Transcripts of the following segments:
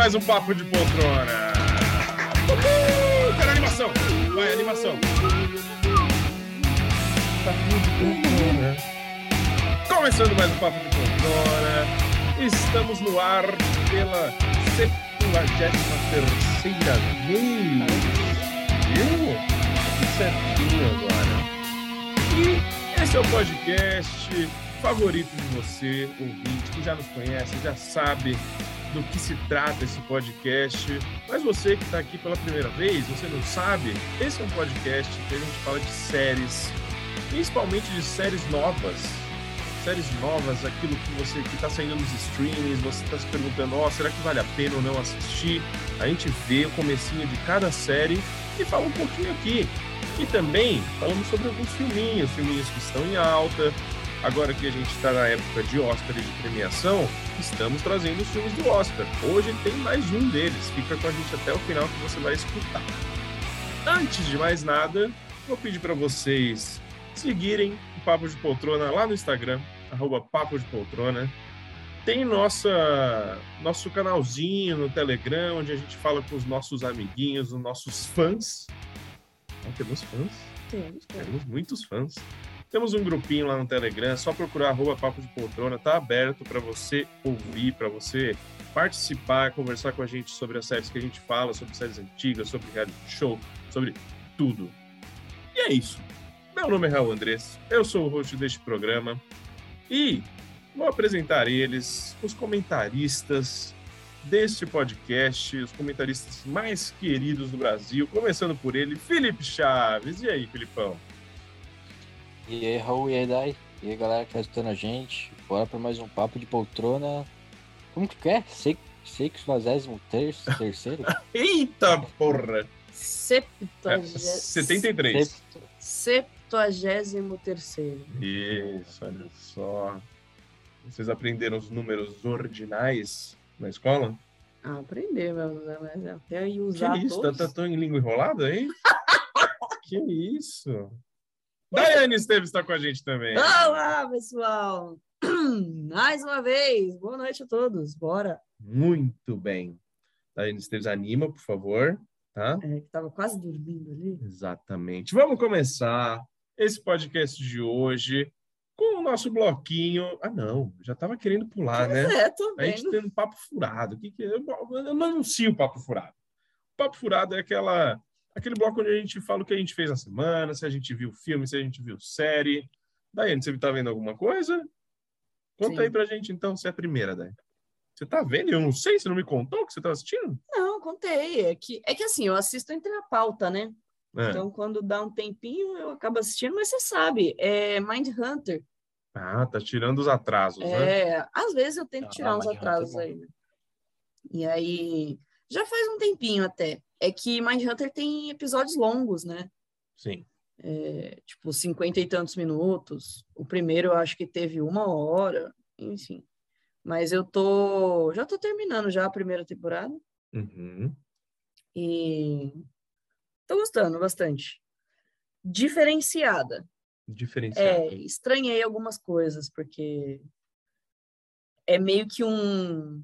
mais um Papo de Poltrona. Uhul! Quero animação. Vai, animação. Papo de Poltrona. Começando mais um Papo de Poltrona. Estamos no ar pela 73 terceira vez. Viu? Certinho agora. E esse é o podcast favorito de você, ouvinte, que já nos conhece, já sabe do que se trata esse podcast. Mas você que está aqui pela primeira vez, você não sabe, esse é um podcast que a gente fala de séries, principalmente de séries novas. Séries novas, aquilo que você que está saindo nos streamings, você está se perguntando, oh, será que vale a pena ou não assistir? A gente vê o comecinho de cada série e fala um pouquinho aqui. E também falamos sobre alguns filminhos, filminhos que estão em alta, Agora que a gente está na época de Oscar e de premiação, estamos trazendo os filmes do Oscar. Hoje tem mais um deles. Fica com a gente até o final que você vai escutar. Antes de mais nada, vou pedir para vocês seguirem o Papo de Poltrona lá no Instagram, arroba Papo de Poltrona. Tem nossa, nosso canalzinho no Telegram, onde a gente fala com os nossos amiguinhos, os nossos fãs. Não temos fãs? Temos, temos muitos fãs. Temos um grupinho lá no Telegram, só procurar arroba Papo de Poltrona, tá aberto para você ouvir, para você participar, conversar com a gente sobre as séries que a gente fala, sobre séries antigas, sobre reality show, sobre tudo. E é isso. Meu nome é Raul Andrés, eu sou o host deste programa e vou apresentar eles, os comentaristas deste podcast, os comentaristas mais queridos do Brasil, começando por ele, Felipe Chaves. E aí, Filipão? E aí, Raul, e aí, Dai? E aí, galera que tá escutando a gente? Bora para mais um papo de poltrona. Como que é? Sextuagésimo terceiro? Eita porra! Septuagésimo. É, 73. Septuagésimo terceiro. Isso, olha só. Vocês aprenderam os números ordinais na escola? Ah, aprender, mas até aí usar Que isso? todos... Tá, tá tão em língua enrolada aí? que isso? Daiane Esteves está com a gente também. Olá, pessoal! Mais uma vez, boa noite a todos, bora! Muito bem. Daiane Esteves, anima, por favor. Tá? É, que estava quase dormindo ali. Exatamente. Vamos começar esse podcast de hoje com o nosso bloquinho. Ah, não, já estava querendo pular, né? É, tô A gente tem um papo furado. O que que é? Eu não anuncio o papo furado. O papo furado é aquela aquele bloco onde a gente fala o que a gente fez na semana, se a gente viu filme, se a gente viu série. Daiane, você está vendo alguma coisa? Conta Sim. aí pra gente, então, se é a primeira, Daiane. Você tá vendo? Eu não sei, você não me contou que você tá assistindo? Não, contei. É que, é que assim, eu assisto entre a pauta, né? É. Então, quando dá um tempinho, eu acabo assistindo, mas você sabe, é Mind Hunter. Ah, tá tirando os atrasos, é, né? É, às vezes eu tento ah, tirar uns atrasos aí. Né? E aí, já faz um tempinho até é que Mindhunter tem episódios longos, né? Sim. É, tipo, cinquenta e tantos minutos. O primeiro eu acho que teve uma hora, enfim. Mas eu tô. Já tô terminando já a primeira temporada. Uhum. E tô gostando bastante. Diferenciada. Diferenciada. É, estranhei algumas coisas, porque é meio que um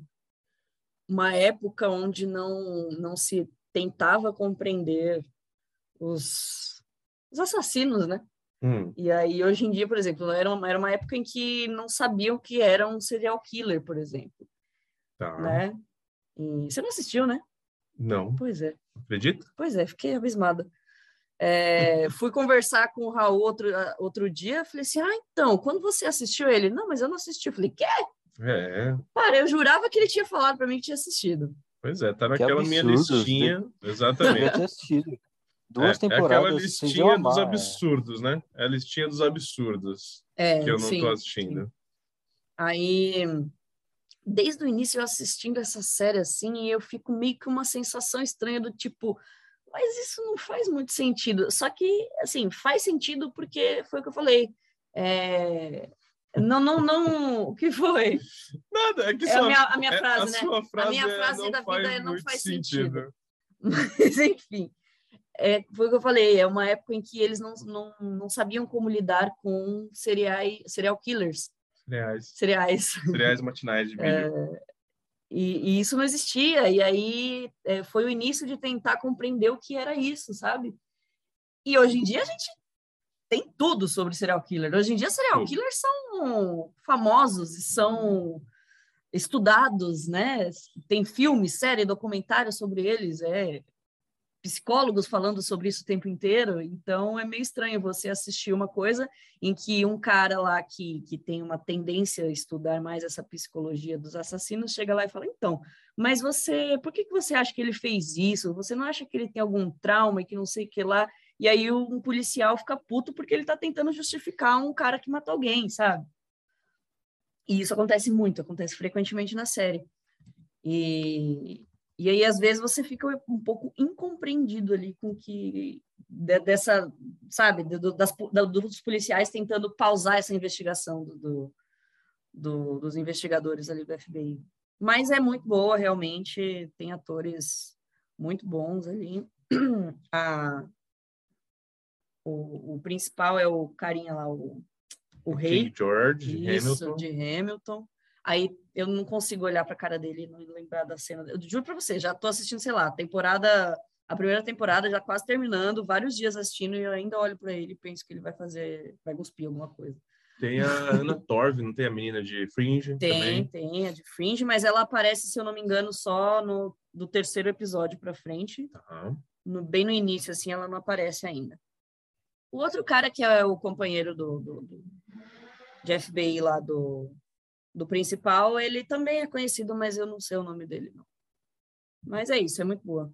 uma época onde não, não se tentava compreender os, os assassinos, né? Hum. E aí, hoje em dia, por exemplo, era uma, era uma época em que não sabiam que era um serial killer, por exemplo. Tá. Né? E você não assistiu, né? Não. Pois é. Acredito? Pois é, fiquei abismada. É, fui conversar com o Raul outro, outro dia, falei assim, ah, então, quando você assistiu ele? Não, mas eu não assisti. Eu falei, quê? É. Cara, eu jurava que ele tinha falado para mim que tinha assistido. Pois é, tá naquela minha listinha. Né? Exatamente. Duas é, temporadas. É aquela listinha dos absurdos, né? É a listinha dos absurdos. É, que eu não sim, tô assistindo. Sim. Aí, desde o início, eu assistindo essa série assim, eu fico meio que uma sensação estranha do tipo, mas isso não faz muito sentido. Só que, assim, faz sentido porque foi o que eu falei. É, não, não, não. O que foi? Nada, é que é sua, a minha, a minha é, frase, a né? Frase a minha frase é, da vida não faz sentido. sentido. Mas, enfim, é, foi o que eu falei. É uma época em que eles não, não, não sabiam como lidar com serial, serial killers. Cereais. Cereais. Cereais matinais de milho. É, E, e, isso não existia. E aí é, foi o início de tentar compreender o que era isso, sabe? E hoje em dia a gente tem tudo sobre serial killer. Hoje em dia, serial killers são famosos e são estudados, né? Tem filme, série, documentário sobre eles. É psicólogos falando sobre isso o tempo inteiro, então é meio estranho você assistir uma coisa em que um cara lá que, que tem uma tendência a estudar mais essa psicologia dos assassinos chega lá e fala: então, mas você, por que, que você acha que ele fez isso? Você não acha que ele tem algum trauma e que não sei o que lá? E aí um policial fica puto porque ele está tentando justificar um cara que matou alguém, sabe? E isso acontece muito, acontece frequentemente na série. E, e aí, às vezes, você fica um pouco incompreendido ali com que dessa, sabe, do, das, dos policiais tentando pausar essa investigação do, do, do, dos investigadores ali do FBI. Mas é muito boa, realmente, tem atores muito bons ali. A, o, o principal é o carinha lá, o, o rei. King George Isso, Hamilton. de Hamilton. Aí eu não consigo olhar para a cara dele e não lembrar da cena. Eu juro para você, já estou assistindo, sei lá, temporada, a primeira temporada já quase terminando, vários dias assistindo e eu ainda olho para ele e penso que ele vai fazer, vai cuspir alguma coisa. Tem a Ana Torv, não tem a menina de Fringe tem, também? Tem, a de Fringe, mas ela aparece, se eu não me engano, só no do terceiro episódio para frente. Uhum. No, bem no início, assim, ela não aparece ainda. O outro cara que é o companheiro do, do, do de FBI lá do, do principal, ele também é conhecido, mas eu não sei o nome dele, não. Mas é isso, é muito boa.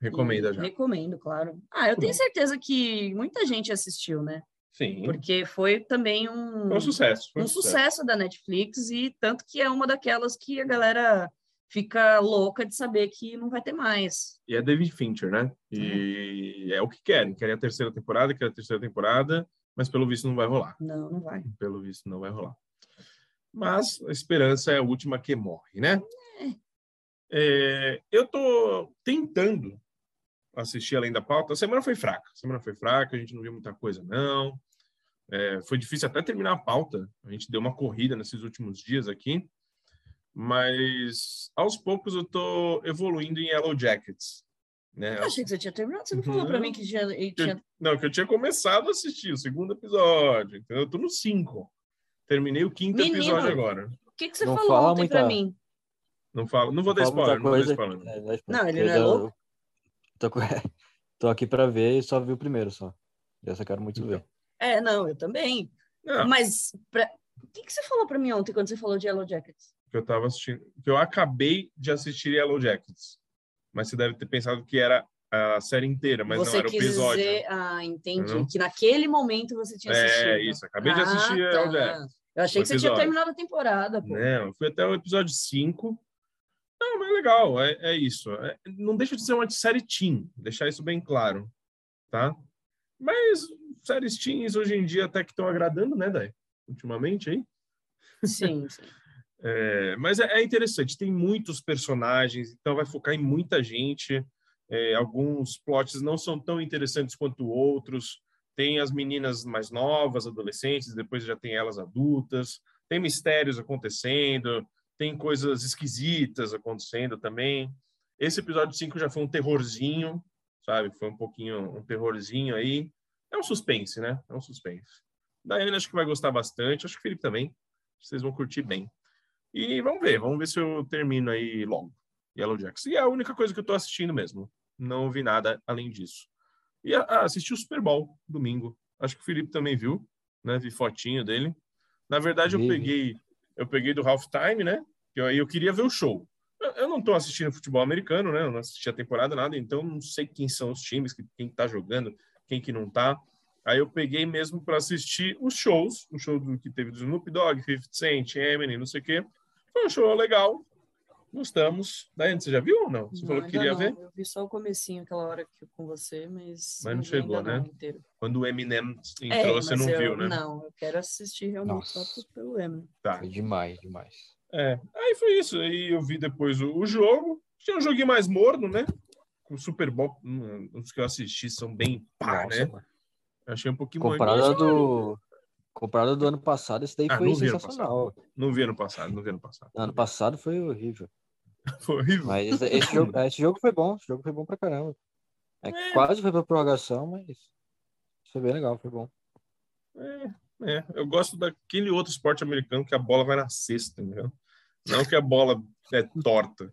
Recomenda e, já. Recomendo, claro. Ah, eu tenho certeza que muita gente assistiu, né? Sim. Porque foi também um, foi um sucesso. Foi um, um sucesso. sucesso da Netflix e tanto que é uma daquelas que a galera fica louca de saber que não vai ter mais. E é David Fincher, né? E é, é o que querem. Querem a terceira temporada, querem a terceira temporada, mas pelo visto não vai rolar. Não, não vai. Pelo visto não vai rolar. Mas a esperança é a última que morre, né? É. É, eu tô tentando assistir além da pauta. A semana foi fraca. A semana foi fraca, a gente não viu muita coisa, não. É, foi difícil até terminar a pauta. A gente deu uma corrida nesses últimos dias aqui. Mas aos poucos eu tô evoluindo em Yellow Jackets. Né? Eu achei que você tinha terminado. Você não falou para mim que tinha, tinha... Não, que eu tinha começado a assistir o segundo episódio. Então eu tô no 5. Terminei o quinto Menino, episódio agora. O que, que você não falou ontem muita... pra mim? Não falo, não vou dar spoiler, não coisa... vou dar spoiler. É, não, ele não é louco? Tô, tô aqui pra ver e só vi o primeiro só. Essa quero muito ver. É, não, eu também. Não. Mas pra... o que, que você falou pra mim ontem quando você falou de Yellow Jackets? Que eu tava assistindo, que eu acabei de assistir Yellow Jackets. Mas você deve ter pensado que era a série inteira, mas você não era o episódio. Dizer... Ah, entendi. Uhum. Que naquele momento você tinha assistido. É, isso. Acabei ah, de assistir tá. Yellow Jackets. Eu achei que você tinha terminado a temporada. Pô. Não, fui até o episódio 5. Não, mas é legal, é, é isso. É, não deixa de ser uma série teen, deixar isso bem claro, tá? Mas séries teens hoje em dia até que estão agradando, né, Dai? Ultimamente aí. Sim, sim. É, mas é, é, interessante, tem muitos personagens, então vai focar em muita gente. É, alguns plots não são tão interessantes quanto outros. Tem as meninas mais novas, adolescentes, depois já tem elas adultas. Tem mistérios acontecendo, tem coisas esquisitas acontecendo também. Esse episódio 5 já foi um terrorzinho, sabe? Foi um pouquinho um terrorzinho aí. É um suspense, né? É um suspense. Daiane acho que vai gostar bastante, acho que o Felipe também. Vocês vão curtir bem. E vamos ver, vamos ver se eu termino aí logo. Yellow Jacks. E é a única coisa que eu tô assistindo mesmo. Não vi nada além disso. E ah, assisti o Super Bowl domingo. Acho que o Felipe também viu, né? Vi fotinho dele. Na verdade, eu peguei, eu peguei do halftime, né? Que aí eu, eu queria ver o show. Eu, eu não estou assistindo futebol americano, né? Eu não assisti a temporada nada, então não sei quem são os times, quem está jogando, quem que não está. Aí eu peguei mesmo para assistir os shows, o show do, que teve do Snoop Dogg, 50 Cent, Eminem, não sei o quê. Foi um show legal, Gostamos. Daí, você já viu ou não? Você não, falou que queria não. ver? Eu vi só o comecinho, aquela hora que com você, mas... Mas não chegou, né? Não, Quando o Eminem entrou, é, você não eu, viu, né? Não, eu quero assistir realmente Nossa. só pelo Eminem. Tá. Foi demais, demais. É, aí foi isso. Aí eu vi depois o, o jogo. Tinha um joguinho mais morno, né? O Super Bowl, hum, os que eu assisti são bem pá, Nossa, né? Mano. Achei um pouquinho Comparado do... Comparado do ano passado, esse daí Ah, foi vi sensacional. Não vi ano passado, não vi ano passado. Ano passado foi horrível. Foi horrível. Mas esse, esse jogo, esse jogo foi bom. Esse jogo foi bom pra caramba. É, É. Quase foi pra prorrogação, mas foi bem legal, foi bom. É, é, eu gosto daquele outro esporte americano que a bola vai na cesta, entendeu? Não que a bola é torta.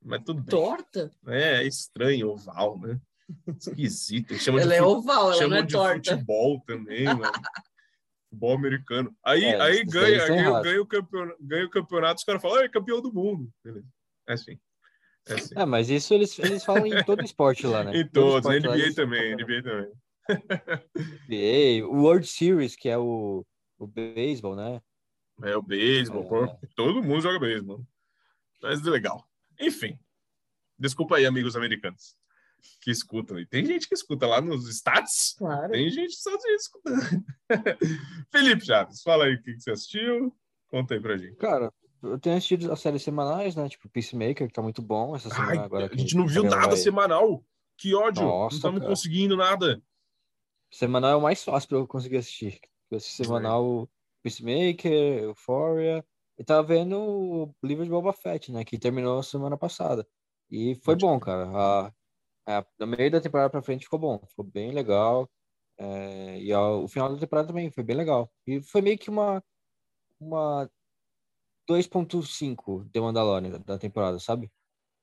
Mas tudo bem. Torta? É, é estranho, oval, né? Esquisito. Chama de Ela é fu- oval, ela não é de torta. futebol também, mano. Futebol americano. Aí, É, aí ganha, ganha, ganha, o campeonato, ganha o campeonato, os caras falam, ah, é campeão do mundo. Beleza. É assim. É assim. É, mas isso eles, eles falam em todo esporte lá, né? em Todo todos, lá NBA eles também, NBA também. NBA, o World Series, que é o, o beisebol, né? É o beisebol, É. todo mundo joga beisebol. Mas é legal. Enfim. Desculpa aí, amigos americanos que escutam. E tem gente que escuta lá nos Stats. Claro. Tem gente dos Estados Unidos escutando. Felipe Chaves, fala aí o que que você assistiu. Conta aí pra gente. Cara, eu tenho assistido as séries semanais, né? Tipo Peacemaker, que tá muito bom essa semana Ai, agora. a gente não viu vai- nada semanal. Que ódio. não Nossa, estamos cara. conseguindo nada. Semanal é o mais fácil pra eu conseguir assistir. Eu assisti semanal Peacemaker, Euphoria. E tava vendo o livro de Boba Fett, né? Que terminou semana passada. E foi bom, cara. A, a, no meio da temporada pra frente ficou bom. Ficou bem legal. É, e ao- o final da temporada também foi bem legal. E foi meio que uma, uma 2.5 de Mandalorian da, da temporada, sabe?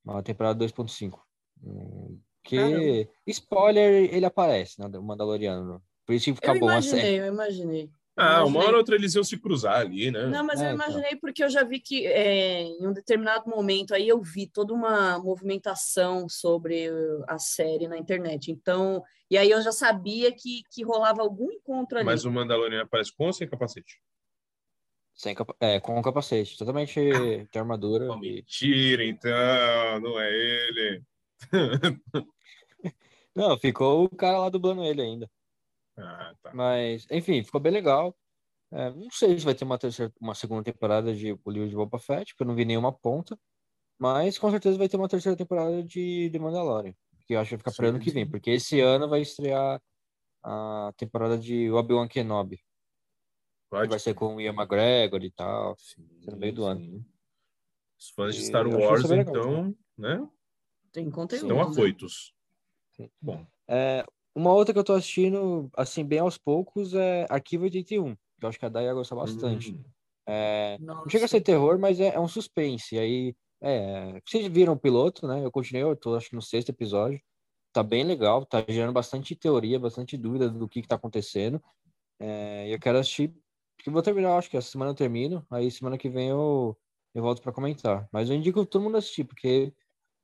Uma temporada 2.5. Hum, Que Caramba. spoiler, ele aparece, né? Do Mandaloriano. Por isso que fica Eu bom a série. imaginei, eu imaginei. Ah, uma hora ou outra eles iam se cruzar ali, né? Não, mas É, eu então. imaginei porque eu já vi que é, em um determinado momento aí eu vi toda uma movimentação sobre a série na internet. Então, e aí eu já sabia que, que rolava algum encontro ali. Mas o Mandalorian aparece com ou sem capacete? Sem capa- é, com capacete, totalmente de armadura. Oh, e- mentira, então. Não é ele. Não, ficou o cara lá dublando ele ainda. Ah, tá. Mas, enfim, ficou bem legal. É, não sei se vai ter uma, terceira, uma segunda temporada de O Livro de Boba Fett, porque eu não vi nenhuma ponta. Mas com certeza vai ter uma terceira temporada de The Mandalorian. Que eu acho que vai ficar para ano que vem, porque esse ano vai estrear a temporada de Obi-Wan Kenobi. Que Pode. vai ser com o Ian McGregor e tal. Sim, no meio do ano. sim. Os fãs de Star Wars, legal, então, né? Tem conteúdo. Estão né? afoitos. Sim. Bom, É, uma outra que eu tô assistindo, assim, bem aos poucos, é Arquivo 81, que eu acho que a Day ia gostar bastante. hum, É, não chega a ser terror, mas é, é um suspense. Aí, é, vocês viram o piloto, né? Eu continuei, eu tô acho que no sexto episódio. Tá bem legal, tá gerando bastante teoria, bastante dúvida do que que tá acontecendo. É, e eu quero assistir, porque eu vou terminar, acho que essa semana eu termino, aí semana que vem eu, eu volto pra comentar. Mas eu indico todo mundo assistir, porque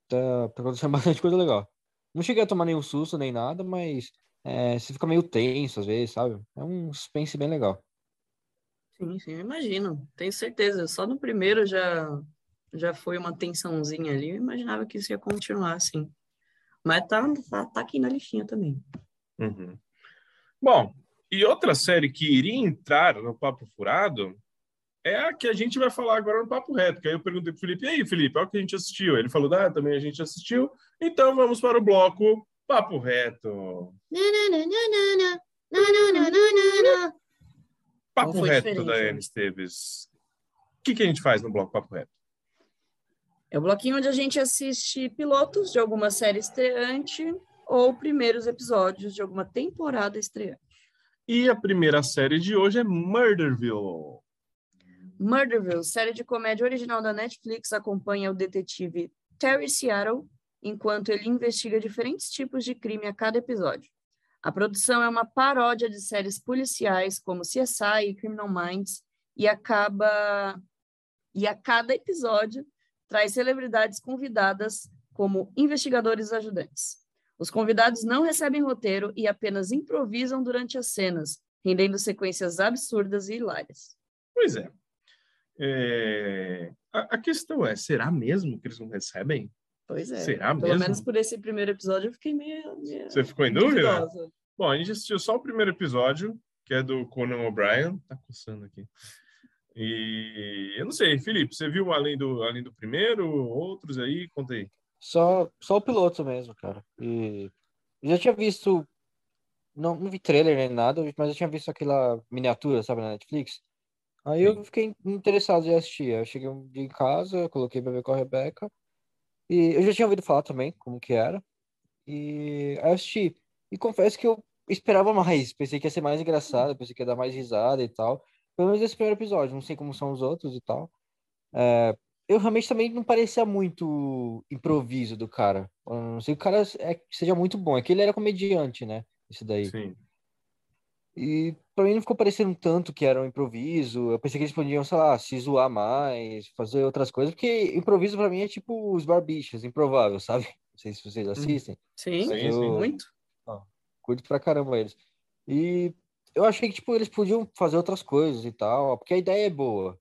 tá, tá acontecendo bastante coisa legal. Não cheguei a tomar nenhum susto nem nada, mas é, você fica meio tenso às vezes, sabe? É um suspense bem legal. Sim, sim, eu imagino. Tenho certeza. Só no primeiro já, já foi uma tensãozinha ali. Eu imaginava que isso ia continuar assim. Mas tá, tá, tá aqui na listinha também. uhum. Bom, e outra série que iria entrar no Papo Furado é a que a gente vai falar agora no Papo Reto. Que aí eu perguntei pro Felipe, e aí, Felipe, olha o que a gente assistiu. Ele falou, ah, também a gente assistiu. Então vamos para o bloco Papo Reto. Papo Reto da né? Anne Esteves. O que, que a gente faz no bloco Papo Reto? É o bloquinho onde a gente assiste pilotos de alguma série estreante ou primeiros episódios de alguma temporada estreante. E a primeira série de hoje é Murderville. Murderville, série de comédia original da Netflix, acompanha o detetive Terry Seattle enquanto ele investiga diferentes tipos de crime a cada episódio. A produção é uma paródia de séries policiais como CSI e Criminal Minds e acaba e a cada episódio traz celebridades convidadas como investigadores ajudantes. Os convidados não recebem roteiro e apenas improvisam durante as cenas, rendendo sequências absurdas e hilárias. Pois é. É, A, a questão é, será mesmo que eles não recebem? Pois é. Será Pelo mesmo? menos por esse primeiro episódio eu fiquei meio. meio Você ficou em dúvida? duvidosa. Bom, a gente assistiu só o primeiro episódio, que é do Conan O'Brien. Tá coçando aqui. E eu não sei, Felipe, você viu além do, além do primeiro, outros aí? Conta aí. Só, só o piloto mesmo, cara. E eu já tinha visto não, não vi trailer nem nada, mas eu tinha visto aquela miniatura, sabe, na Netflix. Aí eu fiquei interessado em assistir. Eu cheguei um dia em casa, coloquei pra ver com a Rebeca. E eu já tinha ouvido falar também como que era. E aí eu assisti. E confesso que eu esperava mais. Pensei que ia ser mais engraçado, pensei que ia dar mais risada e tal. Pelo menos esse primeiro episódio, não sei como são os outros e tal. É, eu realmente também não parecia muito improviso do cara. Eu não sei que o cara é, seja muito bom. É que ele era comediante, né? Isso daí. Sim. E pra mim não ficou parecendo tanto que era um improviso. Eu pensei que eles podiam, sei lá, se zoar mais, fazer outras coisas, porque improviso pra mim é tipo os barbichas, improvável, sabe? Não sei se vocês assistem. Sim, Sim, sim, sim. muito. Curto pra caramba eles. E eu achei que, tipo, eles podiam fazer outras coisas e tal, porque a ideia é boa.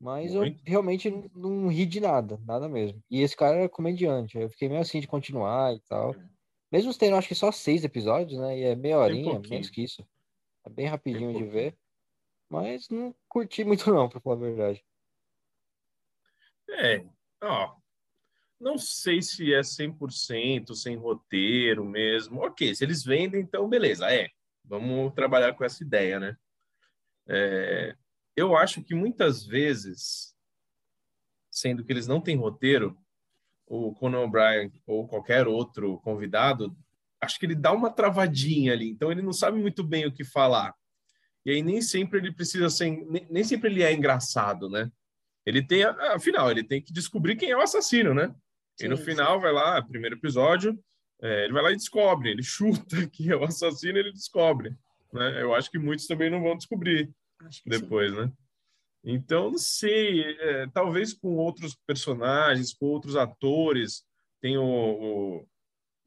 Mas eu Muito. realmente não, não ri de nada, nada mesmo. E esse cara era comediante, aí eu fiquei meio assim de continuar e tal. Mesmo tendo, acho que só seis episódios, né? E é meia horinha, menos que isso. É bem rapidinho de ver. Mas não curti muito não, pra falar a verdade. É, ó. Não sei se é 100% sem roteiro mesmo. Ok, se eles vendem, então beleza, é. Vamos trabalhar com essa ideia, né? É, eu acho que muitas vezes, sendo que eles não têm roteiro, o Conan O'Brien ou qualquer outro convidado, acho que ele dá uma travadinha ali, então ele não sabe muito bem o que falar. E aí nem sempre ele precisa ser, nem, nem sempre ele é engraçado, né? Ele tem, afinal, ele tem que descobrir quem é o assassino, né? e no Sim, final vai lá, primeiro episódio, é, ele vai lá e descobre, ele chuta que é o assassino, ele descobre, né? Eu acho que muitos também não vão descobrir que sim. depois, né? Então, não sei, é, talvez com outros personagens, com outros atores, tem o, o,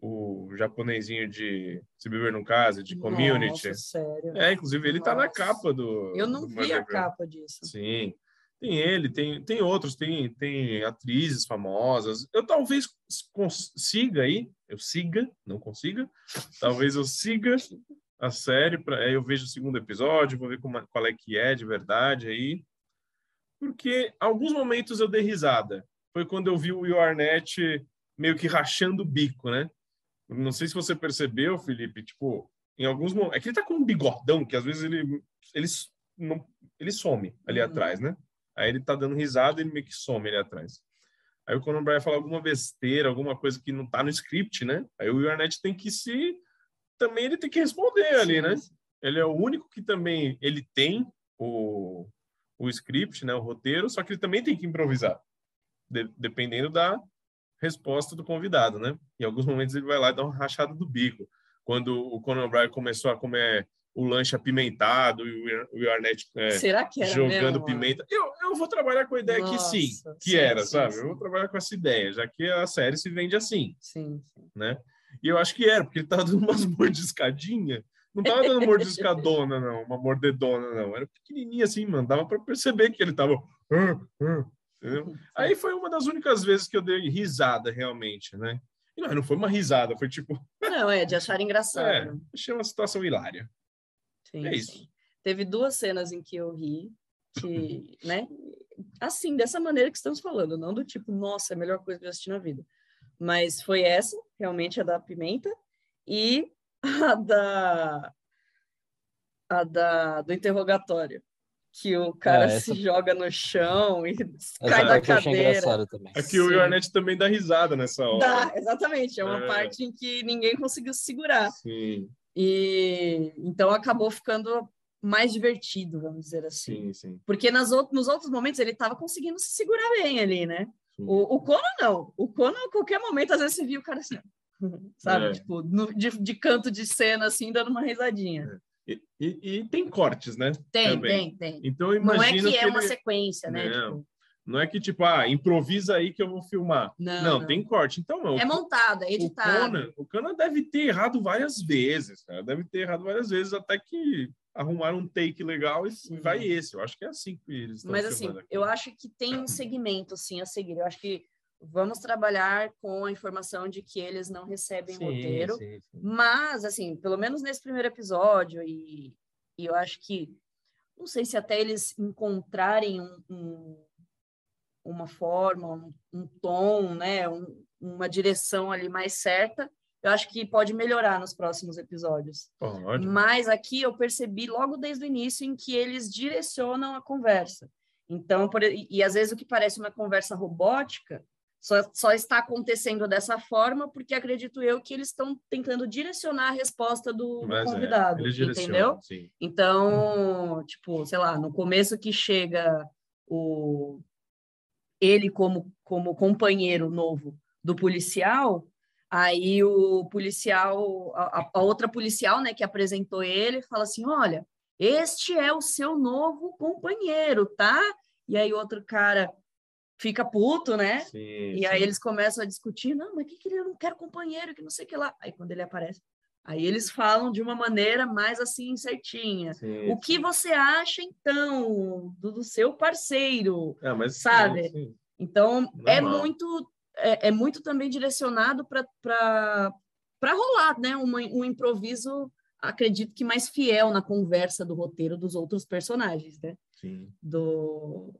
o japonesinho de Se Beber no Casa, de Community. Nossa, sério. É, inclusive ele tá na Nossa. capa do. Eu não do vi Mother a Girl. capa disso. Sim. Tem ele, tem, tem outros, tem, tem atrizes famosas. Eu talvez consiga aí, eu siga, não consiga, talvez eu siga a série, pra, aí eu vejo o segundo episódio, vou ver como, qual é que é de verdade aí. Porque alguns momentos eu dei risada. Foi quando eu vi o Will Arnett meio que rachando o bico, né? Não sei se você percebeu, Felipe, tipo, em alguns momentos. É que ele tá com um bigodão que às vezes ele, ele, não, ele some ali Uhum. atrás, né? Aí ele tá dando risada e ele meio que some ali atrás. Aí o Conan O'Brien fala alguma besteira, alguma coisa que não tá no script, né? Aí o Will Arnett tem que se. Também ele tem que responder ali, Sim, né? Ele é o único que também ele tem o, o script, né, o roteiro, só que ele também tem que improvisar, de- dependendo da resposta do convidado, né? Em alguns momentos ele vai lá e dá uma rachada do bico. Quando o Conan O'Brien começou a comer o lanche apimentado e o Will- Arnett é, jogando mesmo? pimenta, eu, eu vou trabalhar com a ideia que sim, Nossa, que sim, era, sim, sabe? sim. Eu vou trabalhar com essa ideia, já que a série se vende assim Sim, sim. né? E eu acho que era, porque ele tava dando umas mordiscadinhas. Não tava dando mordiscadona, não, uma mordedona, não. Era pequenininha assim, mano. Dava pra perceber que ele tava. "Ah, ah", entendeu? Aí foi uma das únicas vezes que eu dei risada, realmente, né? E não, não foi uma risada, foi tipo, Não, é de achar engraçado. é, né? achei uma situação hilária. Sim, é sim. isso. Teve duas cenas em que eu ri, que, né? Assim, dessa maneira que estamos falando, não do tipo, nossa, é a melhor coisa que eu assisti na vida. Mas foi essa, realmente, a da pimenta, e a da. a da do interrogatório. Que o cara essa- se joga no chão e Essa cai da cadeira. Aqui o Sim. Will Arnett também dá risada nessa hora. Dá, exatamente, é uma É. parte em que ninguém conseguiu se segurar. Sim, E então acabou ficando mais divertido, vamos dizer assim. sim, sim. Porque nas out nos outros momentos ele estava conseguindo se segurar bem ali, né? sim. O, o Conan não. O Conan, a qualquer momento, às vezes você via o cara assim, sabe? É. Tipo, no- de, de canto de cena, assim, dando uma risadinha. E, e- e tem cortes, né? Tem, Também. tem, tem. Então Não é imagino que é uma ele- sequência, né? Não. Tipo, Não é que tipo, ah, improvisa aí que eu vou filmar. não, Não, não. tem corte. Então, não. É montado, é o editado. Conan, o Conan deve ter errado várias vezes, cara. Deve ter errado várias vezes até que arrumaram um take legal e Sim. vai esse. Eu acho que é assim que eles estão Mas assim, aqui. eu acho que tem um segmento sim a seguir. Eu acho que vamos trabalhar com a informação de que eles não recebem Sim, roteiro. sim, sim. Mas, assim, pelo menos nesse primeiro episódio, e, e eu acho que, não sei se até eles encontrarem um, um- uma forma, um, um tom, né, um- uma direção ali mais certa, eu acho que pode melhorar nos próximos episódios. Pode. Mas aqui eu percebi logo desde o início em que eles direcionam a conversa. Então, por, e, e às vezes o que parece uma conversa robótica só, só está acontecendo dessa forma porque acredito eu que eles estão tentando direcionar a resposta do, do é, convidado, eles entendeu? sim. Então, tipo, sei lá, no começo que chega o ele como como companheiro novo do policial, aí o policial, a, a outra policial, né, que apresentou ele, fala assim, olha, este é o seu novo companheiro, tá? E aí outro cara fica puto, né? Sim, E aí eles começam a discutir, não, mas que que ele não quero companheiro, que não sei o que lá. Aí quando ele aparece, aí eles falam de uma maneira mais assim certinha. sim, O que você acha então do, do seu parceiro? É, mas, sabe? sim, sim. Então é Normal. muito é, é muito também direcionado para para rolar, né? Uma, um improviso, acredito que mais fiel na conversa do roteiro dos outros personagens, né? Sim. do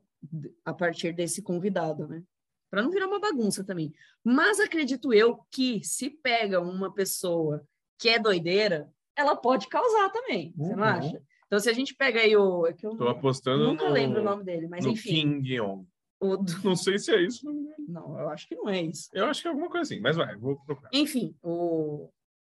a partir desse convidado, né? Para não virar uma bagunça também. Mas acredito eu que se pega uma pessoa que é doideira, ela pode causar também. Você não Uhum. acha? Então, se a gente pega aí o. É que eu Tô apostando nunca no, lembro o nome dele, mas no enfim. Kim Yeon. o do- Não sei se é isso. Não, eu acho que não é isso. Eu acho que é alguma coisa assim, mas vai, vou procurar. Enfim, o,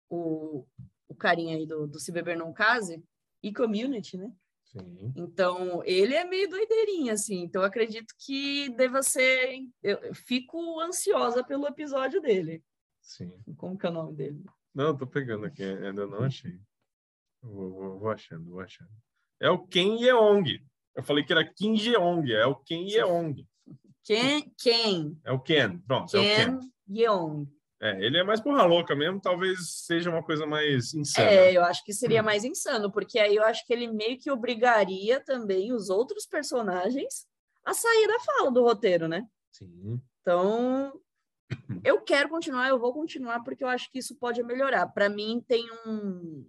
o, o carinha aí do, do Se Beber Não Case e Community, né? Sim. Então, ele é meio doideirinho, assim. Então, eu acredito que deva ser. Eu fico ansiosa pelo episódio dele. Sim. Como que é o nome dele? Não, tô pegando aqui, ainda não achei. Vou, vou, vou achando, vou achando. É o Ken Yeong. Eu falei que era Kim Jeong, é o Ken Yeong. Ken, Ken, É o Ken, pronto, é o Ken. Ken Yeong. É, ele é mais porra louca mesmo, talvez seja uma coisa mais insana. É, eu acho que seria mais insano, porque aí eu acho que ele meio que obrigaria também os outros personagens a sair da fala do roteiro, né? Sim. Então, eu quero continuar, eu vou continuar, porque eu acho que isso pode melhorar. Para mim, tem um.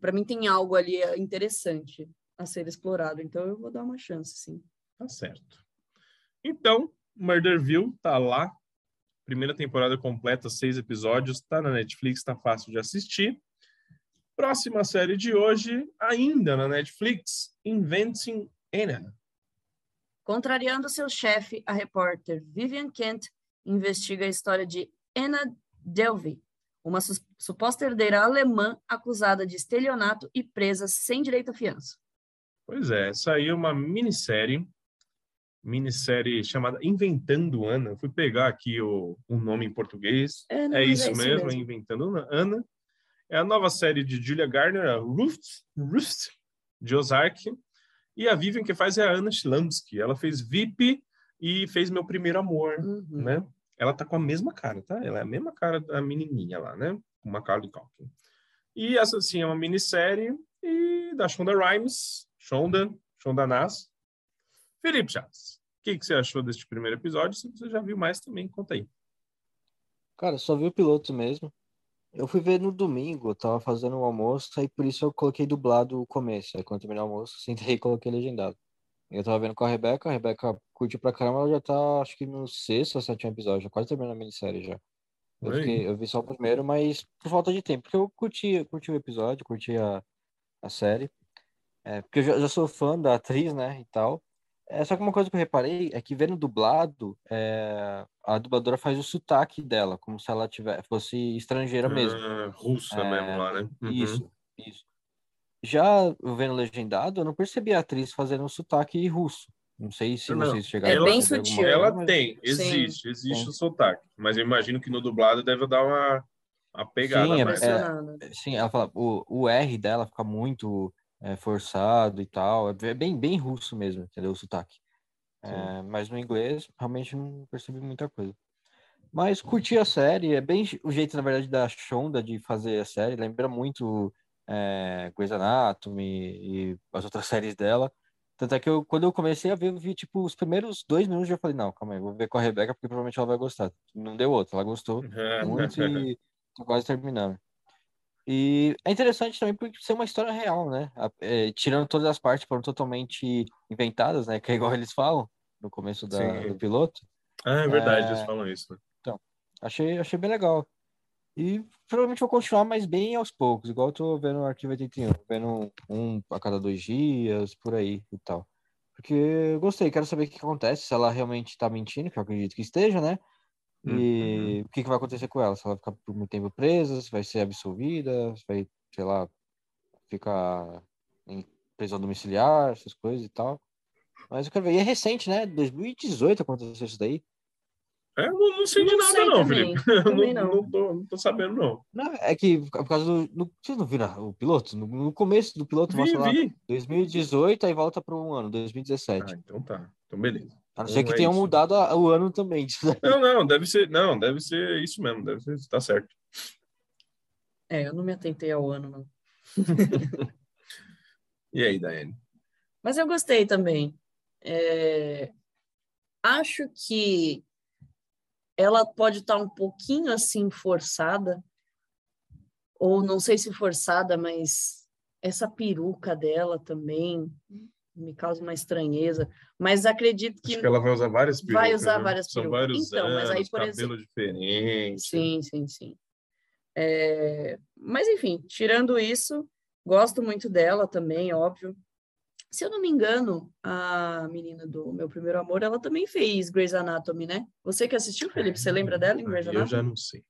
Para mim, tem algo ali interessante a ser explorado. Então, eu vou dar uma chance, sim. Tá certo. Então, Murderville tá lá. Primeira temporada completa, seis episódios. Tá na Netflix, tá fácil de assistir. Próxima série de hoje, ainda na Netflix, Inventing Anna. Contrariando seu chefe, a repórter Vivian Kent investiga a história de Anna Delvey, uma sus- suposta herdeira alemã acusada de estelionato e presa sem direito à fiança. Pois é, saiu uma minissérie, minissérie chamada Inventando Ana. Eu fui pegar aqui o, o nome em português. É, não, É mas isso mesmo, é Inventando Ana. É a nova série de Julia Garner, a Ruth, Ruth de Ozark. E a Vivian que faz é a Anna Schlamsky. Ela fez VIP e fez Meu Primeiro Amor, Uhum. né? Ela tá com a mesma cara, tá? Ela é a mesma cara da menininha lá, né? Com Macaulay Culkin. E essa, sim, é uma minissérie e da Shonda Rhimes, Shonda, Shonda Nas. Felipe Chaves, o que, que você achou deste primeiro episódio? Se você já viu mais também, conta aí. Cara, só vi o piloto mesmo. Eu fui ver no domingo, eu tava fazendo o almoço, aí por isso eu coloquei dublado o começo. Aí quando terminar o almoço, sentei e coloquei legendado. Eu tava vendo com a Rebeca, a Rebeca curtiu pra caramba, ela já tá, acho que no sexto ou sétimo episódio, já quase terminando a minissérie já. Eu, fiquei- eu vi só o primeiro, mas por falta de tempo, porque eu curti, curti o episódio, curti a, a série. É, porque eu já, já sou fã da atriz, né, e tal. É, só que uma coisa que eu reparei é que vendo dublado, é, a dubladora faz o sotaque dela, como se ela tiver, fosse estrangeira mesmo. Ah, russa É, mesmo lá, né? Uhum. Isso, isso. Já vendo legendado, eu não percebi a atriz fazendo um sotaque russo. Não sei se Não, vocês chegaram é a bem sutil. Ela mas- tem, Sim. existe, existe Sim. o sotaque. Mas eu imagino que no dublado deve dar uma, uma pegada Sim, é- mais. Impressionando. Sim, ela fala, o, o R dela fica muito é, forçado e tal. É bem, bem russo mesmo, entendeu? O sotaque. É, mas no inglês, realmente não percebi muita coisa. Mas curti a série, é bem o jeito, na verdade, da Shonda de fazer a série. Lembra muito é, Grey's Anatomy e as outras séries dela. Tanto é que eu, quando eu comecei a ver, eu vi, tipo, os primeiros dois minutos já falei, não, calma aí, vou ver com a Rebeca, porque provavelmente ela vai gostar. Não deu outra, ela gostou muito e tô quase terminando. E é interessante também por ser uma história real, né? É, tirando todas as partes que foram totalmente inventadas, né? Que é igual eles falam no começo da- do piloto. Ah, é verdade, É. eles falam isso. Né? Achei, achei bem legal. E provavelmente vou continuar, mas bem aos poucos, igual eu tô vendo o Arquivo 81, vendo um a cada dois dias, por aí e tal. Porque eu gostei, quero saber o que acontece, se ela realmente tá mentindo, que eu acredito que esteja, né? E Uhum. o que, que vai acontecer com ela? Se ela ficar por muito tempo presa, se vai ser absolvida, se vai, sei lá, ficar em prisão domiciliar, essas coisas e tal. Mas eu quero ver. E é recente, né? 2018 aconteceu isso daí. É, eu não, não sei de Não nada, sei não, também, Felipe. Eu também não, não. não, tô, não tô sabendo, não. Não, é que por causa do. No, vocês não viram o piloto? No, no começo do piloto, Vi, mostra lá vi. 2018, aí volta para um ano, Ah, 2017. então tá. Então, beleza. A não ser que é tenham isso. mudado a- o ano também. Não, não, deve ser. Não, deve ser isso mesmo. Deve ser. Tá certo. É, eu não me atentei ao ano, não. E aí, Daiane? Mas eu gostei também. É, Acho que ela pode estar um pouquinho assim forçada, ou não sei se forçada, mas essa peruca dela também me causa uma estranheza. Mas acredito que Acho que ela vai usar várias perucas. Vai usar né? várias São perucas. vários Então, mas aí, anos, por cabelo diferente. Sim, sim, sim. É, Mas, enfim, tirando isso, gosto muito dela também, óbvio. Se eu não me engano, a menina do Meu Primeiro Amor, ela também fez Grey's Anatomy, né? Você que assistiu, Felipe, você lembra dela em Grey's Aí Eu Anatomy? já não sei.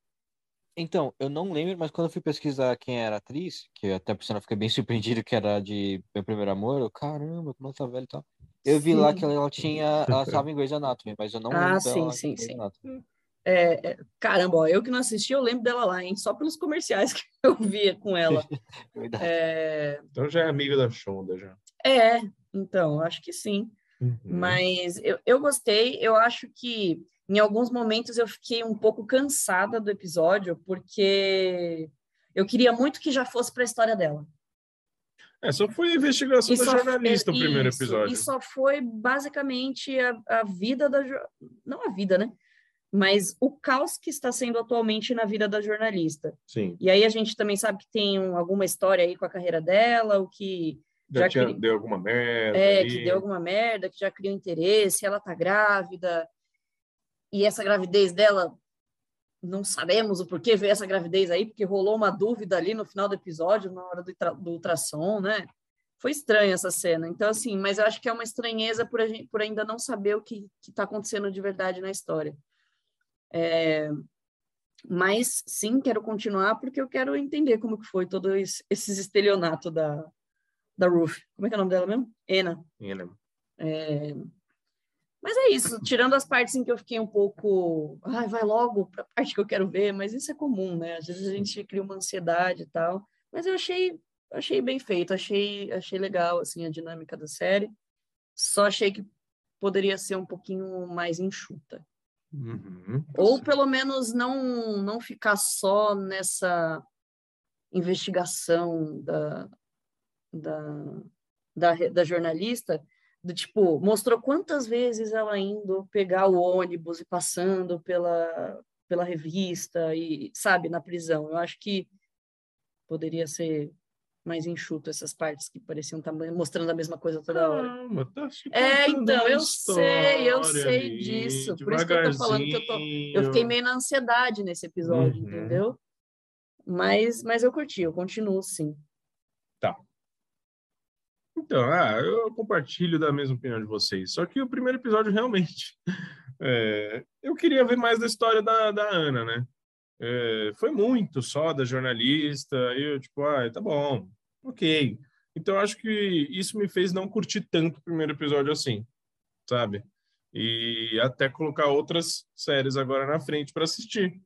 Então, eu não lembro, mas quando eu fui pesquisar quem era a atriz, que até por sinal fiquei bem surpreendido que era de Meu Primeiro Amor, eu, caramba, como ela tá velha e tal. Eu vi lá Sim. que ela, ela tinha, ela estava em Grey's Anatomy, mas eu não Ah, lembro sim, dela sim, sim. Anatomy. É, é, caramba, ó, eu que não assisti, eu lembro dela lá, hein? Só pelos comerciais que eu via com ela. É, Então já é amiga da Shonda já. é então, acho que sim. Uhum. Mas eu, eu gostei, eu acho que em alguns momentos eu fiquei um pouco cansada do episódio, porque eu queria muito que já fosse para a história dela. É, só foi a investigação E da jornalista o primeiro isso, episódio. E só foi basicamente a, a vida da. Não a vida, né? Mas o caos que está sendo atualmente na vida da jornalista. Sim. E aí a gente também sabe que tem um- alguma história aí com a carreira dela, o que Já, Já tinha, cri- deu alguma merda. é, ali. que deu alguma merda, que já criou interesse, ela tá grávida, e essa gravidez dela, não sabemos o porquê veio essa gravidez aí, porque rolou uma dúvida ali no final do episódio, na hora do, do ultrassom, né? Foi estranha essa cena. Então, assim, mas eu acho que é uma estranheza por, gente, por ainda não saber o que está acontecendo de verdade na história. É, mas, sim, quero continuar porque eu quero entender como que foi todo esse, esses estelionato da, da Ruth. Como é que é o nome dela mesmo? Ena. Lembra. É, Mas é isso, tirando as partes em que eu fiquei um pouco. Ai, vai logo para a parte que eu quero ver, mas isso é comum, né? Às vezes a gente cria uma ansiedade e tal. Mas eu achei, achei bem feito, achei, achei legal assim, a dinâmica da série. Só achei que poderia ser um pouquinho mais enxuta. Uhum. Ou pelo menos não, não ficar só nessa investigação da, da, da, da jornalista, do tipo, mostrou quantas vezes ela indo pegar o ônibus e passando pela, pela revista e, sabe, na prisão. Eu acho que poderia ser mais enxuto essas partes que pareciam estar mostrando a mesma coisa toda hora. Calma, tá se É, então, eu sei, eu sei ali, disso. Por isso que eu tô falando que eu tô- Eu fiquei meio na ansiedade nesse episódio, Uhum. entendeu? Mas, mas eu curti, eu continuo sim. Então, ah, eu compartilho da mesma opinião de vocês. Só que o primeiro episódio realmente. é, eu queria ver mais da história da, da Ana, né? É, foi muito só da jornalista. Eu, tipo, ah, tá bom, ok. Então, acho que isso me fez não curtir tanto o primeiro episódio assim, sabe? E até colocar outras séries agora na frente para assistir.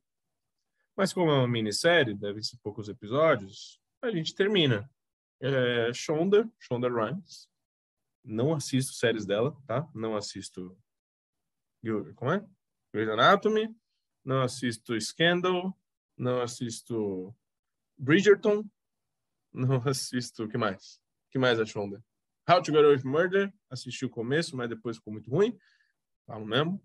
Mas como é uma minissérie, devem ser poucos episódios, a gente termina é, Shonda, Shonda Rhimes. Não assisto séries dela, tá? Não assisto. Como é? Grey's Anatomy. Não assisto Scandal. Não assisto Bridgerton. Não assisto. O que mais? O que mais a Shonda? How to Get Away with Murder. Assisti o começo, mas depois ficou muito ruim. Falo mesmo.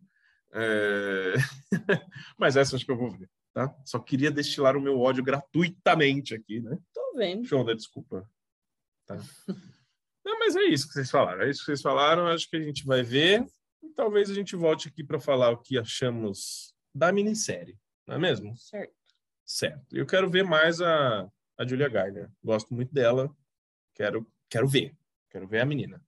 É... mas essa acho que eu vou ver, tá? Só queria destilar o meu ódio gratuitamente aqui, né? Tô vendo. Shonda, desculpa. Tá. Não, mas é isso que vocês falaram. É isso que vocês falaram. Acho que a gente vai ver. E talvez a gente volte aqui para falar o que achamos da minissérie. Não é mesmo? Certo. Certo. Eu quero ver mais a, a Julia Garner. Gosto muito dela. Quero, quero ver. Quero ver a menina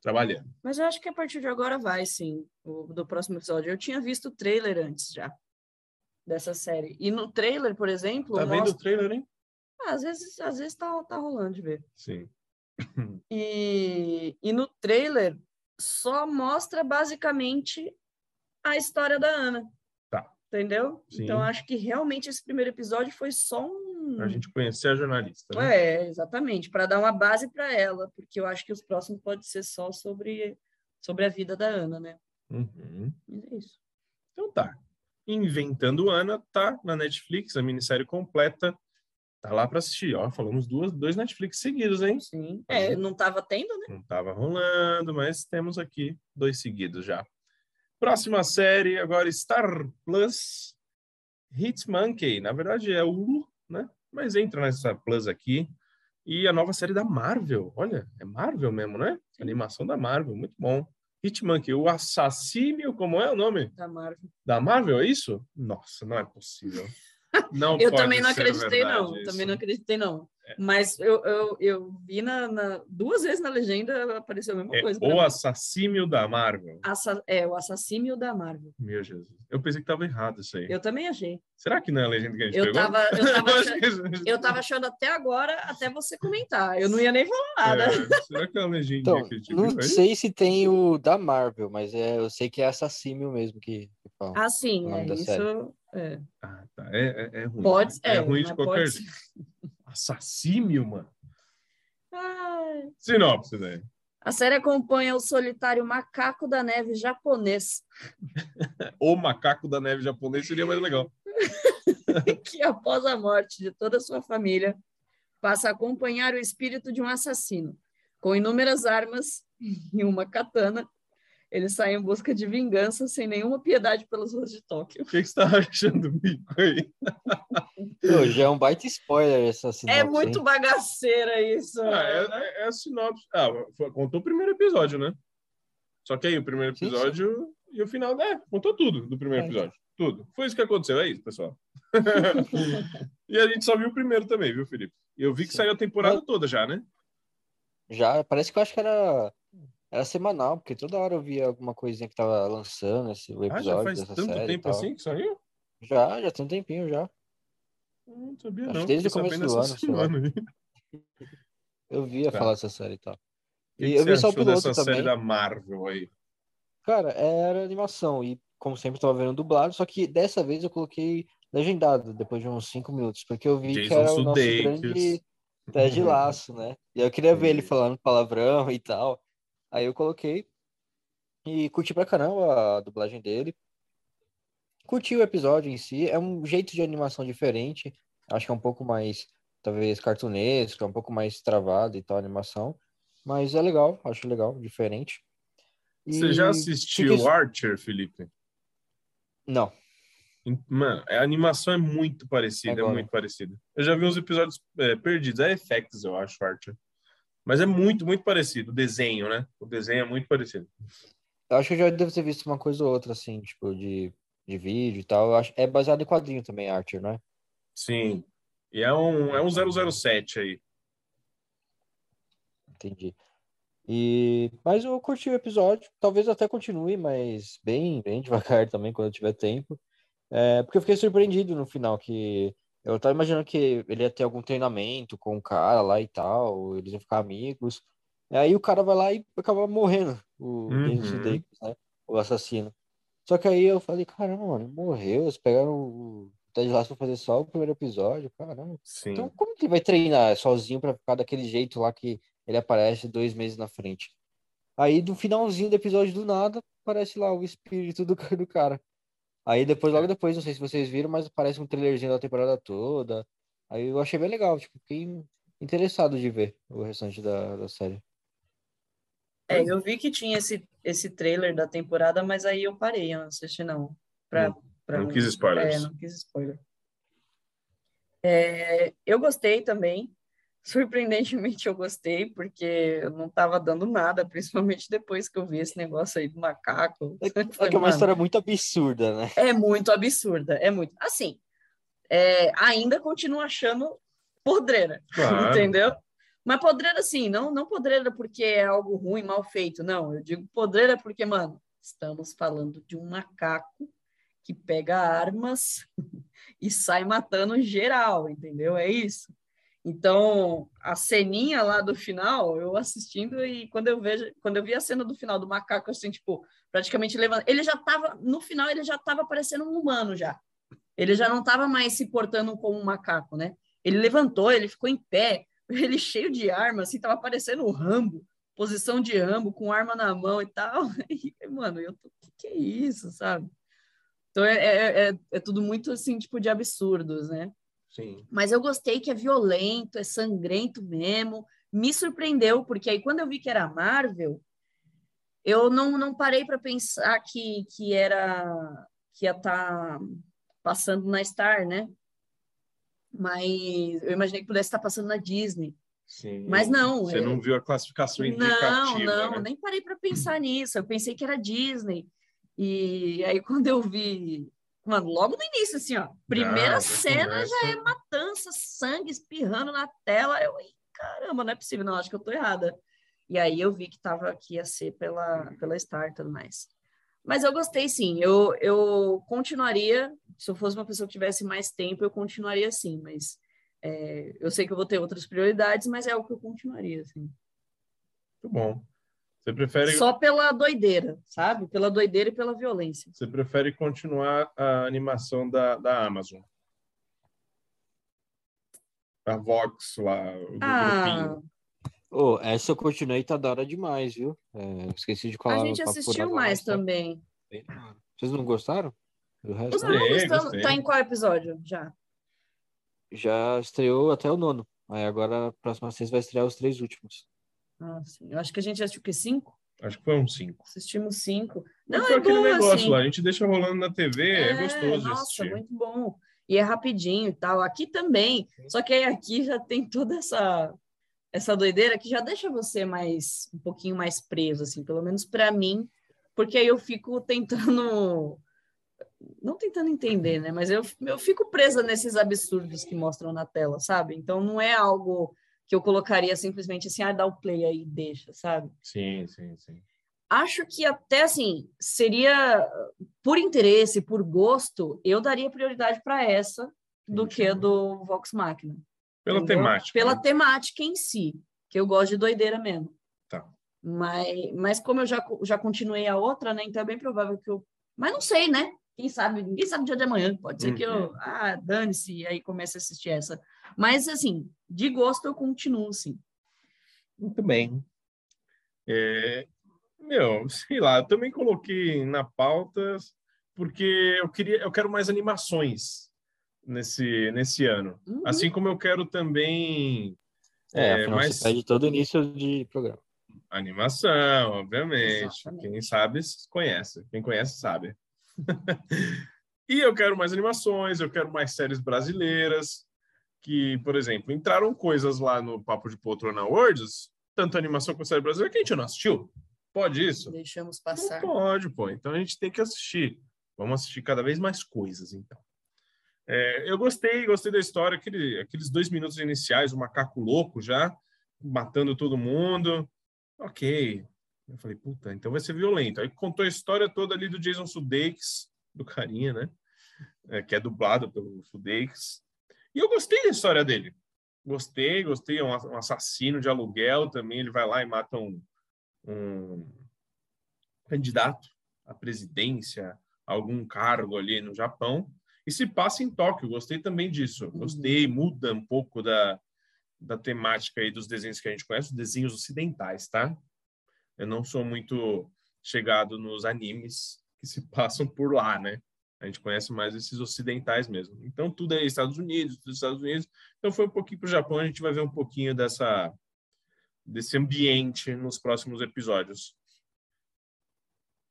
trabalhando. Mas eu acho que a partir de agora vai, sim, o, do próximo episódio. Eu tinha visto o trailer antes já dessa série. E no trailer, por exemplo. Tá vendo mostra... o trailer, hein? Ah, às vezes, às vezes tá, tá rolando de ver. Sim. E, e no trailer só mostra basicamente a história da Ana. Tá. Entendeu? Sim. Então acho que realmente esse primeiro episódio foi só um. Pra gente conhecer a jornalista. Né? É, exatamente, para dar uma base para ela, porque eu acho que os próximos pode ser só sobre, sobre a vida da Ana, né? Uhum. Mas é isso. Então tá. Inventando Ana tá na Netflix, a minissérie completa. Tá lá para assistir. Ó, falamos duas, dois Netflix seguidos, hein? Sim. É, não estava tendo, né? Não tava rolando, mas temos aqui dois seguidos já. Próxima série, agora Star Plus, Hitmonkey. Na verdade é o Hulu, né? Mas entra nessa Plus aqui. E a nova série da Marvel. Olha, é Marvel mesmo, né? Animação da Marvel, muito bom. Hitmonkey, o assassínio, como é o nome? Da Marvel. Da Marvel, é isso? Nossa, não é possível. Não Eu também não acreditei, verdade não. isso. Também não acreditei, não. Mas eu, eu, eu vi na, na- duas vezes na legenda apareceu a mesma É coisa. o mim. assassínio da Marvel. Assa- é, o assassínio da Marvel. Meu Jesus. Eu pensei que tava errado isso aí. Eu também achei. Será que não é a legenda que a gente Eu pegou? tava, eu, tava achando, eu tava achando até agora, até você comentar. Eu não ia nem falar nada. É, será que é a legenda Então, que a gente não viu sei se tem o da Marvel, mas é, eu sei que é assassínio mesmo que, que fala. Ah, sim, é isso. É. Ah, tá. É, é, é ruim. Pode, é, é, ruim de qualquer pode jeito. Assassínio, mano. Ai. Sinopse, né? A série acompanha o solitário macaco da neve japonês, O macaco da neve japonês seria mais legal. que após a morte de toda a sua família, passa a acompanhar o espírito de um assassino. Com inúmeras armas e uma katana, ele sai em busca de vingança sem nenhuma piedade pelas ruas de Tóquio. O que, que você tá achando, Mico, aí? Pô, já é um baita spoiler essa sinopse, É muito hein? bagaceira isso. Ah, é, é- é a sinopse. Ah, foi- contou o primeiro episódio, né? Só que aí o primeiro Sim, sim. episódio e o final, né? Contou tudo do primeiro É. episódio. Tudo. Foi isso que aconteceu, é isso, pessoal. e a gente só viu o primeiro também, viu, Felipe? E eu vi que Sim. saiu a temporada Mas- toda já, né? Já, parece que eu acho que era, era semanal, porque toda hora eu via alguma coisinha que tava lançando esse, o Ah, episódio já faz dessa tanto série tempo assim que saiu? Já, já tem um tempinho já. Não sabia, Acho não. desde o começo do ano, semana. Eu via Tá. falar dessa série e tal. Que E que eu vi só o piloto dessa série também. da Marvel aí? Cara, era animação e, como sempre, tava vendo dublado, só que dessa vez eu coloquei legendado, depois de uns cinco minutos, porque eu vi que Jason era o nosso Sudeikis. grande Ted Laço, né? E eu queria ver ele falando palavrão e tal. Aí eu coloquei e curti pra caramba a dublagem dele. Curti o episódio em si, é um jeito de animação diferente, acho que é um pouco mais, talvez, cartunesco, é um pouco mais travado e tal a animação, mas é legal, acho legal, diferente. Você E já fica assistiu isso- Archer, Felipe? Não. Mano, a animação é muito parecida, é Agora. muito parecida. Eu já vi uns episódios é, perdidos, é FX, eu acho, Archer. Mas é muito, muito parecido. O desenho, né? O desenho é muito parecido. Eu acho que eu já devo ter visto uma coisa ou outra, assim, tipo, de, de vídeo e tal. Acho, é baseado em quadrinho também, Archer, né? Sim. E é um, é um 007 aí. Entendi. E, mas eu curti o episódio, talvez até continue, mas bem, bem devagar também, quando eu tiver tempo. É, porque eu fiquei surpreendido no final, que eu tava imaginando que ele ia ter algum treinamento com o cara lá e tal, eles iam ficar amigos. E aí o cara vai lá e acaba morrendo, o Uhum. Sudeikis, né? O assassino. Só que aí eu falei, caramba, mano, ele morreu, eles pegaram o Ted Lasso pra fazer só o primeiro episódio, caramba. Sim. Então, como que ele vai treinar sozinho pra ficar daquele jeito lá que ele aparece dois meses na frente? Aí, no finalzinho do episódio, do nada, aparece lá o espírito do, do cara. Aí, depois, logo depois, não sei se vocês viram, mas aparece um trailerzinho da temporada toda. Aí eu achei bem legal, tipo, fiquei interessado de ver o restante da, da série. É, eu vi que tinha esse, esse trailer da temporada, mas aí eu parei, eu não assisti não. Pra, pra não quis spoilers. É, não quis spoiler. É, eu gostei também. Surpreendentemente eu gostei, porque eu não tava dando nada, principalmente depois que eu vi esse negócio aí do macaco. É, Falei, é que é uma "Mano, história muito absurda, né? é muito absurda, é muito. Assim, é, ainda continuo achando podreira, Claro. entendeu? Mas podreira, assim, não, não podreira porque é algo ruim, mal feito, não. Eu digo podreira porque, mano, estamos falando de um macaco que pega armas e sai matando geral, entendeu? É isso. Então, a ceninha lá do final, eu assistindo e quando eu vejo, quando eu vi a cena do final do macaco, assim, tipo, praticamente levando, ele já tava, no final ele já tava parecendo um humano já. Ele já não tava mais se portando como um macaco, né? Ele levantou, ele ficou em pé, ele cheio de arma, assim, tava parecendo o Rambo, posição de Rambo, com arma na mão e tal. E, mano, eu tô, que que é isso, sabe? Então é, é, é, é tudo muito assim, tipo, de absurdos, né? Sim. Mas eu gostei que é violento, é sangrento mesmo. Me surpreendeu, porque aí quando eu vi que era Marvel, eu não, não parei para pensar que, que era que ia estar passando na Star, né? Mas eu imaginei que pudesse estar passando na Disney. Sim. Mas não, Você é- não viu a classificação Não, indicativa. não, né? nem parei para pensar nisso. Eu pensei que era Disney. E aí quando eu vi, mano, logo no início, assim, ó, primeira cena já é matança, sangue espirrando na tela. Eu, "Ih, caramba, não é possível, não, acho que eu tô errada. E aí eu vi que tava que ia ser pela pela Star e tudo mais. Mas eu gostei sim. Eu, eu continuaria, se eu fosse uma pessoa que tivesse mais tempo, eu continuaria assim, mas é, eu sei que eu vou ter outras prioridades, mas é o que eu continuaria, assim. Muito bom. Você prefere, Só pela doideira, sabe? Pela doideira e pela violência. você prefere continuar a animação da, da Amazon? A Vox lá, o Ah, grupinho. Ô, essa eu continuei, tá da hora demais, viu? É, esqueci de a falar. gente pra assistiu mais tá também. Vocês não gostaram? Do resto? Os não Gostei, gostamos. gostei. Tá em qual episódio já? Já estreou até o nono. Aí agora, a próxima sexta vai estrear os três últimos. Ah, sim. Eu acho que a gente assistiu o quê? Cinco? Acho que foi um 5. Assistimos cinco. Não, Não, foi é aquele bom, negócio assim. lá, a gente deixa rolando na TV, é, gostoso de Nossa, assistir. muito bom. E é rapidinho e tal. Aqui também. Só que aí aqui já tem toda essa essa doideira que já deixa você mais um pouquinho mais preso, assim, pelo menos para mim, porque aí eu fico tentando não tentando entender, né? Mas eu, eu fico presa nesses absurdos que mostram na tela, sabe? Então não é algo que eu colocaria simplesmente assim, ah, dá o play aí deixa, sabe? Sim, sim, sim. acho que até assim seria por interesse, por gosto, eu daria prioridade para essa do Entendi. que a do Vox Machina. Pela entendeu? temática. Pela né? temática em si, que eu gosto de doideira mesmo. Tá. Mas, mas como eu já, já continuei a outra, né? Então é bem provável que eu. Mas não sei, né? Quem sabe? Ninguém sabe o dia de amanhã. Pode ser que eu. Uhum. Ah, dane-se, e aí comece a assistir essa. Mas, assim, de gosto eu continuo, sim. Muito bem. É, meu, sei lá, eu também coloquei na pauta porque eu queria, eu quero mais animações nesse nesse ano. Uhum. Assim como eu quero também É, É, afinal mas- você pede todo início de programa. animação, obviamente. Exatamente. Quem sabe conhece, quem conhece sabe. E eu quero mais animações, eu quero mais séries brasileiras que, por exemplo, entraram coisas lá no Papo de Poltrona Awards, tanto animação quanto série brasileira que a gente não assistiu. Pode isso? Deixamos Não passar. pode, pô. Então a gente tem que assistir. Vamos assistir cada vez mais coisas, então. É, eu gostei, gostei da história, aquele, aqueles dois minutos iniciais, o macaco louco já, matando todo mundo. Ok. Eu falei, puta, então vai ser violento. Aí contou a história toda ali do Jason Sudeikis, do carinha, né? É, que é dublado pelo Sudeikis. E eu gostei da história dele. Gostei, gostei. É um, um assassino de aluguel também. Ele vai lá e mata um, um candidato à presidência, a algum cargo ali no Japão, e se passa em Tóquio. Gostei também disso. Gostei, muda um pouco da, da temática aí dos desenhos que a gente conhece, os desenhos ocidentais, tá? Eu não sou muito chegado nos animes que se passam por lá, né? A gente conhece mais esses ocidentais mesmo. Então, tudo é Estados Unidos, tudo é Estados Unidos. Então, foi um pouquinho para o Japão, a gente vai ver um pouquinho dessa, desse ambiente nos próximos episódios.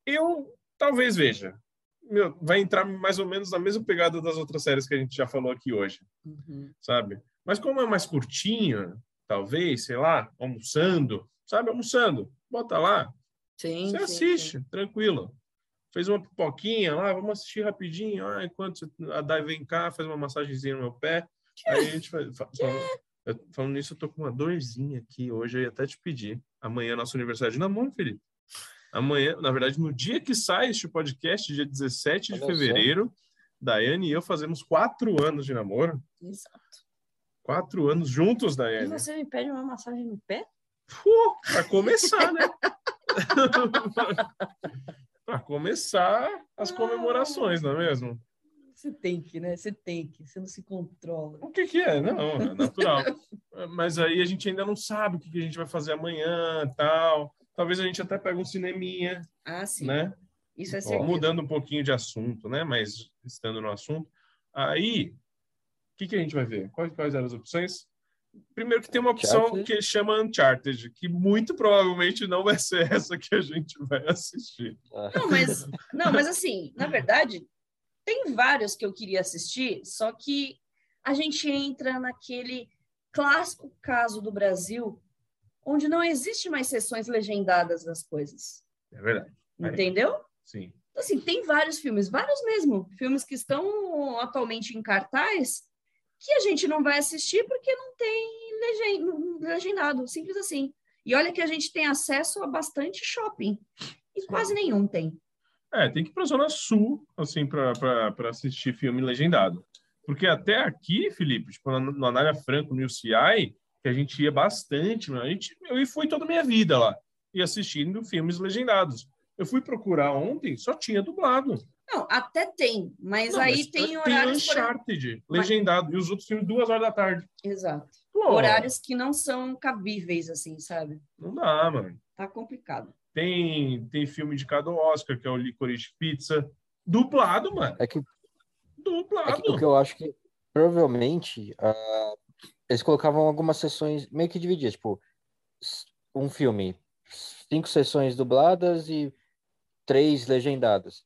Eu talvez veja. Meu, vai entrar mais ou menos na mesma pegada das outras séries que a gente já falou aqui hoje, Uhum. sabe? Mas como é mais curtinho, talvez, sei lá, almoçando, sabe? Almoçando, bota lá, Sim, você sim, assiste, sim. tranquilo. fez uma pipoquinha lá, vamos assistir rapidinho. Ah, enquanto a Dai vem cá, faz uma massagenzinha no meu pé. Aí a gente faz. Falando, falando nisso, eu tô com uma dorzinha aqui. Hoje eu ia até te pedir. Amanhã é nosso aniversário de namoro, Felipe. Amanhã, na verdade, no dia que sai este podcast, dia 17 de Olha fevereiro. Daiane e eu fazemos quatro anos de namoro. Exato. Quatro anos juntos, Daiane. E você me pede uma massagem no pé? Para começar, né? para começar as comemorações, não é mesmo? Você tem que, né? Você tem que, você não se controla. O que, que é? Não, é natural. Mas aí a gente ainda não sabe o que, que a gente vai fazer amanhã tal. Talvez a gente até pegue um cineminha. Ah, sim. Né? Isso é certeza. Mudando um pouquinho de assunto, né? Mas estando no assunto. Aí, o que, que a gente vai ver? Quais, quais eram as opções? Primeiro que tem uma opção Uncharted. que chama Uncharted, que muito provavelmente não vai ser essa que a gente vai assistir. Ah. Não, mas, não, mas assim, na verdade, tem vários que eu queria assistir, só que a gente entra naquele clássico caso do Brasil, onde não existe mais sessões legendadas das coisas. É verdade. Entendeu? Sim. Então, assim, tem vários filmes, vários mesmo, filmes que estão atualmente em cartaz, que a gente não vai assistir porque não tem legendado, simples assim. E olha que a gente tem acesso a bastante shopping, e quase nenhum tem. É, tem que ir para a Zona Sul, assim, para assistir filme legendado. Porque até aqui, Felipe, tipo, na, na Anália Franco, no UCI, que a gente ia bastante, a gente, eu fui toda a minha vida lá, e assistindo filmes legendados. Eu fui procurar ontem, só tinha dublado. Não, até tem, mas não, aí mas tem horários. Tem Uncharted, por... legendado, mas... e os outros filmes duas horas da tarde. Exato. Pô. Horários que não são cabíveis, assim, sabe? Não dá, mano. Tá complicado. Tem, tem filme indicado Oscar, que é o Licorice Pizza. Dublado, mano. É que. Dublado. É que, o que eu acho que provavelmente uh, eles colocavam algumas sessões meio que divididas, tipo, um filme, cinco sessões dubladas e três legendadas.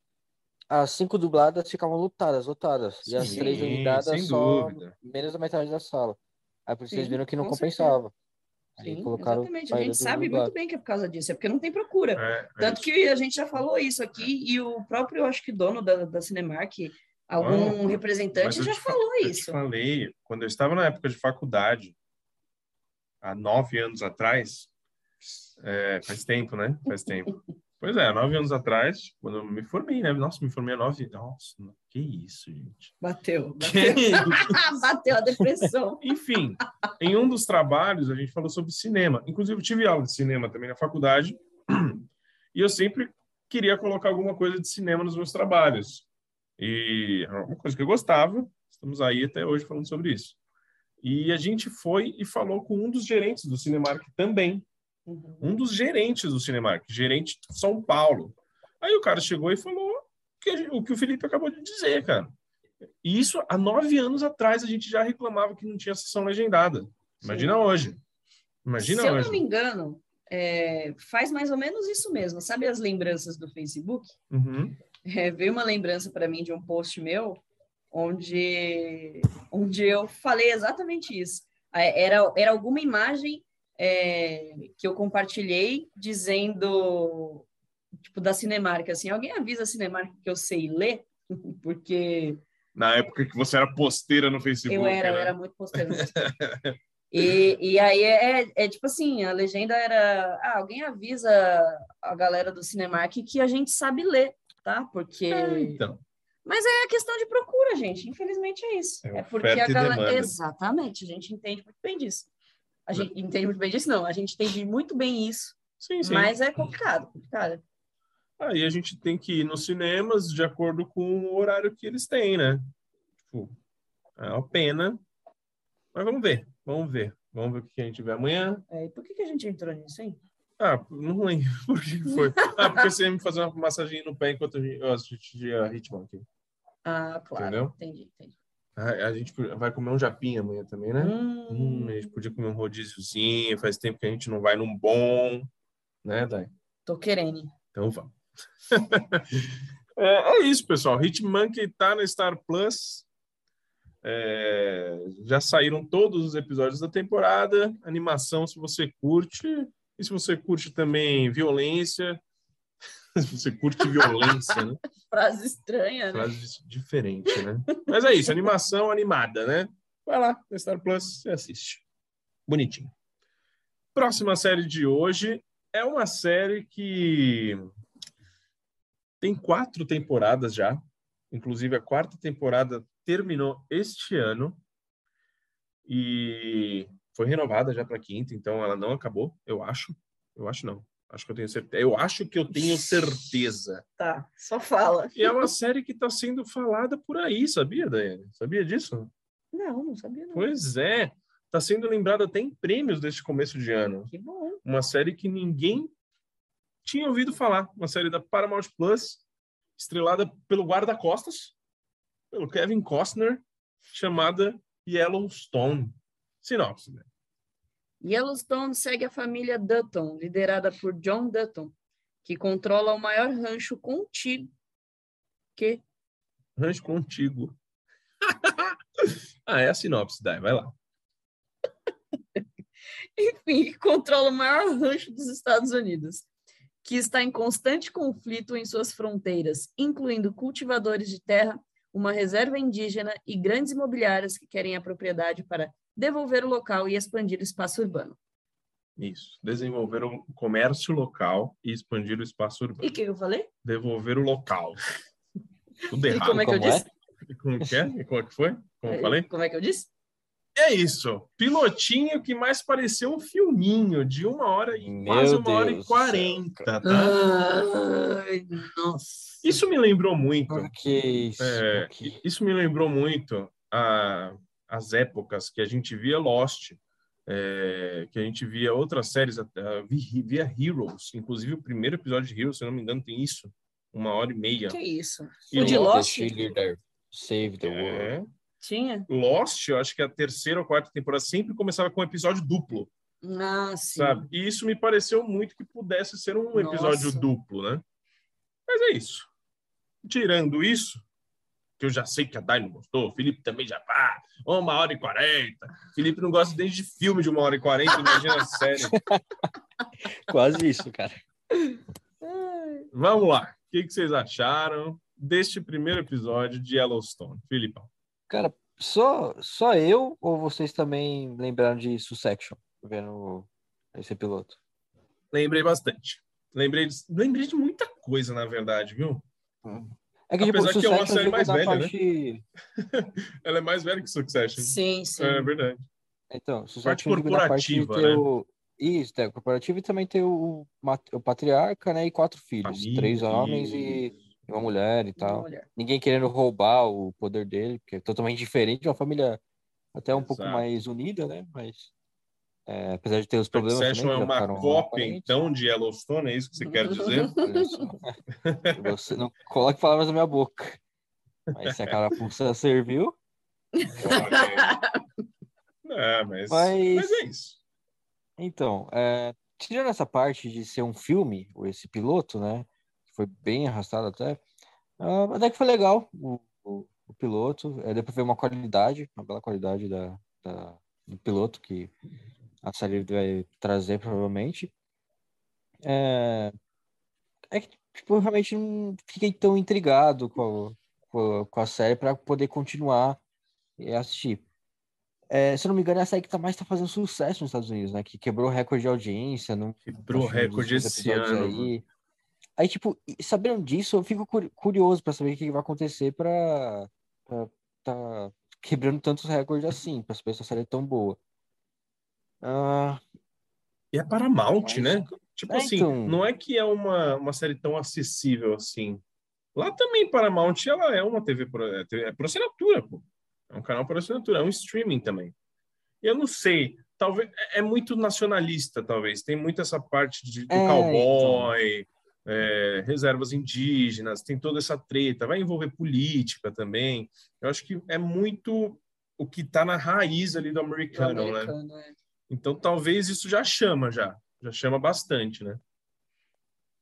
As cinco dubladas ficavam lotadas, lotadas. Sim, e as três legendadas só dúvida. menos da metade da sala. Aí por vocês viram que não compensava. Sim, exatamente. A gente sabe muito bem que é por causa disso, é porque não tem procura. É, é Tanto isso. que a gente já falou isso aqui, e o próprio, acho que dono da, da Cinemark, algum representante já falou eu isso. Eu falei, quando eu estava na época de faculdade, há nove anos atrás, é, faz tempo, né? Faz tempo. Pois é, nove anos atrás, quando eu me formei, né? Nossa, me formei a nove. Nossa, que isso, gente. Bateu. Bateu, bateu a depressão. Enfim, em um dos trabalhos a gente falou sobre cinema. Inclusive, tive aula de cinema também na faculdade. E eu sempre queria colocar alguma coisa de cinema nos meus trabalhos. E é uma coisa que eu gostava. Estamos aí até hoje falando sobre isso. E a gente foi e falou com um dos gerentes do Cinemark também, Uhum. Um dos gerentes do Cinemark, gerente de São Paulo. Aí o cara chegou e falou que gente, o que o Felipe acabou de dizer, cara. E isso há nove anos atrás a gente já reclamava que não tinha sessão legendada. Imagina Sim. hoje. Imagina Se hoje. eu não me engano, é, faz mais ou menos isso mesmo. Sabe as lembranças do Facebook? Uhum. É, veio uma lembrança para mim de um post meu onde, onde eu falei exatamente isso. É, era, era alguma imagem é, que eu compartilhei dizendo, tipo, da Cinemark, assim, alguém avisa a Cinemark que eu sei ler? Porque... Na época que você era posteira no Facebook. Eu era, né? eu era muito posteira no Facebook. E, e aí é, é, tipo assim, a legenda era, ah, alguém avisa a galera do Cinemark que a gente sabe ler, tá? Porque... É, então. Mas é a questão de procura, gente. Infelizmente é isso. É, é porque a galera... Exatamente, a gente entende muito bem disso. A gente entende muito bem disso, não. A gente entende muito bem isso. Sim, sim. Mas é complicado, complicado. Aí a gente tem que ir nos cinemas de acordo com o horário que eles têm, né? Tipo, é uma pena. Mas vamos ver, vamos ver. Vamos ver o que a gente vê amanhã. É, e por que, que a gente entrou nisso, hein? Ah, não lembro por que foi. Ah, porque você ia me fazer uma massagem no pé enquanto eu assistia aqui. Ah, claro. Entendeu? Entendi, entendi. A, a, gente vai comer um japinha amanhã também, né? Hum. Hum, a gente podia comer um rodíziozinho. Faz tempo que a gente não vai num bom, né, Dai? Tô querendo. Então vamos. é, é, isso, pessoal. Hitmonkey tá na Star Plus. É, já saíram todos os episódios da temporada. Animação, se você curte. E se você curte também violência, Você curte violência, né? Frase estranha, né? Frase diferente, né? Mas é isso, animação animada, né? Vai lá, no Star Plus, você assiste. Bonitinho. Próxima série de hoje é uma série que tem quatro temporadas já. Inclusive, a quarta temporada terminou este ano e foi renovada já para quinta, então ela não acabou, eu acho. Eu acho não. Acho que eu tenho certeza. Eu acho que eu tenho certeza. Tá, só fala. E é uma série que está sendo falada por aí, sabia, Daiane? Sabia disso? Não, não sabia não. Pois é. Está sendo lembrada até em prêmios deste começo de ano. Que bom. Uma série que ninguém tinha ouvido falar. Uma série da Paramount Plus, estrelada pelo guarda-costas, pelo Kevin Costner, chamada Yellowstone. Sinopse, né? Yellowstone segue a família Dutton, liderada por John Dutton, que controla o maior rancho contigo. Que? Rancho contigo. ah, é a sinopse, Dai, vai lá. Enfim, que controla o maior rancho dos Estados Unidos, que está em constante conflito em suas fronteiras, incluindo cultivadores de terra, uma reserva indígena e grandes imobiliárias que querem a propriedade para devolver o local e expandir o espaço urbano. Isso. Desenvolver o comércio local e expandir o espaço urbano. E o que eu falei? Devolver o local. Tudo E errado. como é que eu Como é? disse? Como que é? E Como é que foi? Como eu falei? Como é que eu disse? É isso. Pilotinho que mais pareceu um filminho de uma hora e Meu quase uma hora e Deus do céu, quarenta, tá? Ai, nossa. Isso me lembrou muito. Por que isso? É, Por que? isso me lembrou muito a, as épocas que a gente via Lost, é, que a gente via outras séries, vi- via Heroes, inclusive o primeiro episódio de Heroes, se eu não me engano, tem isso, uma hora e meia. Que isso? E o de Lost, Save the world. É. tinha? Lost, eu acho que a terceira ou quarta temporada sempre começava com um episódio duplo, Ah, sim. sabe? E isso me pareceu muito que pudesse ser um episódio Nossa. duplo, né? Mas é isso. Tirando isso, que eu já sei que a Dai não gostou, o Felipe também já pá, uma hora e quarenta. Felipe não gosta desde de filme de uma hora e quarenta, imagina a série. Quase isso, cara. Vamos lá. O que, que vocês acharam deste primeiro episódio de Yellowstone? Filipão. Cara, só, só eu ou vocês também lembraram de Succession, vendo esse piloto? Lembrei bastante. Lembrei de, lembrei de muita coisa, na verdade, viu? É que, Apesar tipo, que é uma Succession série fica mais velha, né? parte... Ela é mais velha que Succession. Sim, sim. É verdade. Então, Parte parte corporativa, ter né? o... Isso, é, corporativo e também ter o, o patriarca, né, e quatro filhos. Família, Três homens e e uma mulher e tal. mulher. Ninguém querendo roubar o poder dele, porque é totalmente diferente de uma família até um pouco Exato. mais unida, né? Mas é, apesar de ter os problemas Succession também, é uma cópia, então, de Yellowstone, é isso que você quer dizer? Só. Você não coloque palavras na minha boca. Mas se a carapuça serviu, é, mas, Mas- mas é isso. então, é, tirando essa parte de ser um filme, ou esse piloto, né? Que foi bem arrastado até, ah, até que foi legal o, o, o piloto. É, deu pra ver uma qualidade, uma bela qualidade da, da- do piloto que a série vai trazer, provavelmente. É, é que, tipo, eu realmente não fiquei tão intrigado com a, com a, série para poder continuar e assistir. É, se eu não me engano, é a série que tá mais tá fazendo sucesso nos Estados Unidos, né? Que quebrou recorde de audiência. No, Quebrou recorde esse ano. Aí. aí, tipo, sabendo disso, eu fico curi- curioso para saber o que vai acontecer pra tá quebrando tantos recordes assim, pra saber se a série é tão boa. Ah, E é Paramount, Mas- né? Tipo É, assim, então. não é que é uma, uma série tão acessível assim. Lá também, Paramount, ela é uma TV por, é, TV é por assinatura, pô. É um canal por assinatura, é um streaming também. E eu não sei, talvez é é muito nacionalista, talvez. Tem muito essa parte de, do É, cowboy, é, reservas indígenas, tem toda essa treta. Vai envolver política também. Eu acho que é muito o que está na raiz ali do Do americano, né? americano, é. Então talvez isso já chama já, já chama bastante, né?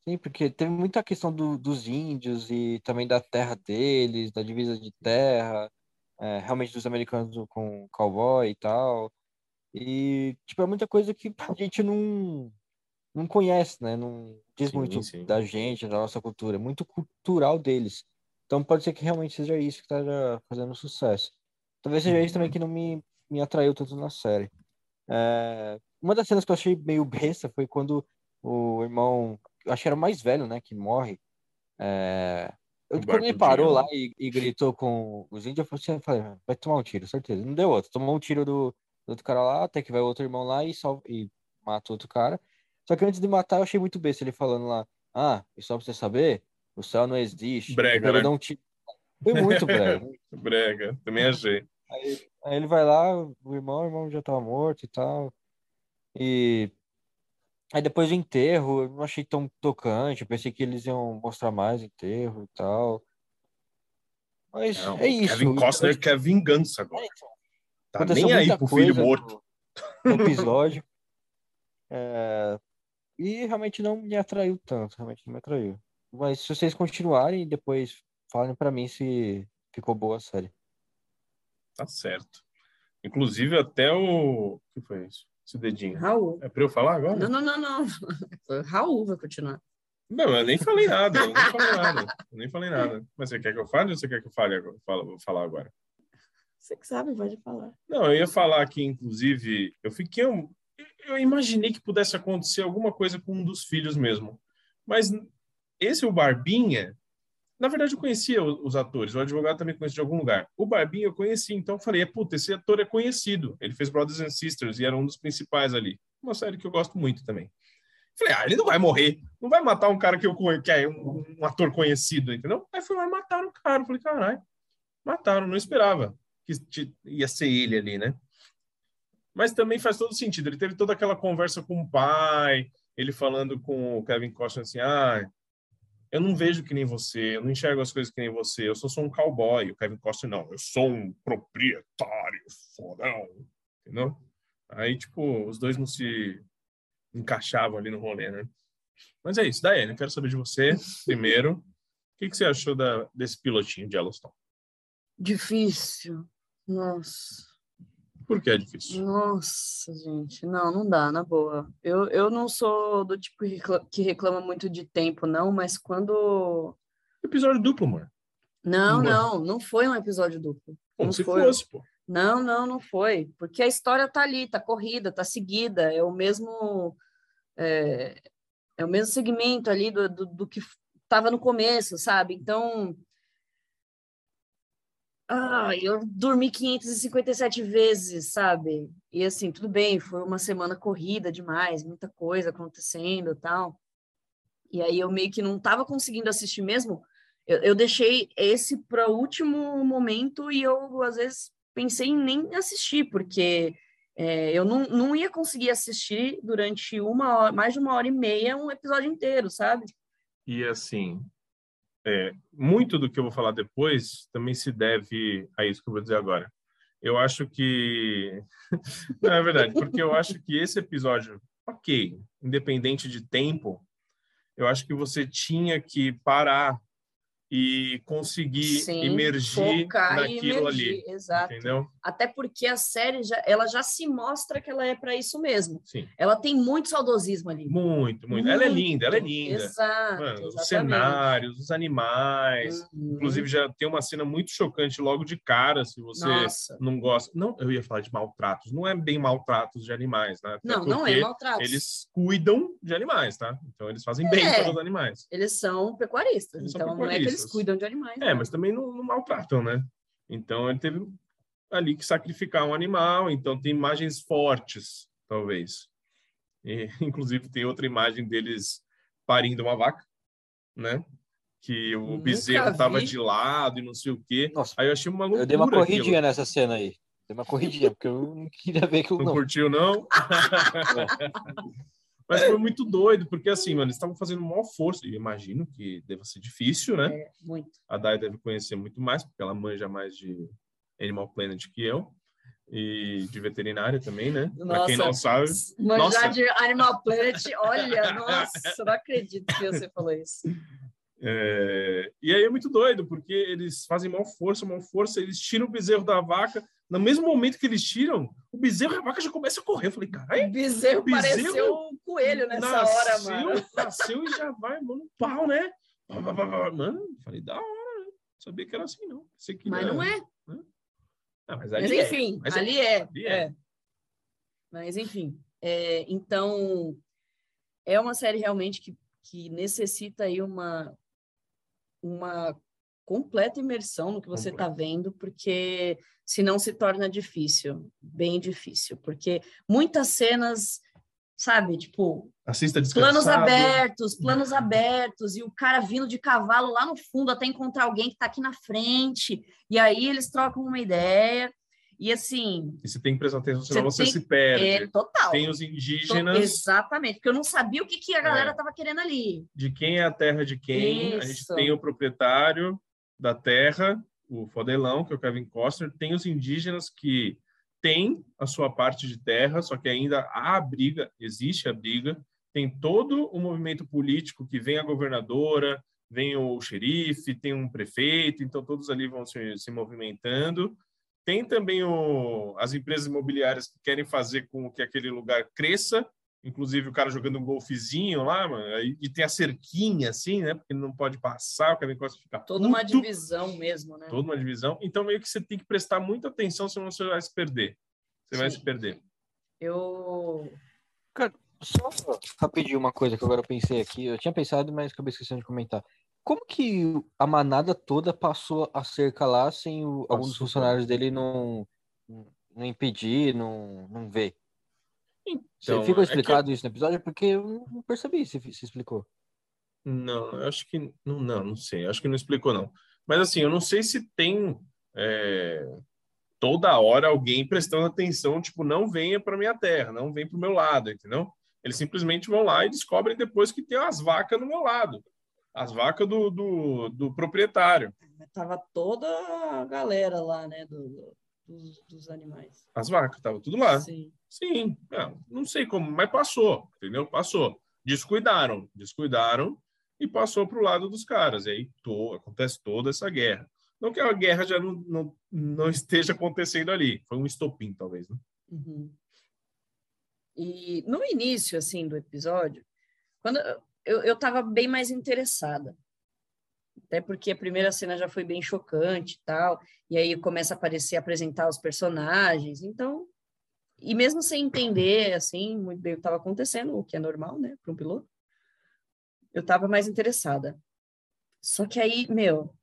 sim, porque teve muita questão do- dos índios e também da terra deles, da divisa de terra, é, realmente dos americanos com cowboy e tal. E, tipo, é muita coisa que a gente não, não conhece, né? Não diz Sim, muito sim. da gente, da nossa cultura, é muito cultural deles. Então pode ser que realmente seja isso que esteja fazendo sucesso. Talvez seja isso também que não me, me atraiu tanto na série. É, uma das cenas que eu achei meio besta foi quando o irmão, acho que era o mais velho, né, que morre. É, eu- quando ele parou lá e, e gritou com os índios, eu falei, falei, "Ah, vai tomar um tiro, certeza. Não deu outro. Tomou um tiro do, do outro cara lá, até que vai o outro irmão lá e, e mata o outro cara. Só que antes de matar, eu achei muito besta ele falando lá, ah, e só pra você saber, o céu não existe. Brega, né? um tiro. Foi muito brega. Brega, também achei. Aí, aí ele vai lá, o irmão, o irmão já tava morto e tal. E aí depois do enterro, eu não achei tão tocante. Eu pensei que eles iam mostrar mais enterro e tal. Mas Não, é isso. Kevin Costner quer vingança É, agora. então, Tá nem aí pro filho morto. no, no episódio. É, e realmente não me atraiu tanto, realmente não me atraiu. Mas se vocês continuarem, depois falem pra mim se ficou boa a série. Tá certo. Inclusive, até o. O que foi isso? Esse dedinho. Raul. É pra eu falar agora? Não, não, não, não. Raul vai continuar. Não, eu nem falei nada. Eu nem falei nada. Eu nem falei nada. Mas você quer que eu fale ou você quer que eu fale agora? Fala- vou falar agora. Você que sabe, pode falar. Não, eu ia falar aqui, inclusive, eu fiquei. um- Eu imaginei que pudesse acontecer alguma coisa com um dos filhos mesmo. Mas esse, o Barbinha, na verdade, eu conhecia os atores. O advogado também conhecia de algum lugar. O Barbinha eu conheci, então eu falei, puta, esse ator é conhecido. Ele fez Brothers and Sisters e era um dos principais ali. Uma série que eu gosto muito também. Falei, ah, ele não vai morrer. Não vai matar um cara que, eu, conhe- que é um, um ator conhecido, entendeu? Aí foi lá mataram o cara. Falei, caralho, mataram, não esperava que ia ser ele ali, né? Mas também faz todo sentido. Ele teve toda aquela conversa com o pai, ele falando com o Kevin Costner assim, ah, eu não vejo que nem você, eu não enxergo as coisas que nem você, eu sou só um cowboy. O Kevin Costner, não, eu sou um proprietário fodão, entendeu? Aí, tipo, os dois não se encaixavam ali no rolê, né? Mas é isso, Daiane, eu quero saber de você, primeiro, o que, que você achou da, desse pilotinho de Yellowstone? Difícil. Nossa. Por que é difícil? Nossa, gente. Não, não dá, na boa. Eu, eu não sou do tipo que recla- que reclama muito de tempo, não, mas quando. Episódio duplo, mano. Não, não, não foi um episódio duplo. Como Não se foi. fosse, pô. Não, não, não foi. Porque a história tá ali, tá corrida, tá seguida. É o mesmo. É, é o mesmo segmento ali do, do, do que estava no começo, sabe? Então. Ah, eu dormi 557 vezes, sabe? E assim, tudo bem, foi uma semana corrida demais, muita coisa acontecendo tal. E aí eu meio que não estava conseguindo assistir mesmo. Eu, eu deixei esse para o último momento e eu, às vezes, pensei em nem assistir, porque é, eu não, não ia conseguir assistir durante uma hora, mais de uma hora e meia um episódio inteiro, sabe? E assim, é, muito do que eu vou falar depois também se deve a isso que eu vou dizer agora. Eu acho que. Não é verdade, porque eu acho que esse episódio, ok, independente de tempo, eu acho que você tinha que parar e conseguir Sim, emergir naquilo emergir, ali. Exato. Entendeu? Até porque a série já, ela já se mostra que ela é para isso mesmo. Sim. Ela tem muito saudosismo ali. Muito, muito. Ela é Muito. linda, ela é linda. Exato. Mano, os cenários, os animais. Uhum. Inclusive, já tem uma cena muito chocante logo de cara, se você Nossa. não gosta. Não, eu ia falar de maltratos. Não é bem maltratos de animais, né? Até Não, não é porque maltrato. Eles cuidam de animais, tá? Então, eles fazem bem É. para os animais. Eles são pecuaristas, Eles são então não é que eles pecuaristas. cuidam de animais. É, não. mas também não, não maltratam, né? Então, ele teve ali que sacrificar um animal. Então, tem imagens fortes, talvez. E, inclusive, tem outra imagem deles parindo uma vaca, né? Que o Nunca bezerro tava vi. de lado e não sei o quê. Nossa, Aí eu achei uma loucura eu dei uma corridinha aquilo. nessa cena aí. Dei uma corridinha, porque eu não queria ver aquilo Não não. curtiu, não? Mas foi muito doido, porque assim, mano, eles estavam fazendo maior força. E eu imagino que deva ser difícil, né? É, muito. A Dai deve conhecer muito mais, porque ela manja mais de Animal Planet que eu. E de veterinária também, né? Pra quem não Nossa, sabe. Manjar Nossa. de Animal Planet, olha, nossa, não acredito que você falou isso. É, e aí é muito doido, porque eles fazem mal força, mal força, eles tiram o bezerro da vaca. No mesmo momento que eles tiram, o bezerro e a vaca já começam a correr. Eu falei, caralho, O bezerro, pareceu um coelho nessa hora, mano. Nasceu e já vai, mano, pau, né? Mano, falei, da hora, né? Não sabia que era assim, não. Que Mas não é. Ah, mas Mas é. enfim, Mas ali é. ali é. é. Mas enfim, é, então é uma série realmente que, que necessita aí uma uma completa imersão no que você está vendo, porque senão se torna difícil, bem difícil, porque muitas cenas, sabe, tipo, Assista descansado. planos abertos, planos abertos, e o cara vindo de cavalo lá no fundo até encontrar alguém que está aqui na frente, e aí eles trocam uma ideia, e assim, E você tem que prestar atenção, senão Você você, tem- se perde. é total. Tem os To- indígenas, Exatamente, porque eu não sabia o que, que a galera É. estava querendo ali. de quem é a terra de quem. A gente Isso. tem o proprietário da terra, o Fodelão, que é o Kevin Costner. Tem os indígenas que têm a sua parte de terra, só que ainda há a briga, existe a briga. Tem todo o movimento político que vem a governadora, vem o xerife, tem um prefeito, então todos ali vão se, se movimentando. Tem também o, as empresas imobiliárias que querem fazer com que aquele lugar cresça, inclusive o cara jogando um golfezinho lá, mano, e tem a cerquinha assim, né? Porque ele não pode passar, o Kevin Costner fica Toda uma divisão mesmo, né? toda uma divisão. Então meio que você tem que prestar muita atenção, senão você vai se perder. Você vai Sim. se perder. Eu. Só rapidinho uma coisa que agora eu pensei aqui. Eu tinha pensado, mas acabei esquecendo de comentar. Como que a manada toda passou a cerca lá sem o- alguns dos funcionários dele não, não impedir, não, não ver? Então, Ficou é que- explicado isso no episódio? Porque eu não percebi se, se explicou. Não, eu acho que não, não, não sei. Acho que não explicou não. Mas assim, eu não sei se tem é, toda hora alguém prestando atenção, tipo, não venha para minha terra, não vem para o meu lado, entendeu? Eles simplesmente vão lá e descobrem depois que tem as vacas no meu lado, as vacas do, do, do proprietário, Tava toda a galera lá, né? do- do- dos, dos animais. as vacas, tava tudo lá. Sim. Sim, não, não sei como, mas passou, entendeu? Passou. Descuidaram, descuidaram e passou para o lado dos caras. E aí to- acontece toda essa guerra. Não que a guerra já não, não, não esteja acontecendo ali, foi um estopim, talvez. Né? Uhum. E no início, assim, do episódio, quando eu, eu tava bem mais interessada. Até porque a primeira cena já foi bem chocante e tal, e aí começa a aparecer, apresentar os personagens, então... E mesmo sem entender, assim, muito bem o que estava acontecendo, o que é normal, né, para um piloto, eu tava mais interessada. Só que aí, meu,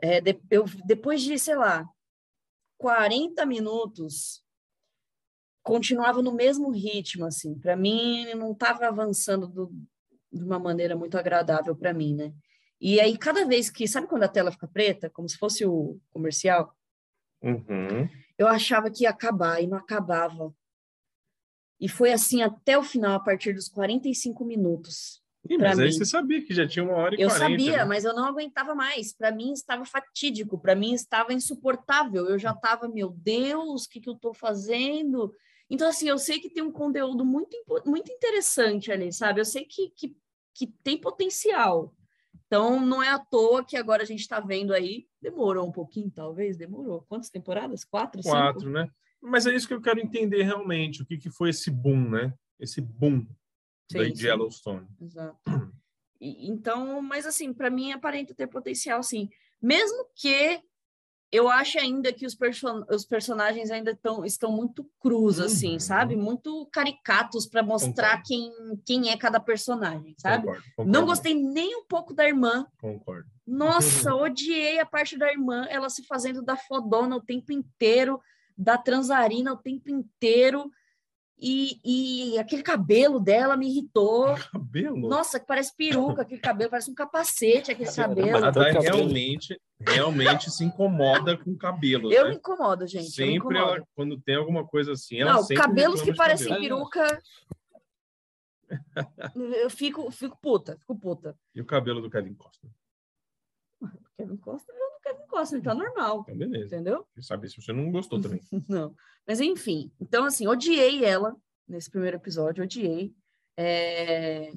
é, de- eu, depois de, sei lá, 40 minutos, continuava no mesmo ritmo, assim. Para mim, não estava avançando do- de uma maneira muito agradável para mim, né? E aí, cada vez que... Sabe quando a tela fica preta? Como se fosse o comercial? Uhum. Eu achava que ia acabar e não acabava. E foi assim até o final, a partir dos 45 minutos. Ih, mas aí mim. você sabia que já tinha uma hora e Eu quarenta. sabia, né? mas eu não aguentava mais. Para mim estava fatídico, para mim estava insuportável. Eu já estava, meu Deus, o que, que eu estou fazendo? Então, assim, eu sei que tem um conteúdo muito, muito interessante ali, sabe? Eu sei que, que, que tem potencial. Então, não é à toa que agora a gente está vendo aí. Demorou um pouquinho, talvez, demorou. Quantas temporadas? Quatro, Quatro, cinco? né? Mas é isso que eu quero entender realmente, o que, que foi esse boom, né? Esse boom da Sim, de sim. Yellowstone. Exato. E- então, mas assim, para mim aparenta ter potencial, sim. Mesmo que eu ache ainda que os, person os personagens ainda tão, estão muito crus, assim, Uhum. sabe? Muito caricatos para mostrar quem, quem é cada personagem, sabe? Concordo, concordo, Não gostei nem um pouco da irmã. Concordo. Nossa, odiei a parte da irmã, ela se fazendo da fodona o tempo inteiro, da transarina o tempo inteiro. E, e aquele cabelo dela me irritou. Cabelo? Nossa, que parece peruca, aquele cabelo, parece um capacete, aquele A cabelo. O cabelo. realmente, realmente se incomoda com cabelo, Eu né? me incomodo, gente. sempre incomodo. ela, quando tem alguma coisa assim, ela Não, sempre cabelos que parecem cabelo. peruca. Eu fico, fico puta, fico puta. E o cabelo do Kevin Costner? Kevin Costa, eu não Kevin Costa, então é normal, Então, beleza. entendeu? Quem sabe se você não gostou também. Não. Mas enfim, então assim, odiei ela nesse primeiro episódio, odiei. É,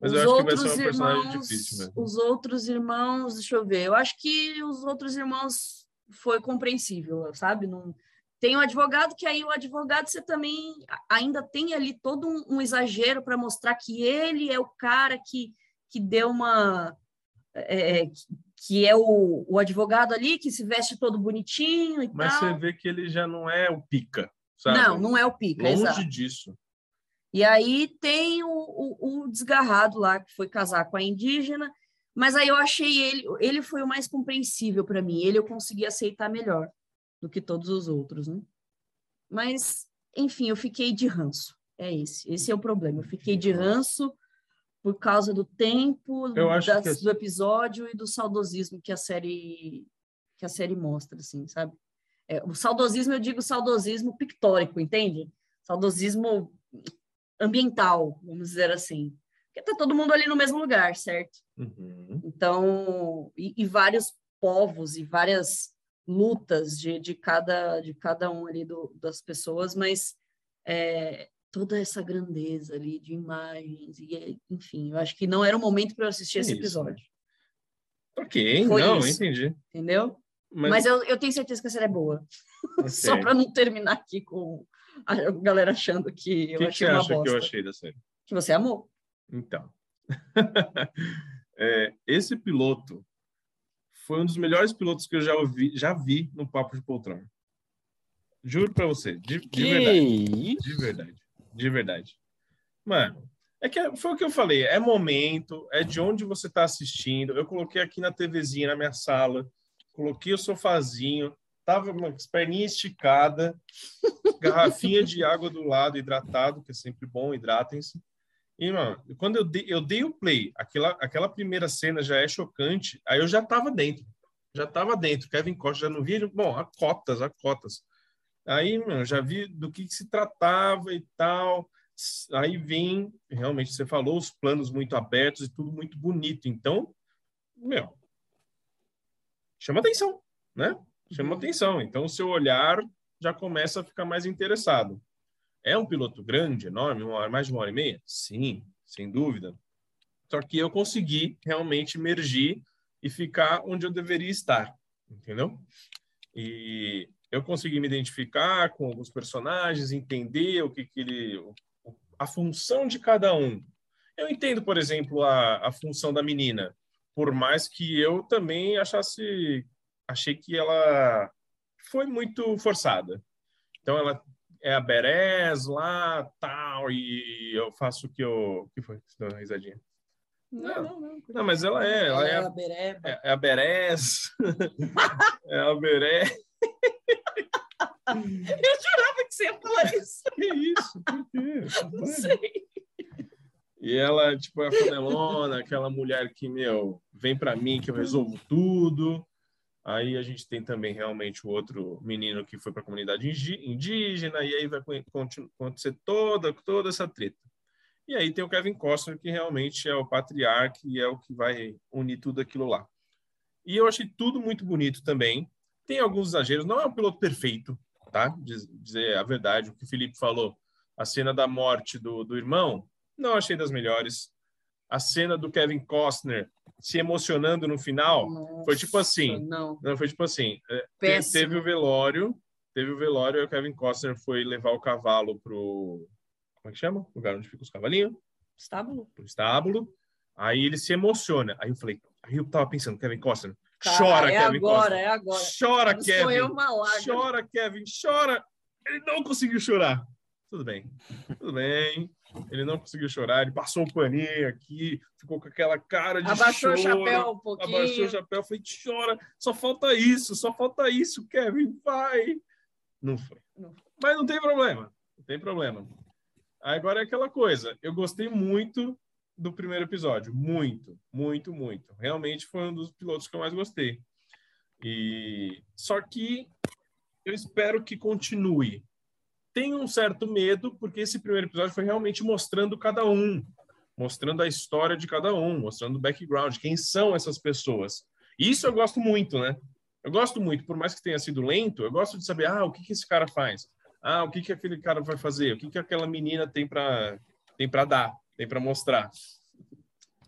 Mas os eu acho que vai outros ser uma personagem irmãos, difícil mesmo. os outros irmãos, deixa eu ver. Eu acho que os outros irmãos foi compreensível, sabe? Não tem o advogado que aí o advogado você também ainda tem ali todo um, um exagero para mostrar que ele é o cara que que deu uma é, é, que- é o, o advogado ali que se veste todo bonitinho e Mas tal. você vê que ele já não é o pica, sabe? Não, não é o pica, Longe exato. disso. E aí tem o, o, o desgarrado lá, que foi casar com a indígena, mas aí eu achei ele, ele foi o mais compreensível para mim, ele eu consegui aceitar melhor do que todos os outros, né? Mas, enfim, eu fiquei de ranço, é esse, esse é o problema, eu fiquei de ranço por causa do tempo, das- que do episódio e do saudosismo que a série que a série mostra, assim, sabe? É, o saudosismo, eu digo saudosismo pictórico, entende? Saudosismo ambiental, vamos dizer assim. Porque tá todo mundo ali no mesmo lugar, certo? Uhum. Então, e, e vários povos e várias lutas de, de, cada, de cada um ali do, das pessoas, mas é, toda essa grandeza ali de imagens, e, é, enfim, eu acho que não era o momento para eu assistir É esse isso, episódio, Ok, Foi não, isso. entendi. entendeu? Mas, Mas, eu, eu tenho certeza que a série é boa, ok. só para não terminar aqui com a galera achando que eu o que, que achei você uma acha bosta. que eu achei da série? Que você amou. Então, É, esse piloto foi um dos melhores pilotos que eu já ouvi, já vi no Papo de Poltrona. Juro pra você, de, de Que verdade, de verdade, de verdade. Mano, é que foi o que eu falei, é momento, é de onde você tá assistindo. Eu coloquei aqui na TVzinha, na minha sala, coloquei o sofazinho, tava com as perninhas esticadas, garrafinha de água do lado, hidratado, que é sempre bom, hidratem-se. E, mano, quando eu dei, eu dei o play, aquela, aquela primeira cena já é chocante, aí eu já tava dentro. Já tava dentro. Kevin Costa já não via. Bom, a cotas, a cotas. Aí, mano, já vi do que, que se tratava e tal. Aí vem, realmente, você falou, os planos muito abertos e tudo muito bonito. Então, meu, chama atenção, né? Chama Uhum. atenção. Então, o seu olhar já começa a ficar mais interessado. É um piloto grande, enorme, uma hora, mais de uma hora e meia? Sim, sem dúvida. Só que eu consegui realmente emergir e ficar onde eu deveria estar, entendeu? E eu consegui me identificar com alguns personagens, entender o que, que ele, a função de cada um. Eu entendo, por exemplo, a, a função da menina, por mais que eu também achasse, achei que ela foi muito forçada. Então ela é a Beres lá, tal, e eu faço o que eu, o que foi? Você deu uma risadinha. Não, não, não. Não, mas ela é, ela é, a- a bereba. é, é a Beres. é a Beres. Eu jurava que você ia falar isso. Que isso? Por quê? Não sei. E ela, tipo, é a Canelona, aquela mulher que, meu, vem pra mim que eu resolvo tudo. Aí a gente tem também realmente o outro menino que foi pra comunidade indi- indígena, e aí vai acontecer toda, toda essa treta. E aí tem o Kevin Costner, que realmente é o patriarca e é o que vai unir tudo aquilo lá. E eu achei tudo muito bonito também. Tem alguns exageros, não é um piloto perfeito, tá? Diz- Dizer a verdade, o que o Felipe falou. A cena da morte do, do irmão, não achei das melhores. A cena do Kevin Costner se emocionando no final, foi tipo assim, Não, não, foi tipo assim, é, péssimo. teve o velório, teve o velório, e o Kevin Costner foi levar o cavalo pro, como é que chama? O lugar onde ficam os cavalinhos, Estábulo? pro estábulo. Aí ele se emociona. Aí eu falei, aí eu tava pensando, Kevin Costner, Cara, chora, é Kevin agora, Costner. é agora. Chora, Não sou eu, Kevin. malaga. Chora, Kevin, chora. Ele não conseguiu chorar. Tudo bem, tudo bem. Ele não conseguiu chorar, ele passou o paninho aqui, ficou com aquela cara de Abaixou choro. o chapéu um pouquinho. Abaixou o chapéu, falei, chora, só falta isso, só falta isso, Kevin, vai. Não foi. Não Mas não tem problema, não tem problema. Agora é aquela coisa, eu gostei muito do primeiro episódio, muito, muito, muito. Realmente foi um dos pilotos que eu mais gostei. E só que eu espero que continue. Tenho um certo medo, porque esse primeiro episódio foi realmente mostrando cada um, mostrando a história de cada um, mostrando o background, quem são essas pessoas. Isso eu gosto muito, né? Eu gosto muito, por mais que tenha sido lento, eu gosto de saber, ah, o que, que esse cara faz? Ah, o que, que aquele cara vai fazer? O que, que aquela menina tem para tem para dar, tem para mostrar?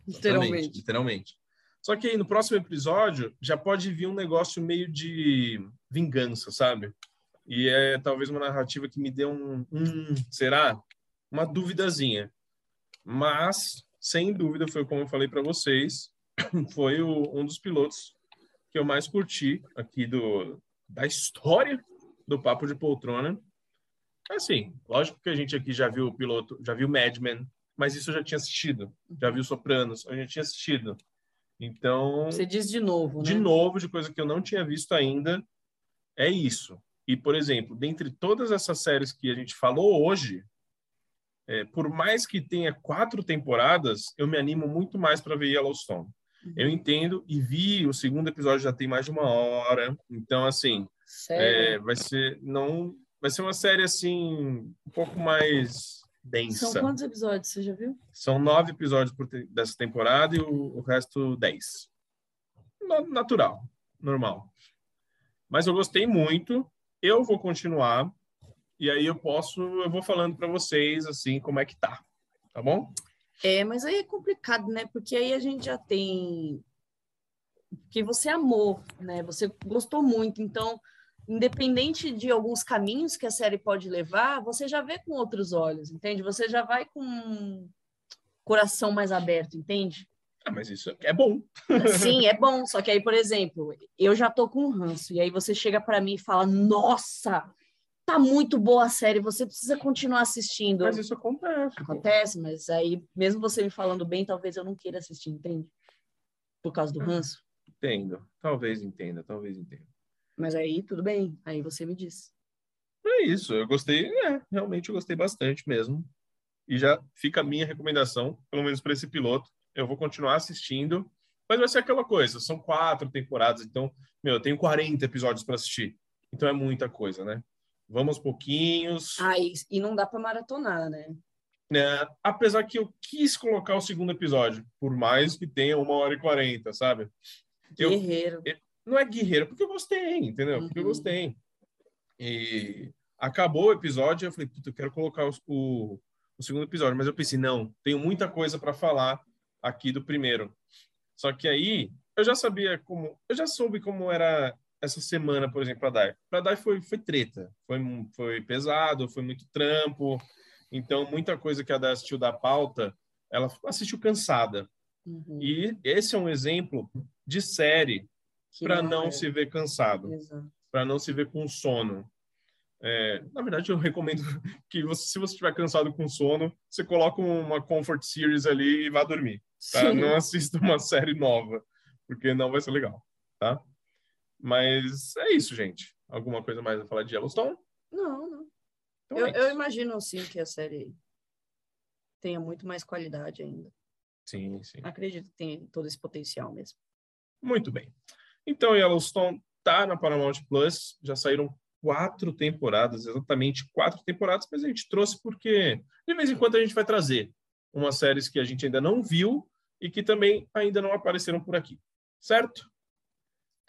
Literalmente. Literalmente. Só que aí no próximo episódio já pode vir um negócio meio de vingança, sabe? E é talvez uma narrativa que me dê um, um será? Uma duvidazinha. Mas, sem dúvida, foi como eu falei para vocês, foi o, um dos pilotos que eu mais curti aqui do, da história do Papo de Poltrona. Assim, lógico que a gente aqui já viu o piloto, já viu Mad Men, mas isso eu já tinha assistido. Já viu Sopranos, eu já tinha assistido. Então. Você diz de novo, né? De novo, de coisa que eu não tinha visto ainda, é isso. E, por exemplo, dentre todas essas séries que a gente falou hoje, é, por mais que tenha quatro temporadas, eu me animo muito mais para ver Yellowstone. Uhum. Eu entendo e vi o segundo episódio já tem mais de uma hora, então assim, é, vai ser não vai ser uma série assim um pouco mais densa. São quantos episódios você já viu? São nove episódios te dessa temporada e o, o resto dez. Natural, normal. Mas eu gostei muito. Eu vou continuar e aí eu posso, eu vou falando para vocês assim como é que tá, tá bom? É, mas aí é complicado, né? Porque aí a gente já tem que você amou, né? Você gostou muito, então independente de alguns caminhos que a série pode levar, você já vê com outros olhos, entende? Você já vai com um coração mais aberto, entende? Ah, mas isso é bom. Sim, é bom. Só que aí, por exemplo, eu já tô com um ranço, e aí você chega para mim e fala: Nossa, tá muito boa a série, você precisa continuar assistindo. Mas isso acontece. Acontece, mas aí, mesmo você me falando bem, talvez eu não queira assistir, entende? Por causa do ranço. Entendo. Talvez entenda, talvez entenda. Mas aí, tudo bem. Aí você me diz. É isso. Eu gostei. É, realmente eu gostei bastante mesmo. E já fica a minha recomendação, pelo menos para esse piloto. Eu vou continuar assistindo. Mas vai ser aquela coisa. São quatro temporadas. Então, meu, eu tenho 40 episódios para assistir. Então é muita coisa, né? vamos pouquinhos. Ah, e, e não dá para maratonar, né? É, apesar que eu quis colocar o segundo episódio, por mais que tenha uma hora e quarenta, sabe? Guerreiro. Não é guerreiro, porque eu gostei, entendeu? Porque eu uhum. gostei. E acabou o episódio, eu falei, puta, eu quero colocar o, o, o segundo episódio, mas eu pensei, não, tenho muita coisa para falar aqui do primeiro. Só que aí eu já sabia como, eu já soube como era essa semana, por exemplo, para Dai. Para Dai foi, foi treta, foi, foi pesado, foi muito trampo. Então, muita coisa que a Dai assistiu da pauta, ela assistiu cansada. Uhum. E esse é um exemplo de série para não, é. se ver cansado, para não se ver com sono. É, na verdade, eu recomendo que você, se você estiver cansado com sono, você coloca uma comfort series ali e vá dormir. Tá? Não assista uma série nova, porque não vai ser legal, tá? Mas é isso, gente. Alguma coisa mais a falar de Yellowstone? Não, não. Então, eu, é eu imagino, sim, que a série tenha muito mais qualidade ainda. Sim, sim. Acredito que tem todo esse potencial mesmo. Muito bem. Então, Yellowstone tá na Paramount Plus. Já saíram quatro temporadas, exatamente quatro temporadas, mas a gente trouxe porque de vez em quando a gente vai trazer umas séries que a gente ainda não viu e que também ainda não apareceram por aqui. Certo?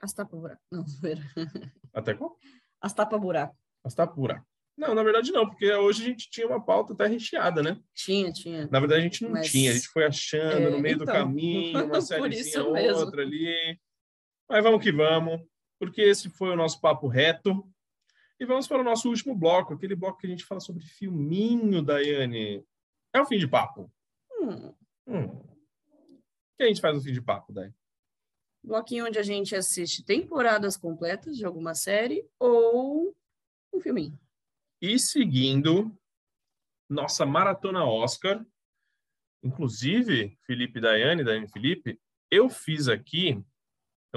As tapa-buraco. Não, zoeira. Até qual? As tapa-buraco. As tapa-buraco. Não, na verdade não, porque hoje a gente tinha uma pauta até recheada, né? Tinha, tinha. Na verdade a gente não Mas... tinha, a gente foi achando é, no meio então... do caminho, uma sériezinha outra ali. Mas vamos que vamos, porque esse foi o nosso papo reto. E vamos para o nosso último bloco, aquele bloco que a gente fala sobre filminho, Daiane. É o fim de papo. Hum. Hum. O que a gente faz no fim de papo, Daiane? bloquinho onde a gente assiste temporadas completas de alguma série ou um filminho. E seguindo nossa maratona Oscar, inclusive Felipe Daiane, Daiane Felipe, eu fiz aqui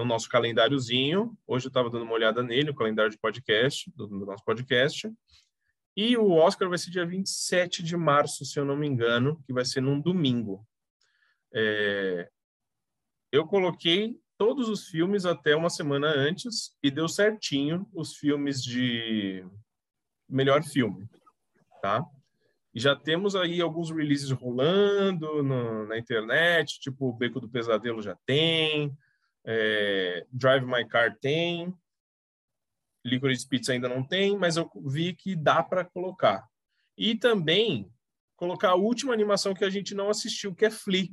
o nosso calendáriozinho. Hoje eu estava dando uma olhada nele, o calendário de podcast, do, do, nosso podcast. E o Oscar vai ser dia 27 de março, se eu não me engano, que vai ser num domingo. É... Eu coloquei todos os filmes até uma semana antes e deu certinho os filmes de melhor filme, tá? E já temos aí alguns releases rolando no, na internet, tipo o Beco do Pesadelo já tem, é, Drive My Car tem, Licorice Pizza ainda não tem, mas eu vi que dá para colocar. E também colocar a última animação que a gente não assistiu, que é Flea,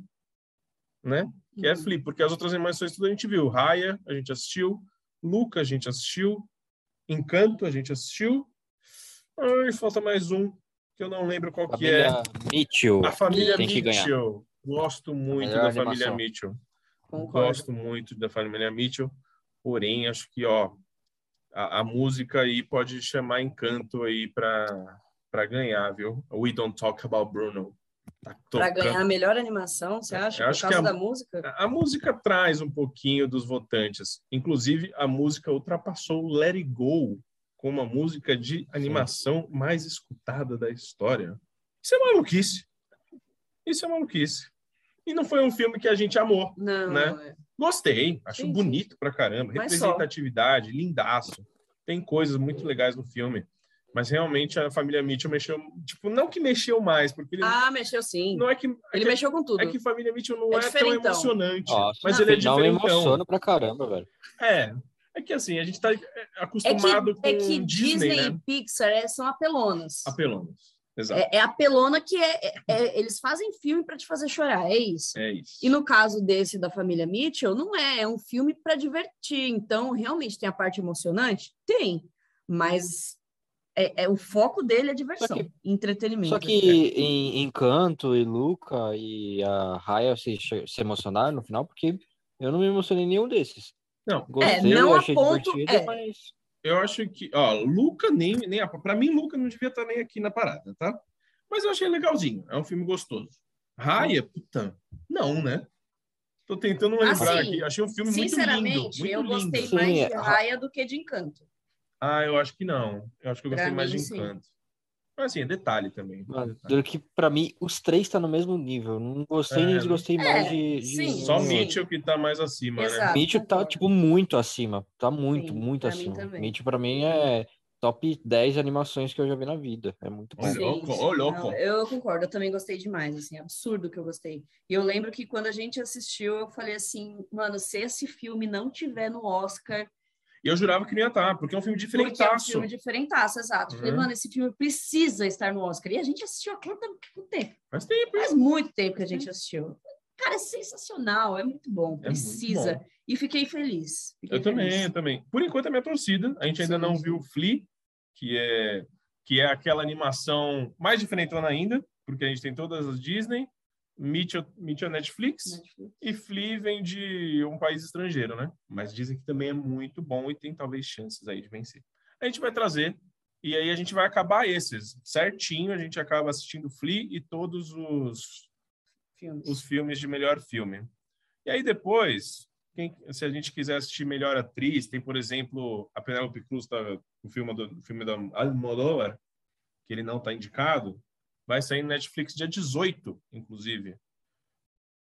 né? Que é Uhum. Flea, porque as outras animações tudo a gente viu. Raya, a gente assistiu. Luca, a gente assistiu. Encanto, a gente assistiu. Ai, falta mais um, que eu não lembro qual que é. Família Mitchell. A família. Mitchell. Gosto muito da família animação. Mitchell. Concordo. Gosto muito da família Mitchell. Porém, acho que, ó, a, a música aí pode chamar encanto aí para para ganhar, viu? We Don't Talk About Bruno. Tá Para ganhar a melhor animação, você acha? Eu Por acho que causa a- da música? A música traz um pouquinho dos votantes. Inclusive, a música ultrapassou o Let It Go como a música de animação mais escutada da história. Isso é maluquice. Isso é maluquice. E não foi um filme que a gente amou. Não, né? é. Gostei, acho Sim, sim. bonito pra caramba. Mas só. Representatividade, lindaço. Tem coisas muito legais no filme. Mas realmente a família Mitchell mexeu. Tipo, não que mexeu mais, porque ele. Ah, mexeu sim. não é que. É Ele que, mexeu com tudo. é que família Mitchell não É é, tão emocionante. Nossa, mas Não, ele é Não me diferentão. emociono pra caramba, velho. É. É que assim, a gente tá É que, acostumado é com que Disney, Disney né? e Pixar é- são apelonas. Apelonas. É, é apelona que é, é- é- eles fazem filme para te fazer chorar, é isso. É, isso. E no caso desse da família Mitchell, não é, é um filme para divertir. Então, realmente tem a parte emocionante? Tem, mas é, é- o foco dele é diversão, Só que- entretenimento. Só que em Encanto e Luca e a Raya se, se emocionaram no final, porque eu não me emocionei em nenhum desses. Não, Gostei, não a achei ponto- divertido, é. mas eu acho que, ó, Luca nem, nem para mim Luca não devia estar nem aqui na parada, tá? Mas eu achei legalzinho, é um filme gostoso. Raya, puta, não, né? Tô tentando lembrar Assim, aqui, achei um filme muito lindo, Sinceramente, eu lindo. gostei mais de é- Raia do que de Encanto. Ah, eu acho que não. Eu acho que eu Pra gostei mais mim, de sim. Mas assim, é detalhe também. mano, detalhe. do que pra mim os três tá no mesmo nível. Não gostei É, nem né? desgostei mais de, de sim, Só sim. Mitchell que tá mais acima, né? Exato. Mitchell tá, tipo, muito acima. Tá muito, Sim, muito pra mim acima. também. Mitchell, pra mim, é top 10 animações que eu já vi na vida. É muito bom. Olha, Sim, louco, sim. ô, louco. Não, eu concordo, eu também gostei demais, assim, absurdo que eu gostei. E eu lembro que quando a gente assistiu, eu falei assim, mano, se esse filme não tiver no Oscar, E eu jurava que não ia estar, porque é um filme porque é um diferentaço. filme diferentaço, exato. Eu Falei, Uhum. mano, esse filme precisa estar no Oscar. E a gente assistiu há quanto tempo? Mas tem, Faz muito tempo que a gente assistiu. Cara, é sensacional, é muito bom, muito precisa. bom. E fiquei feliz. Fiquei Eu também, feliz. eu também. Por enquanto, é minha torcida. A gente ainda Sim, não sim. viu o Flea, que é, que é aquela animação mais diferentona ainda, porque a gente tem todas as Disney, Mitchell, Mitchell Netflix, Netflix. e Flea vem de um país estrangeiro, né? Mas dizem que também é muito bom e tem talvez chances aí de vencer. A gente vai trazer, e aí a gente vai acabar esses. Certinho, a gente acaba assistindo Flea e todos os Filmes. os filmes de melhor filme. E aí depois, quem- se a gente quiser assistir melhor atriz, tem, por exemplo, a Penélope Cruz, tá, o filme do o filme da Almodóvar, que ele não está indicado, vai sair no Netflix dia 18, inclusive.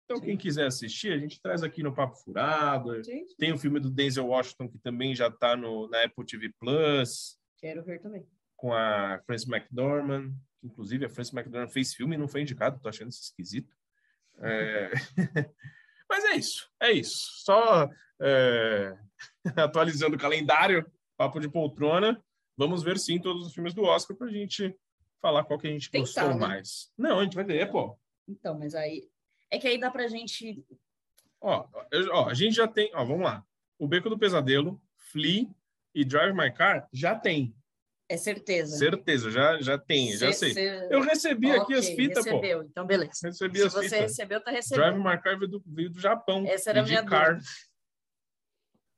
Então, quem quiser assistir, a gente traz aqui no Papo Furado. Gente, Tem o filme do Denzel Washington, que também já está na Apple TV Plus, quero ver também. com a Frances McDormand. Inclusive, a Frances McDormand fez filme e não foi indicado, tô achando isso esquisito. É... Mas é isso, é isso. Só é, atualizando o calendário, papo de poltrona. Vamos ver sim todos os filmes do Oscar pra gente falar qual que a gente Tentar, gostou né? mais. Não, a gente vai ver, pô. Então, mas aí. É que aí dá pra gente. Ó, eu- ó, a gente já tem, ó, vamos lá. O Beco do Pesadelo, Flea e Drive My Car já tem. É certeza. Certeza, já, já tem, já Cê- sei. cê- Eu recebi aqui as fitas, pô. recebeu. Então, beleza. Recebi Se as você fitas. recebeu, tá Drive recebendo. My Car veio do, veio do Japão. Essa era a minha car. dúvida.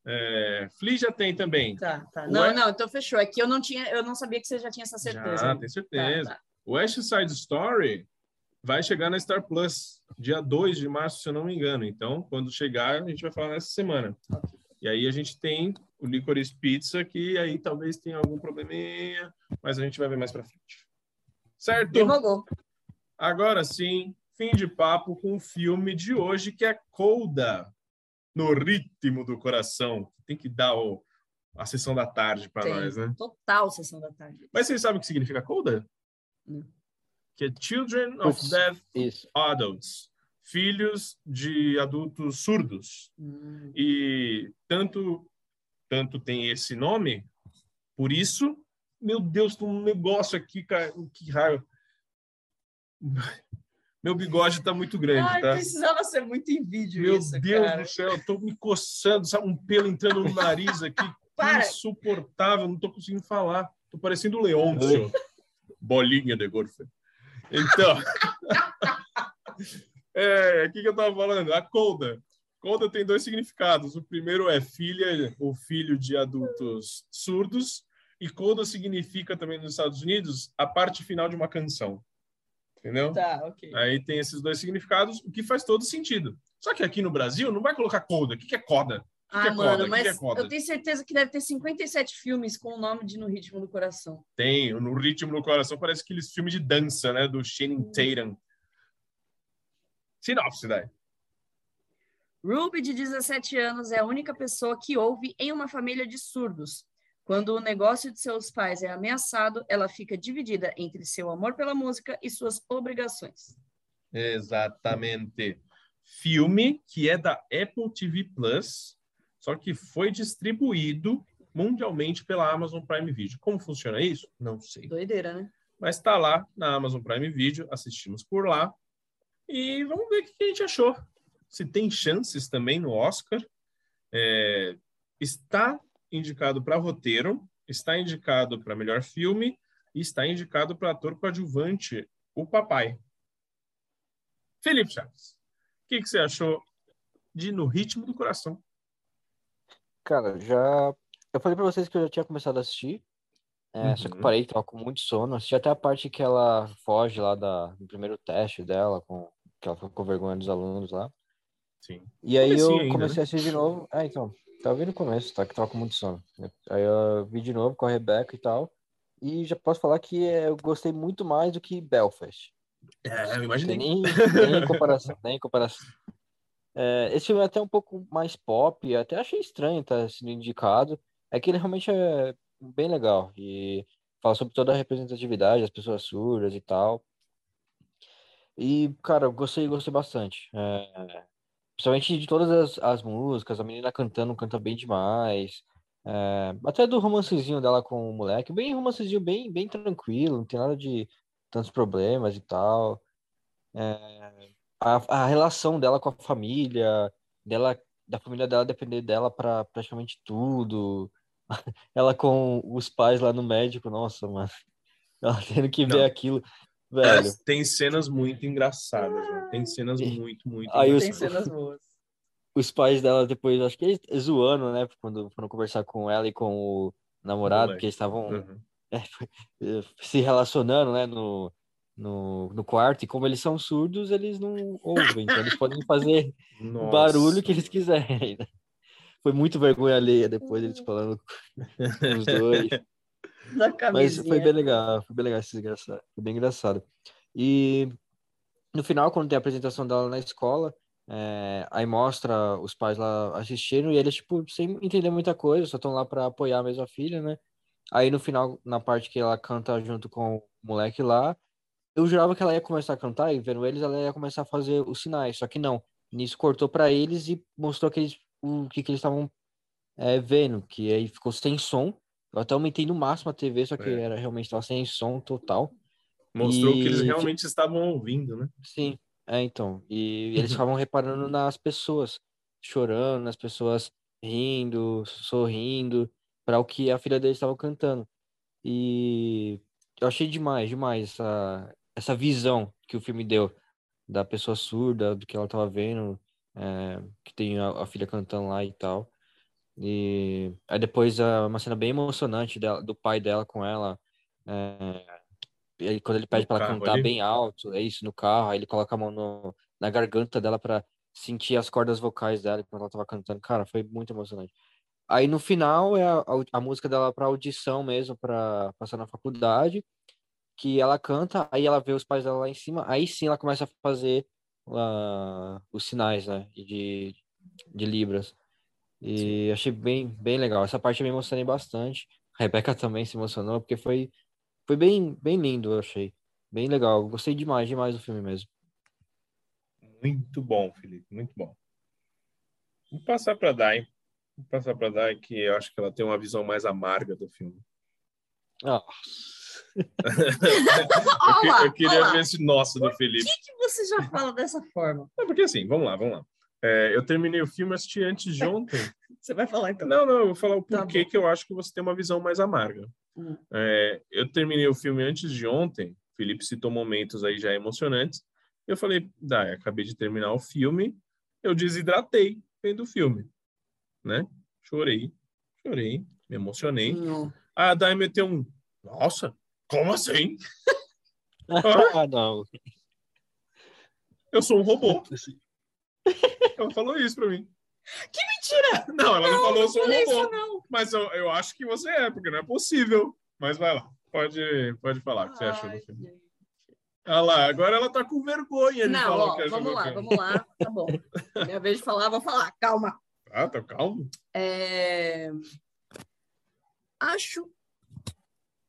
É, Flea já tem também. Tá, tá. Não, não, então fechou. É que eu não tinha, eu não sabia que você já tinha essa certeza. Já, tem certeza. Tá, tá. West Side Story vai chegar na Star Plus, dia 2 de março, se eu não me engano. Então, quando chegar, a gente vai falar nessa semana. E aí a gente tem o Licorice Pizza, que aí talvez tenha algum probleminha, mas a gente vai ver mais pra frente. Certo? Divulgou. Agora sim, fim de papo com o filme de hoje, que é Colda, no ritmo do coração. Tem que dar o- a sessão da tarde para nós, né? Total sessão da tarde. Mas vocês sabem o que significa Colda? Não. Que é Children of Putz. Deaf Isso. Adults. Filhos de adultos surdos. Hum, E tanto, tanto tem esse nome, por isso, meu Deus, tem um negócio aqui, cara, que raio. Meu bigode tá muito grande, Ai, tá? precisava ser muito em vídeo Meu isso, Deus cara. do céu, eu tô me coçando, sabe? Um pelo entrando no nariz aqui. Para. Insuportável, não tô conseguindo falar. Tô parecendo o Leôncio. Bolinha de gorfa. Então. é, o que, que eu tava falando? A Colda. Colda tem dois significados. O primeiro é filha ou filho de adultos surdos. E Colda significa também nos Estados Unidos a parte final de uma canção. Entendeu? Tá, ok. Aí tem esses dois significados, o que faz todo sentido. Só que aqui no Brasil não vai colocar coda. O que, que é coda? Que, que Ah, é mano, coda? Que, mas que é eu tenho certeza que deve ter 57 filmes com o nome de No Ritmo do Coração. Tem, no ritmo do coração parece aqueles filmes de dança, né? Do Channing Tatum. Sinopse, daí. Ruby, de 17 anos, é a única pessoa que ouve em uma família de surdos. Quando o negócio de seus pais é ameaçado, ela fica dividida entre seu amor pela música e suas obrigações. Exatamente. Filme que é da Apple TV Plus, só que foi distribuído mundialmente pela Amazon Prime Video. Como funciona isso? Não sei. Doideira, né? mas está lá na Amazon Prime Video, assistimos por lá e vamos ver o que a gente achou. Se tem chances também no Oscar. É, está indicado para roteiro, está indicado para melhor filme e está indicado para ator coadjuvante, o papai. Felipe Chaves, o que, que você achou de No Ritmo do Coração? Cara, já. Eu falei pra vocês que eu já tinha começado a assistir. é, Só que Uhum. parei, tava com muito sono. Assisti até a parte que ela foge lá da, do primeiro teste dela, com, que ela ficou com vergonha dos alunos lá. Sim. E aí Comecinho eu ainda, comecei né? a assistir de novo. Ah, então. Tava vendo no começo, tá? Que tava com muito sono. Aí eu vi de novo com a Rebeca e tal. E já posso falar que é, eu gostei muito mais do que Belfast. É, eu imaginei. nem, nem em comparação, nem em comparação. É, esse filme é até um pouco mais pop, até achei estranho estar sendo indicado. É que ele realmente é bem legal e fala sobre toda a representatividade das pessoas surdas e tal. E, cara, eu gostei, gostei bastante. É, principalmente de todas as, as músicas, a menina cantando, canta bem demais. É, até do romancezinho dela com o moleque, bem romancezinho, bem, bem tranquilo, não tem nada de tantos problemas e tal. É, a, a relação dela com a família, dela, da família dela depender dela para praticamente tudo. Ela com os pais lá no médico, nossa, mano. Ela tendo que ver Não. aquilo, velho. Tem cenas muito engraçadas, né? Tem cenas muito, muito Aí os- Tem cenas boas. Os pais dela depois, acho que eles zoando, né? Quando foram conversar com ela e com o namorado, Moleque. porque eles estavam Uhum. eh, se relacionando, né, no, no, no quarto, e como eles são surdos, eles não ouvem, então eles podem fazer o Nossa, barulho que eles quiserem. né? Foi muito vergonha alheia depois eles falando com os dois. Mas foi bem legal, foi bem legal esse engraçado, foi bem engraçado. E no final, quando tem a apresentação dela na escola, é, aí mostra os pais lá assistindo e eles, tipo, sem entender muita coisa, só estão lá para apoiar mesmo a filha, né? Aí no final, na parte que ela canta junto com o moleque lá, eu jurava que ela ia começar a cantar e vendo eles, ela ia começar a fazer os sinais, só que não. Nisso cortou para eles e mostrou que eles, o que, que eles estavam é, vendo, que aí ficou sem som. Eu até aumentei no máximo a TV, só que É. era realmente estava sem som total. Mostrou que eles E- realmente estavam ouvindo, né? Sim, é então. E eles ficavam reparando nas pessoas, chorando, nas pessoas rindo, sorrindo, para o que a filha deles estava cantando. E eu achei demais, demais essa, essa visão que o filme deu da pessoa surda, do que ela estava vendo, é, que tem a, a filha cantando lá e tal. E aí depois é uma cena bem emocionante dela, do pai dela com ela. é, e aí quando ele pede para ela cantar ali? bem alto, é isso, no carro, aí ele coloca a mão no, na garganta dela para sentir as cordas vocais dela quando ela tava cantando. Cara, foi muito emocionante. Aí no final é a, a, música dela para audição mesmo, para passar na faculdade, que ela canta, aí ela vê os pais dela lá em cima, aí sim ela começa a fazer ah, os sinais, né, de, de Libras. E achei bem, bem legal. Essa parte eu me emocionei bastante. A Rebeca também se emocionou, porque foi, foi bem, bem lindo, eu achei. Bem legal. Gostei demais, demais do filme mesmo. Muito bom, Felipe, muito bom. Vou passar para Dai. Vou passar para Dai, que eu acho que ela tem uma visão mais amarga do filme. Ah, eu, eu queria olá. ver esse nosso do O Felipe. que, que você já fala dessa forma? Não, porque assim, vamos lá, vamos lá. É, eu terminei o filme assisti antes de ontem. Você vai falar então? Não, não, eu vou falar o Tá porquê bom. que eu acho que você tem uma visão mais amarga. Hum. É, eu terminei o filme antes de ontem. Felipe citou momentos aí já emocionantes. Eu falei, Dai, acabei de terminar o filme, eu desidratei vendo o filme, né? Chorei, chorei, me emocionei. Não. A Dai meteu um, nossa, como assim? ah, não. Eu sou um robô. Ela falou isso pra mim. Que mentira! Não, ela não, falou eu sou um robô. isso, não. Mas eu, eu acho que você é, porque não é possível. Mas vai lá, pode, pode falar o que você achou do filme. gente. Olha lá, agora ela tá com vergonha de Não, falar ó, que achou vamos lá, filme. vamos lá. Tá bom. Minha vez de falar, vou falar. Calma. Ah, tá calmo. É, Acho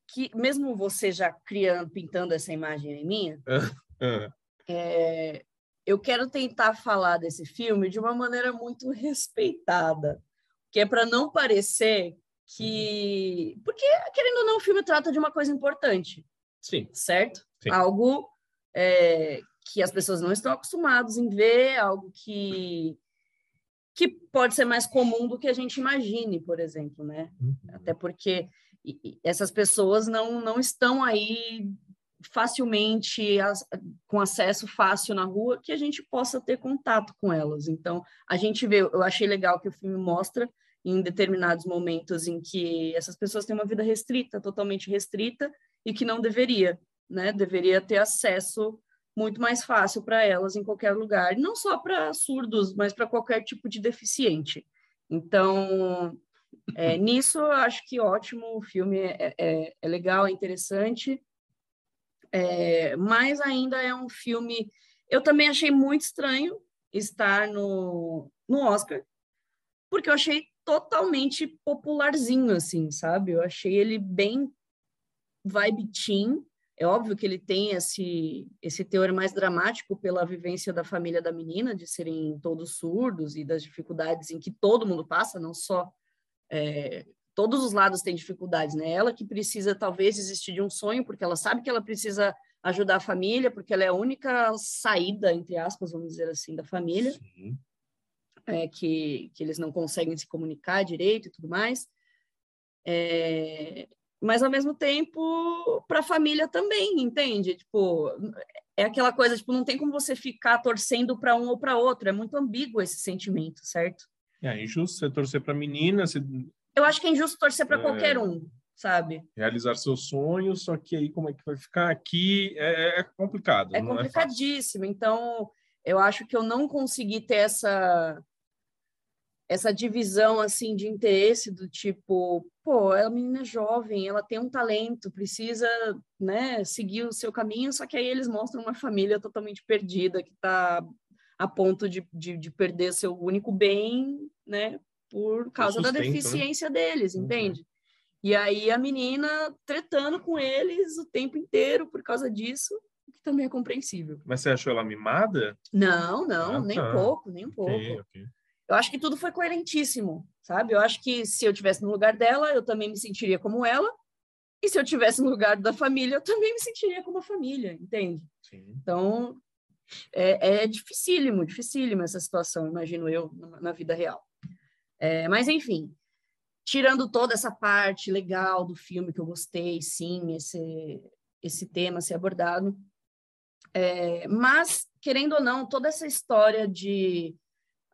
que, mesmo você já criando, pintando essa imagem em minha, Ah, é, eu quero tentar falar desse filme de uma maneira muito respeitada, que é para não parecer que. Porque, querendo ou não, o filme trata de uma coisa importante, sim, certo? Sim. Algo é, que as pessoas não estão acostumadas em ver, algo que. Que pode ser mais comum do que a gente imagine, por exemplo, né? Até porque essas pessoas não, não estão aí facilmente, as- com acesso fácil na rua, que a gente possa ter contato com elas. Então, a gente vê, eu achei legal que o filme mostra em determinados momentos em que essas pessoas têm uma vida restrita, totalmente restrita, e que não deveria, né? Deveria ter acesso muito mais fácil para elas em qualquer lugar, não só para surdos, mas para qualquer tipo de deficiente. Então, é, nisso, eu acho que ótimo, o filme é, é, é legal, é interessante, é, mas ainda é um filme. Eu também achei muito estranho estar no, no Oscar, porque eu achei totalmente popularzinho, assim, sabe? Eu achei ele bem vibe teen. É óbvio que ele tem esse, esse teor mais dramático pela vivência da família da menina, de serem todos surdos e das dificuldades em que todo mundo passa, não só é, todos os lados têm dificuldades, né? Ela que precisa talvez desistir de um sonho, porque ela sabe que ela precisa ajudar a família, porque ela é a única saída, entre aspas, vamos dizer assim, da família, sim. é, que, que eles não conseguem se comunicar direito e tudo mais. É, mas, ao mesmo tempo, para a família também, entende? Tipo, é aquela coisa, tipo, não tem como você ficar torcendo para um ou para outro, é muito ambíguo esse sentimento, certo? É injusto você torcer pra menina, você Eu acho que é injusto torcer para É. qualquer um, sabe? realizar seus sonhos, só que aí como é que vai ficar aqui é, é complicado. É fácil. complicadíssimo. então, eu acho que eu não consegui ter essa essa divisão assim de interesse do tipo, pô, a menina é jovem, ela tem um talento, precisa, né, seguir o seu caminho, só que aí eles mostram uma família totalmente perdida que está a ponto de, de, de perder seu único bem, né, por causa da sustento, né? deficiência deles, Uhum. entende? E aí a menina tretando com eles o tempo inteiro por causa disso, o que também é compreensível. Mas você achou ela mimada? Não, não, Ah, nem tá. pouco, nem um pouco. Ok, ok. Eu acho que tudo foi coerentíssimo, sabe? Eu acho que se eu tivesse no lugar dela, eu também me sentiria como ela. E se eu tivesse no lugar da família, eu também me sentiria como a família, entende? Sim. Então, é, é dificílimo, dificílimo essa situação, imagino eu, na vida real. É, mas, enfim, tirando toda essa parte legal do filme que eu gostei, sim, esse, esse tema ser abordado. É, mas, querendo ou não, toda essa história de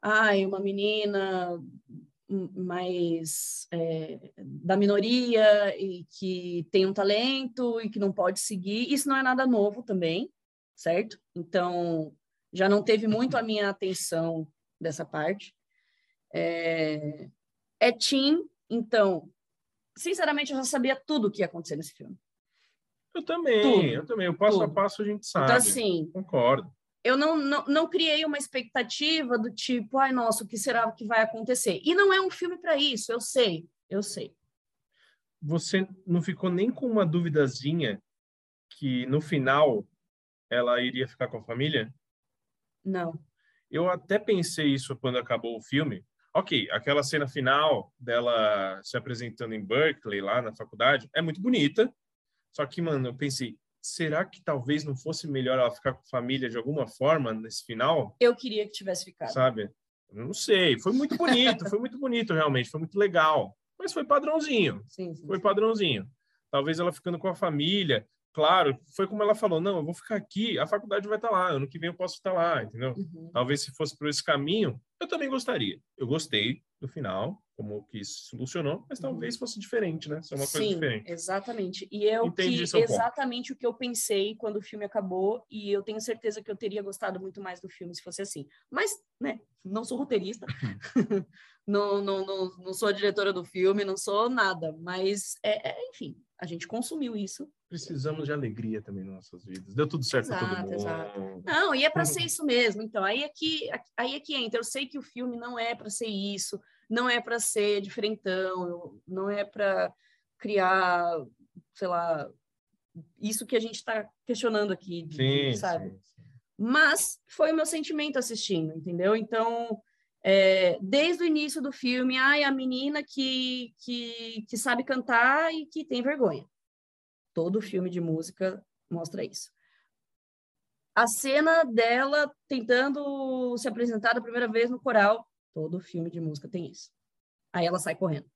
ai, uma menina mais é, da minoria e que tem um talento e que não pode seguir, isso não é nada novo também, certo? Então, já não teve muito a minha atenção dessa parte. É, é teen, então, sinceramente, eu já sabia tudo o que ia acontecer nesse filme. Eu também, Tudo. eu também. O passo Tudo. a passo a gente sabe. Então, assim, Concordo. eu não, não, não criei uma expectativa do tipo, ai, nossa, o que será que vai acontecer? E não é um filme para isso, eu sei, eu sei. Você não ficou nem com uma duvidazinha que no final ela iria ficar com a família? Não. Eu até pensei isso quando acabou o filme. Ok, aquela cena final dela se apresentando em Berkeley, lá na faculdade, é muito bonita. Só que, mano, eu pensei, será que talvez não fosse melhor ela ficar com a família de alguma forma nesse final? Eu queria que tivesse ficado. Sabe? Eu não sei. Foi muito bonito, foi muito bonito realmente, foi muito legal. Mas foi padrãozinho. Sim, sim, Foi padrãozinho. Talvez ela ficando com a família. Claro, foi como ela falou: não, eu vou ficar aqui, a faculdade vai estar lá, ano que vem eu posso estar lá, entendeu? Uhum. Talvez se fosse por esse caminho, eu também gostaria. Eu gostei do final, como que isso solucionou, mas talvez fosse diferente, né? Ser uma coisa Uhum. Sim, diferente. exatamente. E é o Entendi que, seu ponto. exatamente o que eu pensei quando o filme acabou, e eu tenho certeza que eu teria gostado muito mais do filme se fosse assim. Mas, né, não sou roteirista, não, não, não, não sou a diretora do filme, não sou nada, mas, é, é, enfim, a gente consumiu isso. Precisamos de alegria também nas nossas vidas. Deu tudo certo para todo Exato, mundo. exato. Não, e é para ser isso mesmo. Então, aí é que aí é que entra. Eu sei que o filme não é para ser isso, não é para ser diferentão, não é para criar, sei lá, isso que a gente está questionando aqui, de- Sim, sabe? sim, sim. Mas foi o meu sentimento assistindo, entendeu? Então, é, desde o início do filme, ai, a menina que, que, que sabe cantar e que tem vergonha. Todo filme de música mostra isso. A cena dela tentando se apresentar da primeira vez no coral, todo filme de música tem isso. Aí ela sai correndo.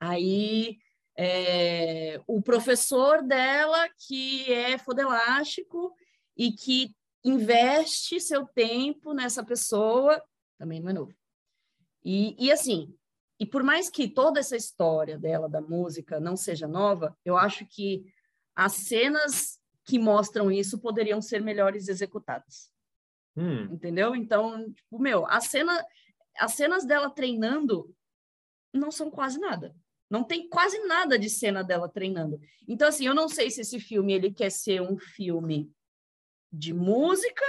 Aí é, o professor dela, que é fodelástico e que investe seu tempo nessa pessoa, também não é novo. E, e assim, e por mais que toda essa história dela, da música, não seja nova, eu acho que as cenas que mostram isso poderiam ser melhores executadas, Hum, entendeu? Então, tipo, meu, a cena, as cenas dela treinando não são quase nada. Não tem quase nada de cena dela treinando. Então, assim, eu não sei se esse filme ele quer ser um filme de música,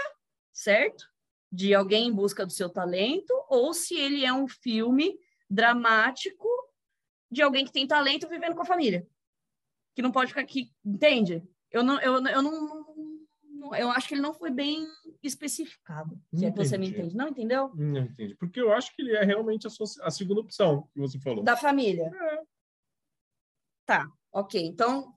certo? De alguém em busca do seu talento, ou se ele é um filme dramático de alguém que tem talento vivendo com a família. Que não pode ficar aqui, entende? Eu não, eu, eu não, não- eu acho que ele não foi bem especificado, se é que você me entende. Não entendeu? não entendi. Porque eu acho que ele é realmente a, sua- a segunda opção que você falou. Da família. É. Tá, ok. Então,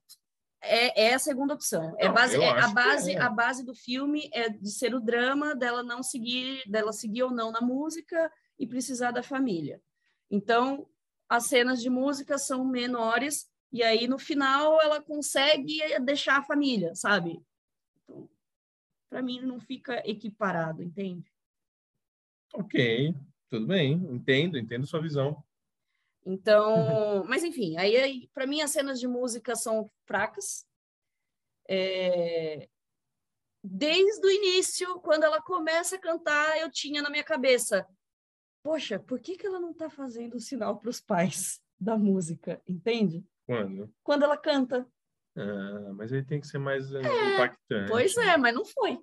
é, é a segunda opção. É Não, base, eu é- a, base, é. a base do filme é de ser o drama dela não seguir, dela seguir ou não na música e precisar da família. Então, as cenas de música são menores e aí no final ela consegue deixar a família, sabe? Então, para mim não fica equiparado, entende? Ok, tudo bem. Entendo, entendo sua visão. Então, mas enfim, aí, aí para mim as cenas de música são fracas. É, Desde o início, quando ela começa a cantar, eu tinha na minha cabeça, poxa, por que, que ela não está fazendo o sinal para os pais da música, entende? Quando? Quando ela canta. Ah, mas ele tem que ser mais eh, impactante. Pois é, mas não foi.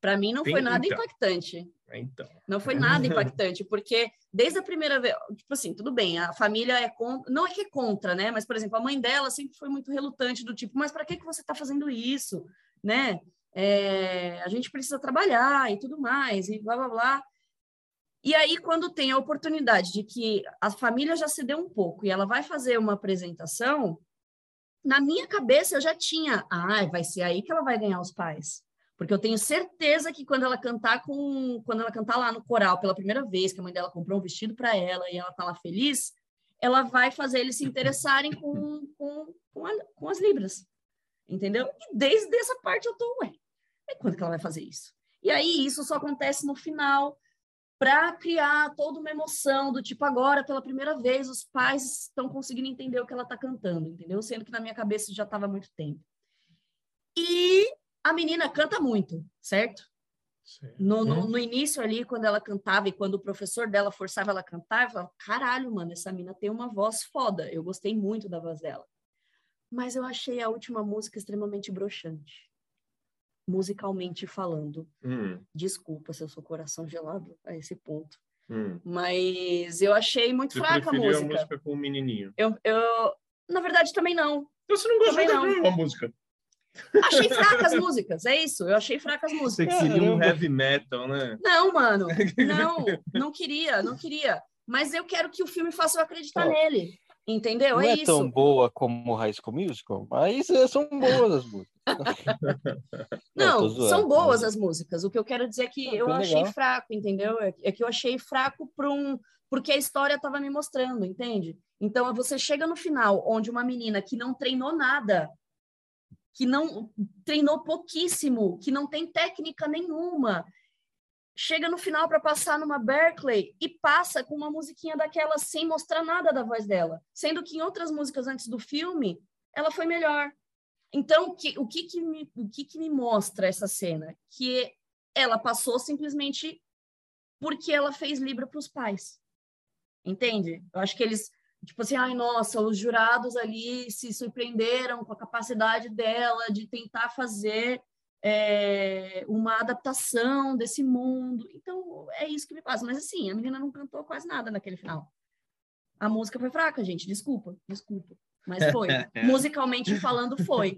Para mim não Tem- foi nada então. impactante. Então. Não foi nada impactante, porque desde a primeira vez, tipo assim, tudo bem, a família é contra, não é que é contra, né? Mas, por exemplo, a mãe dela sempre foi muito relutante, do tipo, mas para que, que você está fazendo isso, né? É, a gente precisa trabalhar e tudo mais, e blá, blá, blá. E aí, quando tem a oportunidade de que a família já se deu um pouco e ela vai fazer uma apresentação, na minha cabeça eu já tinha, ah, vai ser aí que ela vai ganhar os pais. Porque eu tenho certeza que quando ela cantar com, quando ela cantar lá no coral pela primeira vez, que a mãe dela comprou um vestido para ela e ela tá lá feliz, ela vai fazer eles se interessarem com, com, com, a- com as libras. Entendeu? E desde essa parte eu tô, ué, quando que ela vai fazer isso? E aí isso só acontece no final para criar toda uma emoção do tipo agora pela primeira vez os pais estão conseguindo entender o que ela está cantando, entendeu? Sendo que na minha cabeça já estava há muito tempo. E a menina canta muito, certo? No, no, Hum, no início ali, quando ela cantava e quando o professor dela forçava ela a cantar, eu falava, caralho, mano, essa mina tem uma voz foda. Eu gostei muito da voz dela. Mas eu achei a última música extremamente broxante. Musicalmente falando. hum, Desculpa se eu sou coração gelado a esse ponto. hum. Mas eu achei muito Você fraca a música. a música com o menininho. Eu, eu, na verdade, também não. Então você não gostou Também da não. música. Achei fracas as músicas, é isso. Eu achei fracas as Você músicas. queria um heavy metal, né? Não, mano. Não, não queria, não queria. Mas eu quero que o filme faça eu acreditar Ó. nele. Entendeu? Não é, é, isso. tão boa como High School Musical, mas são boas as músicas. Não, zoando, são boas as músicas. O que eu quero dizer é que Não, eu achei legal. fraco, entendeu? É é que eu achei fraco por um, porque a história estava me mostrando, entende? Então você chega no final, onde uma menina que não treinou nada, que não treinou pouquíssimo, que não tem técnica nenhuma, chega no final para passar numa Berkeley e passa com uma musiquinha daquela sem mostrar nada da voz dela, sendo que em outras músicas antes do filme ela foi melhor. Então, que, o que, que, me, o que, que me mostra essa cena? Que ela passou simplesmente porque ela fez Libra para os pais. Entende? Eu acho que eles, tipo assim, ai, nossa, os jurados ali se surpreenderam com a capacidade dela de tentar fazer é, uma adaptação desse mundo. Então, é isso que me passa. Mas, assim, a menina não cantou quase nada naquele final. A música foi fraca, gente. Desculpa, desculpa. Mas foi. Musicalmente falando, foi.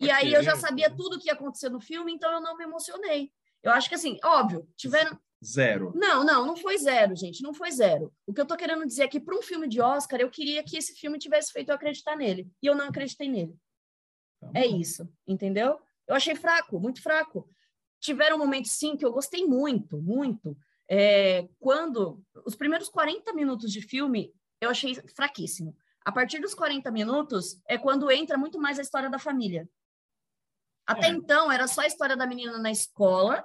E aí eu já sabia tudo o que ia acontecer no filme, então eu não me emocionei. Eu acho que, assim, óbvio, tiveram. Zero. Não, não, não foi zero, gente, não foi zero. O que eu tô querendo dizer é que, para um filme de Oscar, eu queria que esse filme tivesse feito eu acreditar nele. E eu não acreditei nele. Tá É isso, entendeu? Eu achei fraco, muito fraco. Tiveram momentos, sim, que eu gostei muito, muito. É, quando os primeiros 40 minutos de filme eu achei fraquíssimo. A partir dos 40 minutos é quando entra muito mais a história da família. Até É. então era só a história da menina na escola,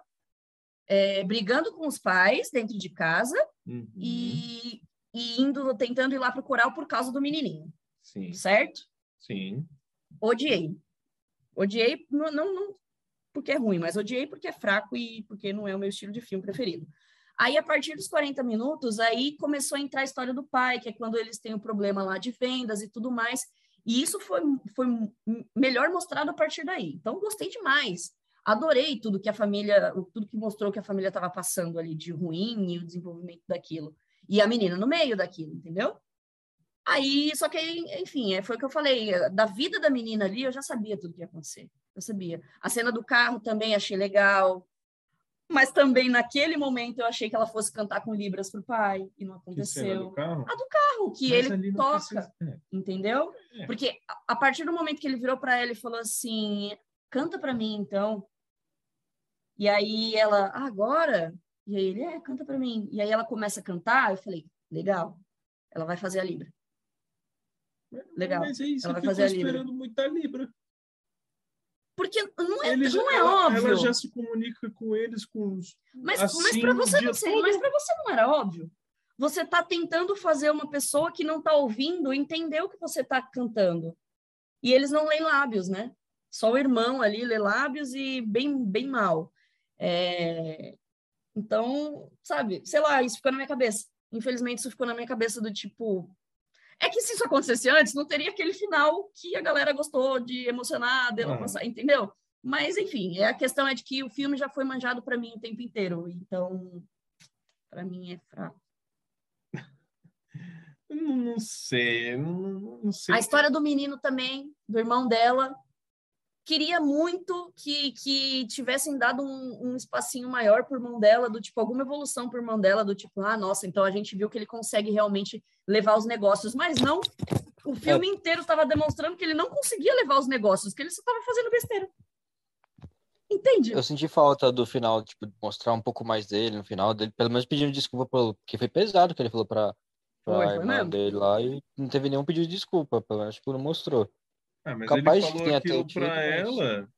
é, brigando com os pais dentro de casa Uhum. e, e indo tentando ir lá pro coral por causa do menininho, Sim, certo? sim. Odiei. Odiei, não, não, porque é ruim, mas odiei porque é fraco e porque não é o meu estilo de filme preferido. Aí, a partir dos 40 minutos, aí começou a entrar a história do pai, que é quando eles têm o problema lá de vendas e tudo mais. E isso foi, foi melhor mostrado a partir daí. Então, gostei demais. Adorei tudo que a família, tudo que mostrou que a família estava passando ali de ruim e o desenvolvimento daquilo. E a menina no meio daquilo, entendeu? Aí, só que, enfim, é, foi o que eu falei, da vida da menina ali, eu já sabia tudo que ia acontecer. Eu sabia. A cena do carro também achei legal, mas também naquele momento eu achei que ela fosse cantar com Libras pro pai, e não Que cena aconteceu. do carro? Carro que Mas ele toca, precisa- é. entendeu? É. Porque a- a partir do momento que ele virou para ela e falou assim: canta para mim então. E aí ela, "Ah, agora? E aí ele, é, canta para mim. E aí ela começa a cantar, eu falei, legal, ela vai fazer a Libra. Legal. Mas é isso, Ela eu vai fico fazer a Libra. esperando muito a Libra. Porque não é, Ele já- não é ela, óbvio. Ela já se comunica com eles com os. Mas, assim, mas para você mas você não era óbvio. Você está tentando fazer uma pessoa que não está ouvindo entender o que você está cantando. E eles não leem lábios, né? Só o irmão ali lê lábios e bem, bem mal. É, Então, sabe, sei lá, isso ficou na minha cabeça. Infelizmente, isso ficou na minha cabeça do tipo. É que se isso acontecesse antes, não teria aquele final que a galera gostou de emocionar, dela Ah. passar, entendeu? Mas, enfim, é a questão é de que o filme já foi manjado para mim o tempo inteiro. Então, para mim é fraco. Não sei, não, não sei. A história do menino também, do irmão dela, queria muito que, que tivessem dado um, um espacinho maior por mão dela, do tipo, alguma evolução por mão dela, do tipo, ah, nossa, então a gente viu que ele consegue realmente levar os negócios, mas não. O filme inteiro estava demonstrando que ele não conseguia levar os negócios, que ele só estava fazendo besteira. Entende? Eu senti falta do final, tipo, de mostrar um pouco mais dele no final, dele, pelo menos pedindo desculpa pelo. Porque foi pesado que ele falou Foi, foi irmã mesmo. dele lá e não teve nenhum pedido de desculpa, pelo menos, tipo, não mostrou. Ah, mas capaz ele falou aquilo mas- ela,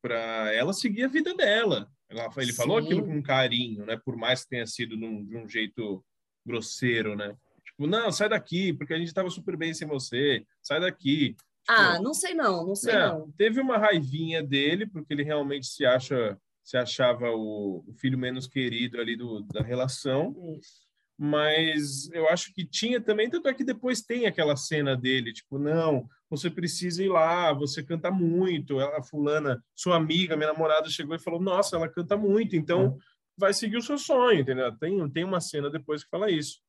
pra ela seguir a vida dela. Ela- Ele falou Sim. aquilo com carinho, né? Por mais que tenha sido num- de um jeito grosseiro, né? Tipo, não, sai daqui, porque a gente tava super bem sem você. Sai daqui. Tipo, Ah, não sei não, não sei é, não. Teve uma raivinha dele, porque ele realmente se acha, se achava o, o filho menos querido ali do, da relação. Isso. Mas eu acho que tinha também, tanto é que depois tem aquela cena dele, tipo, não, você precisa ir lá, você canta muito. A fulana, sua amiga, minha namorada, chegou e falou, nossa, ela canta muito, então vai seguir o seu sonho, entendeu? Tem, tem uma cena depois que fala isso.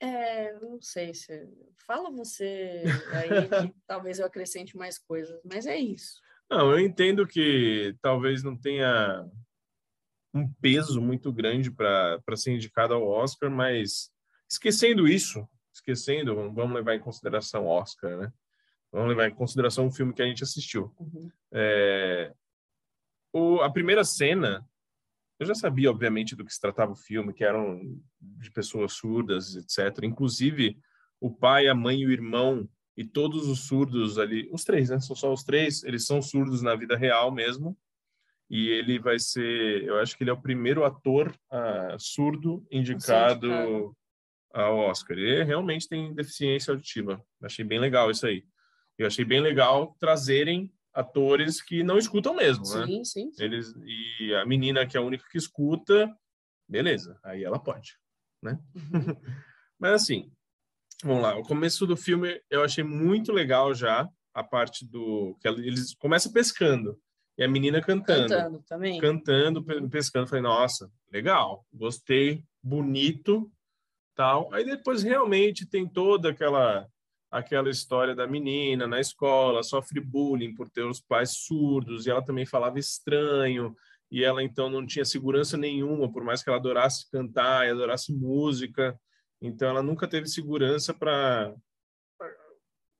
É, não sei se. Fala você aí, que talvez eu acrescente mais coisas, mas é isso. Não, eu entendo que talvez não tenha um peso muito grande para ser indicado ao Oscar, mas Esquecendo isso, esquecendo, vamos levar em consideração Oscar, né? Vamos levar em consideração o filme que a gente assistiu. Uhum. É, o, a primeira cena, eu já sabia, obviamente, do que se tratava o filme, que eram de pessoas surdas, etc. Inclusive, o pai, a mãe e o irmão e todos os surdos ali, os três, né? São só os três, eles são surdos na vida real mesmo. E ele vai ser, eu acho que ele é o primeiro ator uh, surdo indicado ao Oscar. Ele realmente tem deficiência auditiva. Achei bem legal isso aí. Eu achei bem legal trazerem atores que não escutam mesmo, sim, né? Sim, sim. Eles e a menina que é a única que escuta, beleza, aí ela pode, né? Uhum. Mas assim, vamos lá. O começo do filme eu achei muito legal já a parte do que eles começam pescando e a menina cantando, cantando também, cantando, pescando. Falei, nossa, legal, gostei, bonito, tal. Aí depois realmente tem toda aquela aquela história da menina na escola, sofre bullying por ter os pais surdos, e ela também falava estranho, e ela então não tinha segurança nenhuma, por mais que ela adorasse cantar e adorasse música, então ela nunca teve segurança para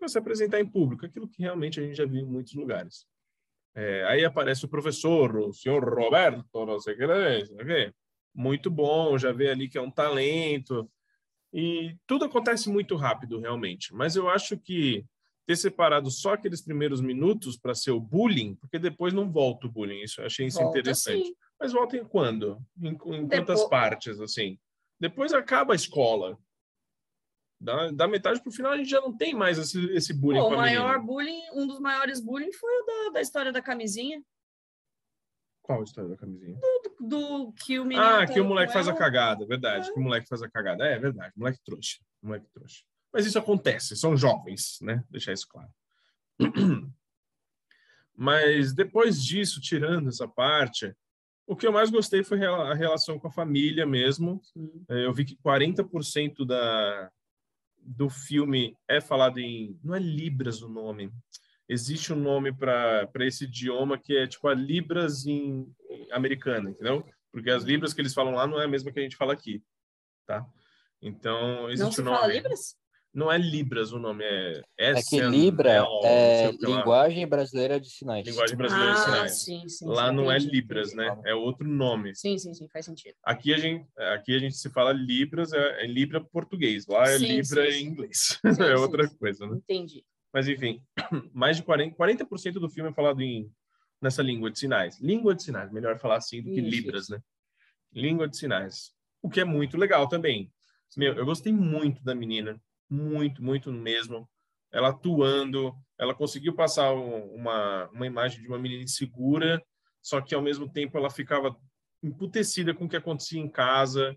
se apresentar em público, aquilo que realmente a gente já viu em muitos lugares. É, aí aparece o professor, o senhor Roberto, não sei o que, não sei o muito bom, já vê ali que é um talento, e tudo acontece muito rápido, realmente. Mas eu acho que ter separado só aqueles primeiros minutos para ser o bullying, porque depois não volta o bullying. Isso eu achei isso volta, interessante. Sim. Mas volta em quando? Em, em quantas partes, assim? Depois acaba a escola. Da, da metade para o final a gente já não tem mais esse, esse bullying. Pô, o maior bullying, um dos maiores bullying foi o da, da história da camisinha. Qual a história da camisinha? Do, do que o menino. Ah, que o moleque faz a cagada, verdade. É. Que o moleque faz a cagada. É verdade, moleque trouxa. Moleque trouxa. Mas isso acontece, são jovens, né? Deixar isso claro. Mas depois disso, tirando essa parte, o que eu mais gostei foi a relação com a família mesmo. É, eu vi que 40% da, do filme é falado em. Não é Libras o nome existe um nome para esse idioma que é tipo a Libras em, em americana, entendeu? Porque as Libras que eles falam lá não é a mesma que a gente fala aqui, tá? Então, existe não se um nome. fala Libras? Não é Libras o nome, é É que Libra é, é linguagem brasileira de sinais. Linguagem brasileira ah, de sinais. Sim, sim, Lá sim, não entendi, é Libras, entendi. né? É outro nome. Sim, sim, sim, faz sentido. Aqui a gente, aqui a gente se fala Libras, é, é Libra português. Lá é Sim, Libra sim, em inglês. Sim, é sim, outra sim. coisa, né? Entendi. Mas enfim, mais de 40%, 40 do filme é falado em, nessa língua de sinais. Língua de sinais, melhor falar assim do que Isso, Libras, né? Língua de sinais. O que é muito legal também. Meu, eu gostei muito da menina. Muito, muito mesmo. Ela atuando, ela conseguiu passar um- uma, uma imagem de uma menina insegura, só que ao mesmo tempo ela ficava emputecida com o que acontecia em casa,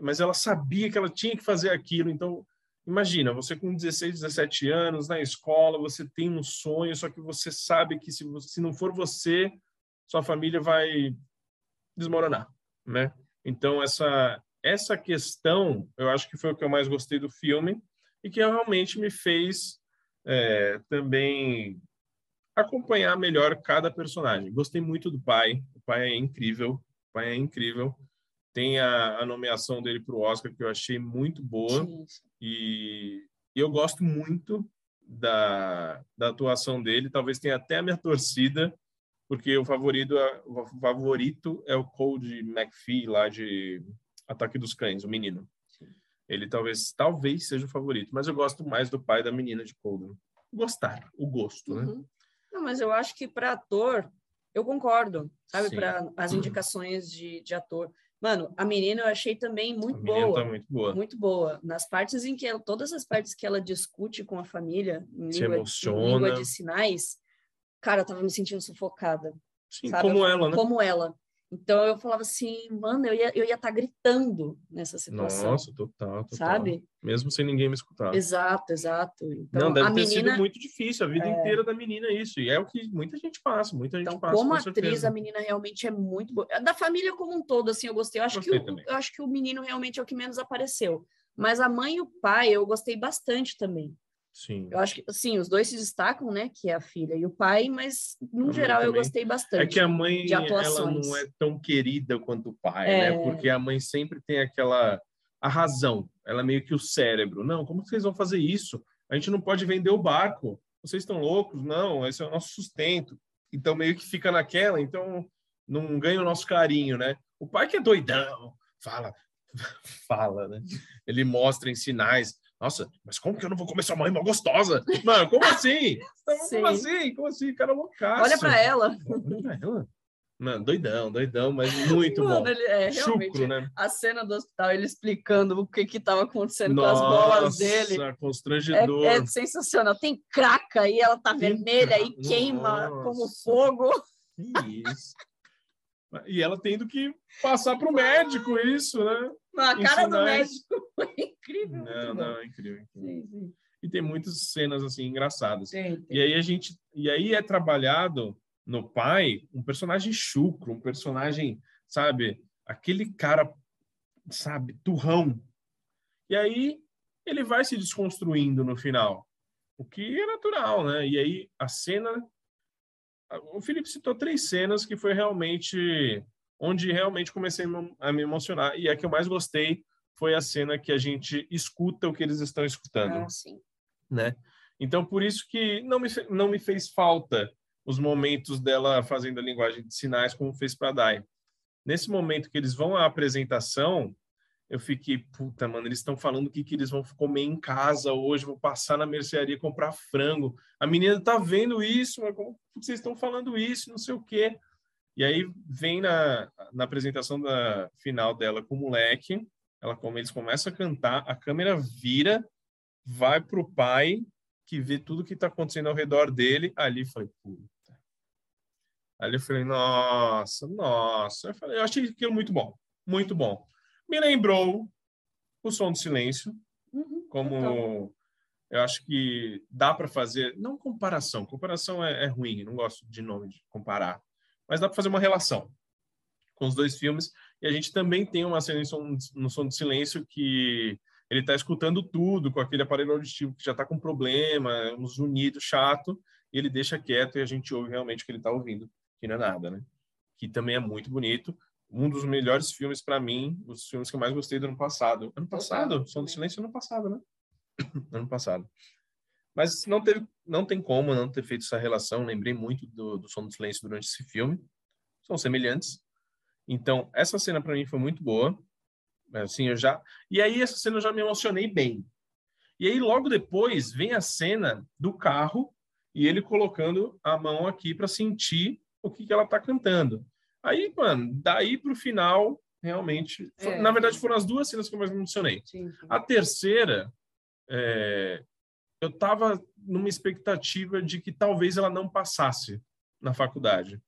mas ela sabia que ela tinha que fazer aquilo, então Imagina, você com 16, 17 anos, na escola, você tem um sonho, só que você sabe que se, se não for você, sua família vai desmoronar, né? Então, essa, essa questão, eu acho que foi o que eu mais gostei do filme e que realmente me fez é, também acompanhar melhor cada personagem. Gostei muito do pai, o pai é incrível, o pai é incrível. Tem a, a nomeação dele para o Oscar, que eu achei muito boa. Sim. E eu gosto muito da, da atuação dele. Talvez tenha até a minha torcida, porque o favorito, é- o favorito é o Cole McPhee, lá de Ataque dos Cães, o menino. Ele talvez, talvez seja o favorito, mas eu gosto mais do pai da menina de Cole. Gostar, o gosto, né? Uhum. Não, mas eu acho que para ator, eu concordo, sabe? Para as indicações de, de ator. Mano, a menina eu achei também muito a menina boa. tá muito boa. Muito boa. Nas partes em que ela, todas as partes que ela discute com a família, em Se língua, em emociona. língua de sinais, cara, eu tava me sentindo sufocada. Sim, sabe? como ela, né? Como ela. Então eu falava assim, mano, eu ia eu ia estar gritando nessa situação, Nossa, total, total. sabe? Mesmo sem ninguém me escutar. Exato, exato. Então não, deve a ter menina, sido muito difícil a vida inteira da menina isso. E é o que muita gente passa, muita gente então passa. como com atriz certeza. a menina realmente é muito boa. Da família como um todo, assim, eu gostei. Eu acho Gostei que o, eu acho que o menino realmente é o que menos apareceu. Mas a mãe e o pai eu gostei bastante também. Sim. Eu acho que, sim, os dois se destacam, né? Que é a filha e o pai, mas no geral eu também. gostei bastante. É que a mãe ela não é tão querida quanto o pai, É. né? Porque a mãe sempre tem aquela a razão, ela é meio que o cérebro. Não, como vocês vão fazer isso? A gente não pode vender o barco. Vocês estão loucos? Não, esse é o nosso sustento. Então meio que fica naquela, então não ganha o nosso carinho, né? O pai que é doidão, fala, fala, né? Ele mostra em sinais. Nossa, mas como que eu não vou comer sua mãe uma gostosa? Mano, como assim? Como assim? Como assim? Cara loucaço. Olha pra ela. Olha pra ela. Mano, doidão, doidão, mas muito Mano, bom. ele é realmente Chucro, né? a cena do hospital, ele explicando o que que tava acontecendo Nossa, com as bolas dele. É, constrangedor. é sensacional. Tem craca e ela tá Tem vermelha e queima como Nossa. fogo. Que Isso. E ela tendo que passar pro médico isso, né? A cara do sinais. médico foi incrível. Não, não, é incrível. incrível. Sim, sim. E tem muitas cenas assim engraçadas. Tem, tem. E aí a gente, e aí é trabalhado no pai um personagem chucro, um personagem, sabe, aquele cara, sabe, turrão. E aí ele vai se desconstruindo no final, o que é natural, né? E aí a cena, o Felipe citou três cenas que foi realmente onde realmente comecei a me- emocionar e a que eu mais gostei foi a cena que a gente escuta o que eles estão escutando Ah, sim. né? Então, por isso que não me, não me fez falta os momentos dela fazendo a linguagem de sinais como fez para Dai. Nesse momento que eles vão à apresentação, eu fiquei, puta, mano, eles estão falando o que, que eles vão comer em casa hoje, vou passar na mercearia comprar frango. A menina tá vendo isso, mas como que vocês estão falando isso, não sei o quê. E aí vem na, na apresentação da final dela com o moleque, ela, como eles começam a cantar, a câmera vira, vai pro pai, que vê tudo que tá acontecendo ao redor dele. Ali eu falei, puta. Ali eu falei, nossa, nossa. Eu, falei, eu achei aquilo muito bom, muito bom. Me lembrou o som do silêncio, Uhum, como total. eu acho que dá para fazer, não comparação, comparação é, é ruim, não gosto de nome de comparar, mas dá para fazer uma relação com os dois filmes. E a gente também tem uma cena no som do silêncio que ele está escutando tudo com aquele aparelho auditivo que já está com problema, um zunido chato, e ele deixa quieto e a gente ouve realmente o que ele está ouvindo, que não é nada, né? Que também é muito bonito. Um dos melhores filmes para mim, os filmes que eu mais gostei do ano passado. Ano passado? Som do Silêncio ano passado, né? ano passado. Mas não teve, não tem como não ter feito essa relação. Lembrei muito do, do Som do Silêncio durante esse filme. São semelhantes. Então, essa cena para mim foi muito boa. Assim, eu já. E aí essa cena eu já me emocionei bem. E aí logo depois vem a cena do carro e ele colocando a mão aqui para sentir o que, que ela tá cantando. Aí, mano, daí pro final, realmente, É. na verdade foram as duas cenas que eu mais me emocionei. Sim, sim. A terceira, é, eu estava numa expectativa de que talvez ela não passasse na faculdade,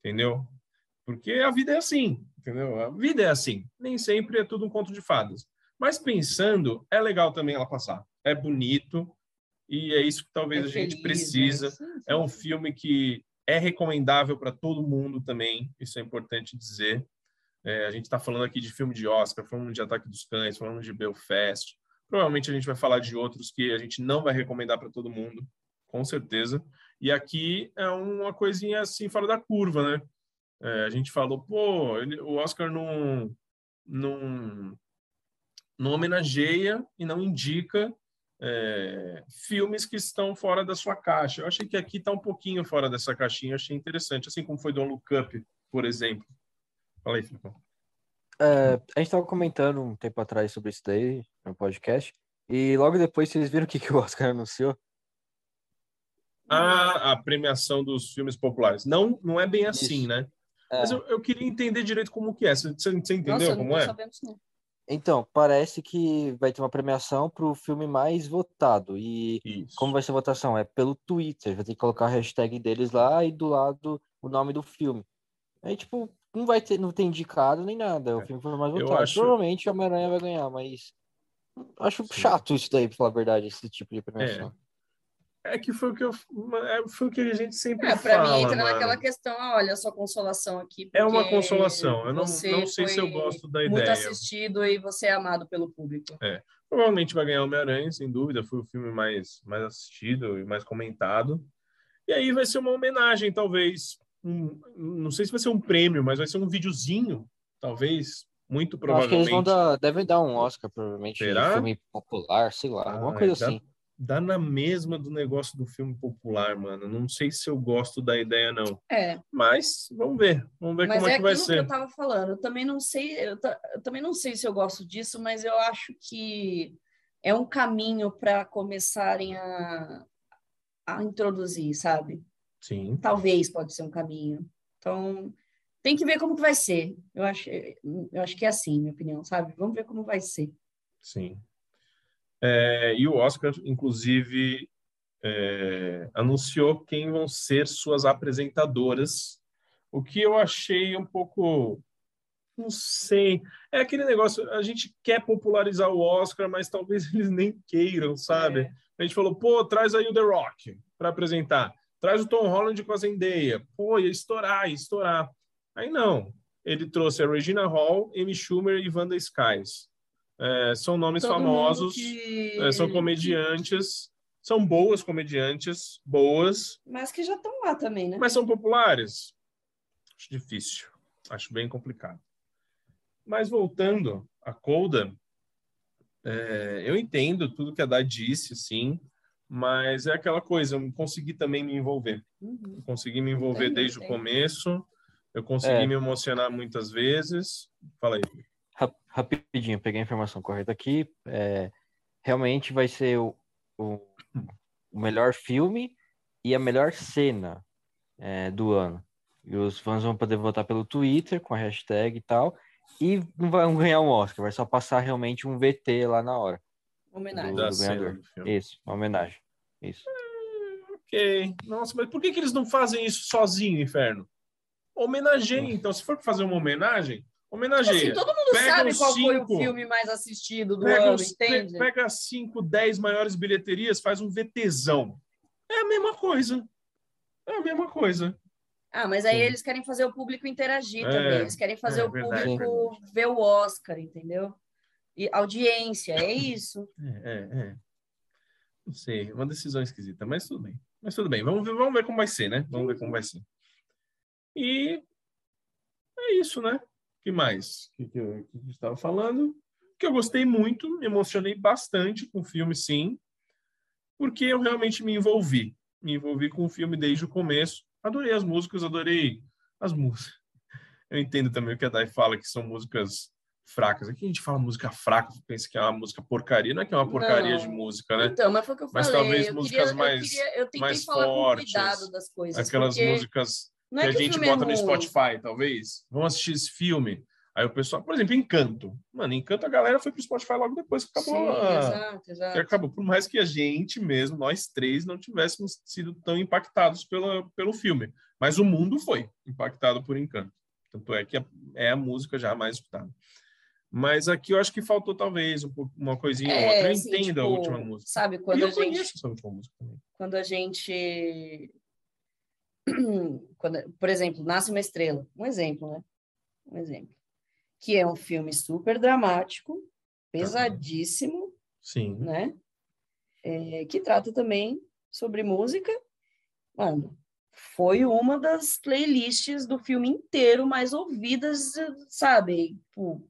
entendeu? Porque a vida é assim, entendeu? A vida é assim. Nem sempre é tudo um conto de fadas. Mas pensando, é legal também ela passar. É bonito e é isso que talvez É a gente feliz, precisa. né? Sim, sim, É um filme que é recomendável para todo mundo também, isso é importante dizer. É, a gente está falando aqui de filme de Oscar, falando de Ataque dos Cães, falando de Belfast. Provavelmente a gente vai falar de outros que a gente não vai recomendar para todo mundo, com certeza. E aqui é uma coisinha assim fora da curva, né? É, a gente falou, pô, ele- o Oscar não, não, não homenageia e não indica é, filmes que estão fora da sua caixa. Eu achei que aqui está um pouquinho fora dessa caixinha, achei interessante, assim como foi Don't Look Up, por exemplo. Fala aí, Filipão. É, a gente tava comentando um tempo atrás sobre isso daí no podcast. E logo depois vocês viram o que, que o Oscar anunciou? Ah, a premiação dos filmes populares. Não, não é bem assim, Isso. né? É, Mas eu, eu queria entender direito como que é. Você, você entendeu Nossa, como é? não. Então, parece que vai ter uma premiação pro filme mais votado. E Isso. como vai ser a votação? É pelo Twitter. Vai ter que colocar a hashtag deles lá e do lado o nome do filme. Aí, tipo, não vai ter, não tem indicado nem nada. O É. filme foi mais votado. acho- Provavelmente o Homem-Aranha vai ganhar, mas acho Sim. chato isso daí, pra falar a verdade, esse tipo de premiação. É que foi o que, eu, é, foi o que a gente sempre É, pra fala, mim entra mano. naquela questão, ah, olha, sua consolação aqui. É uma consolação. Eu não, não sei se eu gosto da Muito ideia. assistido e você é amado pelo público. Provavelmente vai ganhar Homem-Aranha, sem dúvida. Foi o filme mais, mais assistido e mais comentado. E aí vai ser uma homenagem, talvez. Um, não sei se vai ser um prêmio, mas vai ser um videozinho, talvez, Muito Eu acho que eles provavelmente. vão dar, devem dar um Oscar, provavelmente, de Será? filme popular, sei lá, alguma Ah, coisa dá- assim. Dá na mesma do negócio do filme popular, mano. Não sei se eu gosto da ideia, não. É, Mas vamos ver. Vamos ver mas como é, é que vai aquilo que ser. eu tava falando. Eu também não sei, eu, ta- eu também não sei se eu gosto disso, mas eu acho que é um caminho para começarem a, a introduzir, sabe? Sim. Talvez pode ser um caminho. Então, tem que ver como que vai ser. Eu acho, eu acho que é assim, minha opinião, sabe? Vamos ver como vai ser. Sim. É, e o Oscar, inclusive, é, anunciou quem vão ser suas apresentadoras, o que eu achei um pouco. Não sei. É aquele negócio, a gente quer popularizar o Oscar, mas talvez eles nem queiram, sabe? É. A gente falou, pô, traz aí o The Rock para apresentar. Traz o Tom Holland com a Zendaya. Pô, ia estourar, ia estourar. Aí não. Ele trouxe a Regina Hall, Amy Schumer e Wanda Skies. É, são nomes Todo famosos, que- é, são comediantes, são boas comediantes, boas, Mas que já estão lá também, né? mas são populares. Acho difícil, acho bem complicado. Mas voltando a Colda, é, eu entendo tudo que a Dai disse, sim, mas é aquela coisa, eu consegui também me envolver. Uhum. Consegui me envolver Entendo, desde o entendo. começo, eu consegui É. me emocionar muitas vezes. Fala aí. Ra- Rapidinho, peguei a informação correta aqui. É, realmente vai ser o, o, o melhor filme e a melhor cena é, do ano. E os fãs vão poder votar pelo Twitter com a hashtag e tal. E não vão ganhar um Oscar, vai só passar realmente um VT lá na hora. Homenagem. Da cena. Isso, uma homenagem. Isso. Ok. Nossa, mas por que, que eles não fazem isso sozinho, Inferno? Homenageia, então. Se for fazer uma homenagem, homenageia. Assim, todo mundo Pega sabe qual foi o cinco. filme mais assistido do ano, os, entende? pe- pega as 5, 10 maiores bilheterias, faz um VTzão. É a mesma coisa. É a mesma coisa. Ah, mas aí Sim. eles querem fazer o público interagir É, também. Eles querem fazer é o verdade, público ver o Oscar, entendeu? E audiência, é isso. É, é, é. Não sei, uma decisão esquisita, mas tudo bem. Mas tudo bem, vamos ver, vamos ver como vai ser, né? Vamos ver como vai ser. E é isso, né? O que mais? O que, que, eu, que gente estava falando? Que eu gostei muito, me emocionei bastante com o filme, sim, porque eu realmente me envolvi. Me envolvi com o filme desde o começo. Adorei as músicas, adorei as músicas. Eu entendo também o que a Dai fala, que são músicas fracas. Aqui a gente fala música fraca, pensa que é uma música porcaria. Não é que é uma porcaria Não. de música, né? Então, mas foi o que eu Mas falei. talvez eu músicas queria, mais- eu, queria, eu mais falar fortes, com cuidado das coisas. Aquelas músicas que é a que o gente é bota no ruim. Spotify, talvez. Vamos assistir esse filme. Aí o pessoal, por exemplo, Encanto. Mano, Encanto a galera foi pro Spotify logo depois que acabou. Sim, a- exato, exato. acabou. Por mais que a gente mesmo, nós três, não tivéssemos sido tão impactados pela, pelo filme. Mas o mundo foi impactado por Encanto. Tanto é que é- é a música já mais escutada. Mas aqui eu acho que faltou talvez um uma coisinha ou outra. Eu assim, entendo a tipo, última música. Sabe, e quando eu a gente conheço essa última música também. quando a gente. Quando, por exemplo, Nasce uma Estrela. Um exemplo, né? Um exemplo. Que é um filme super dramático, pesadíssimo, Sim. né? É, que trata também sobre música. Mano, foi uma das playlists do filme inteiro mais ouvidas, sabe? Tipo,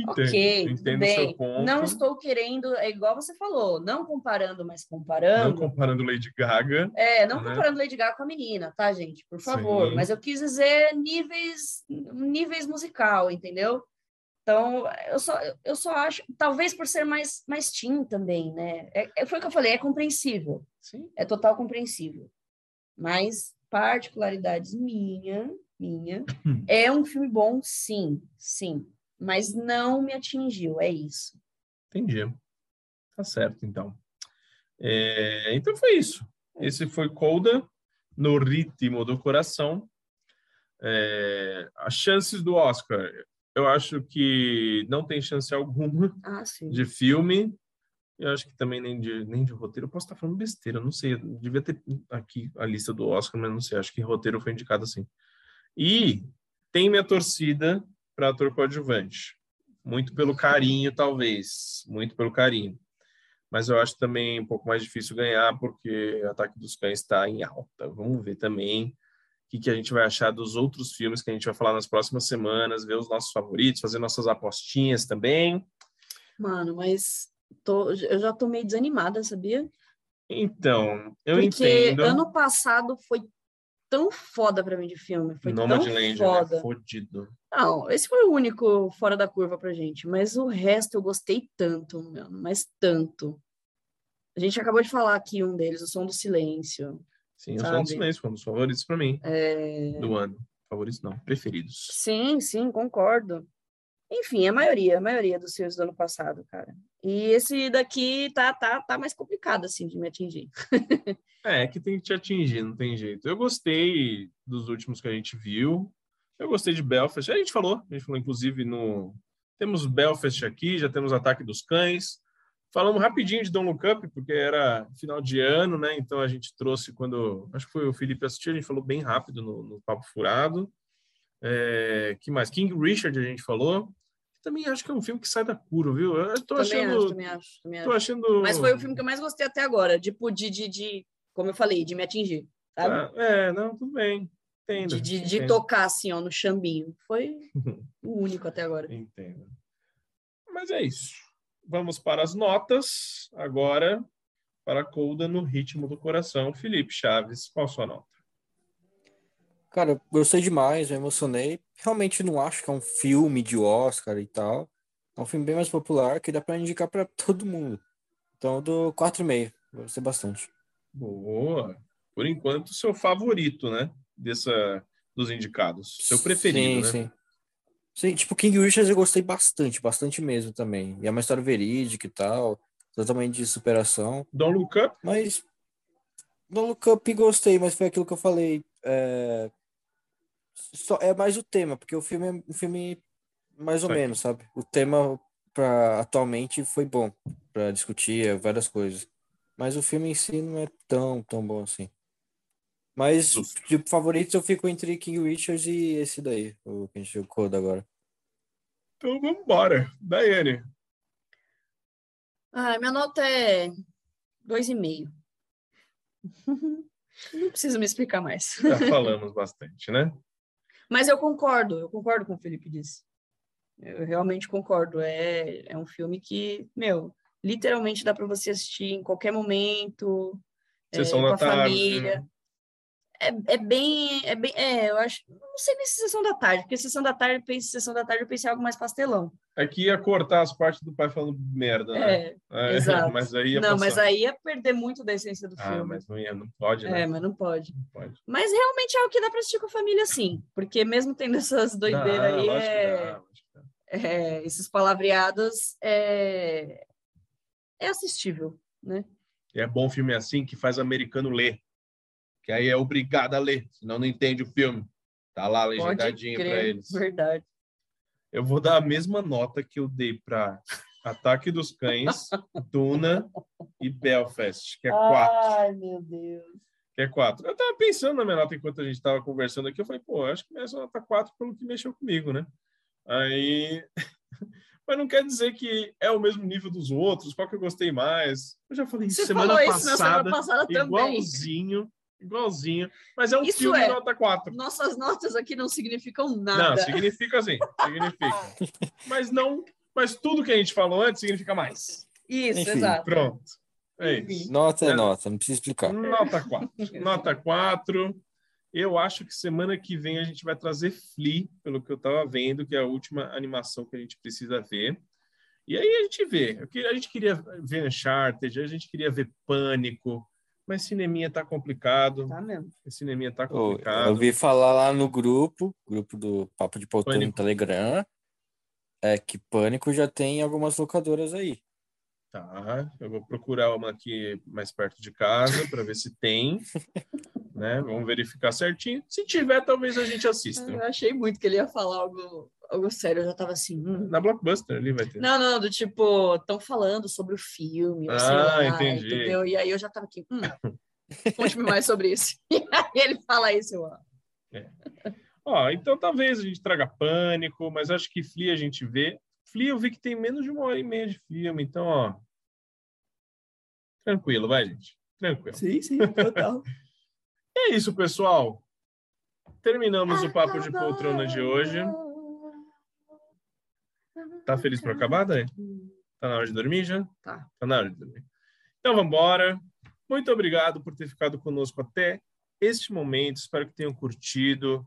Entendo. ok, Entendo bem. seu ponto. Não estou querendo, é igual você falou, não comparando, mas Não comparando. comparando Lady Gaga. É, não né? comparando Lady Gaga com a menina, tá, gente? Por favor. Sim. Mas eu quis dizer níveis, níveis musical, entendeu? Então, eu só, eu só acho, talvez por ser mais, mais teen também, né? É, é- foi o que eu falei, é compreensível, Sim. é total compreensível. Mas particularidades minha, minha, é um filme bom, sim, sim. Mas não me atingiu, é isso. Entendi. Tá certo, então. É, então foi isso. Esse foi Colda, no ritmo do coração. É, as chances do Oscar, eu acho que não tem chance alguma Ah, de filme. Eu acho que também nem de, nem de roteiro. Eu posso estar falando besteira, não sei. Devia ter aqui a lista do Oscar, mas não sei. Acho que roteiro foi indicado assim. E tem minha torcida para ator coadjuvante. Muito pelo carinho, talvez. Muito pelo carinho. Mas eu acho também um pouco mais difícil ganhar, porque Ataque dos Cães está em alta. Vamos ver também. que, que a gente vai achar dos outros filmes que a gente vai falar nas próximas semanas, ver os nossos favoritos, fazer nossas apostinhas também. Mano, mas tô, eu já tô meio desanimada, sabia? Então, eu Porque entendo. ano passado foi tão foda pra mim de filme. Foi tão Nomadland foda. é fodido. Não, esse foi o único fora da curva pra gente, mas o resto eu gostei tanto, mano, mas tanto. A gente acabou de falar aqui um deles, O Som do Silêncio. Sim, um Sabe? dos silêncio, foi um dos favoritos para mim É, do ano. Favoritos não, preferidos. Sim, sim, concordo. Enfim, a maioria, a maioria dos filmes do ano passado, cara. E esse daqui tá, tá, tá mais complicado, assim, de me atingir. É, que tem que te atingir, não tem jeito. Eu gostei dos últimos que a gente viu. Eu gostei de Belfast. A gente falou, a gente falou inclusive no. Temos Belfast aqui, já temos Ataque dos Cães. Falamos rapidinho de Don't Look Up, porque era final de ano, né? Então a gente trouxe quando. Acho que foi o Felipe assistiu, a gente falou bem rápido no, no Papo Furado. É, que mais? King Richard a gente falou. Também acho que é um filme que sai da curva, viu? Eu tô Também achando. acho, também acho, também acho. achando. Mas foi o filme que eu mais gostei até agora, tipo, de, de, de como eu falei, de me atingir, sabe? Ah, é, não, tudo bem. Entendo. de, de, de entendo. tocar, assim, ó, no chambinho. Foi o único até agora. Entendo. Mas é isso. Vamos para as notas agora para a Colda no ritmo do coração. Felipe Chaves, qual a sua nota? Cara, eu gostei demais, me emocionei. Realmente não acho que é um filme de Oscar e tal. É um filme bem mais popular que dá pra indicar pra todo mundo. Então, eu dou 4,5. Gostei bastante. Boa. Por enquanto, seu favorito, né? Dessa, dos indicados. Seu preferido, sim, né? Sim, sim. tipo, King Richards eu gostei bastante, bastante mesmo também. E é uma história verídica e tal, totalmente de superação. Don't Look Up? Mas no Look Up gostei, mas foi aquilo que eu falei. É, só, é mais o tema, porque o filme é um filme mais ou Saquei. menos, sabe? O tema pra, atualmente foi bom para discutir várias coisas. Mas o filme em si não é tão, tão bom assim. Mas Justo. de favoritos eu fico entre King Richards e esse daí, o que a gente jogou agora. Então vamos embora. Daiane. Ah, minha nota é 2,5. Não preciso me explicar mais. Já falamos bastante, né? Mas eu concordo, eu concordo com o Felipe disse. Eu realmente concordo. É, é um filme que, meu, literalmente dá para você assistir em qualquer momento, é, Sessão com da a tarde. família. É, é bem, é bem, é, eu acho, não sei nem se sessão da tarde, porque sessão da tarde, eu pensei, sessão da tarde eu pensei em algo mais pastelão. Aqui ia cortar as partes do pai falando merda, né? É, É, exato. Mas aí ia não, passar. mas aí ia perder muito da essência do Ah, filme. mas não ia, não pode, né? É, mas não pode. Não pode. Mas realmente é o que dá para assistir com a família, sim. Porque mesmo tendo essas doideiras Dá, aí, que é, dá, que é, esses palavreados, é, é assistível, né? É bom filme assim que faz americano ler. Que aí é obrigado a ler, senão não entende o filme. Tá lá legendadinho para eles. verdade. Eu vou dar a mesma nota que eu dei para Ataque dos Cães, Duna e Belfast, que é quatro. Ai, meu Deus. Que é quatro. Eu tava pensando na minha nota enquanto a gente tava conversando aqui. Eu falei, pô, acho que minha nota quatro pelo que mexeu comigo, né? Aí. Mas não quer dizer que é o mesmo nível dos outros, qual que eu gostei mais. Eu já falei Você semana falou isso na semana passada, passada também. Igualzinho. Mas é um Isso filme é. nota 4. Nossas notas aqui não significam Não, nada. significa assim, significa. mas não, mas tudo que a gente falou antes significa mais. Isso, Enfim, exato. Pronto. É isso. Nota é É. nota, não precisa explicar. Nota 4. Nota 4. Eu acho que semana que vem a gente vai trazer Flea, pelo que eu estava vendo, que é a última animação que a gente precisa ver. E aí a gente vê. A gente queria ver Uncharted, a gente queria ver Pânico, mas cineminha tá complicado. Tá mesmo. Cineminha tá complicado. Eu ouvi falar lá no grupo, grupo do Papo de Poltrona no. Telegram, é que Pânico já tem algumas locadoras aí. Tá, eu vou procurar uma aqui mais perto de casa para ver se tem, né? Vamos verificar certinho. Se tiver, talvez a gente assista. Eu achei muito que ele ia falar algo, algo sério. Eu já tava assim. hum. Na Blockbuster ali vai ter. Não, não, do tipo, estão falando sobre o filme. Ah, lá, entendi. Entendeu? E aí eu já tava aqui. Hum, Conte-me mais sobre isso. E aí ele fala isso, eu, ó. Ó, então talvez a gente traga Pânico, mas acho que Flea a gente vê. Flea eu vi que tem menos de uma hora e meia de filme, então, ó. Tranquilo, vai, gente. Tranquilo. Sim, sim, total. É isso, pessoal. terminamos o Papo de Poltrona de hoje. Tá feliz por acabar, Dani? Tá na hora de dormir já? Tá. Tá na hora de dormir. Então vamos embora. Muito obrigado por ter ficado conosco até este momento. Espero que tenham curtido.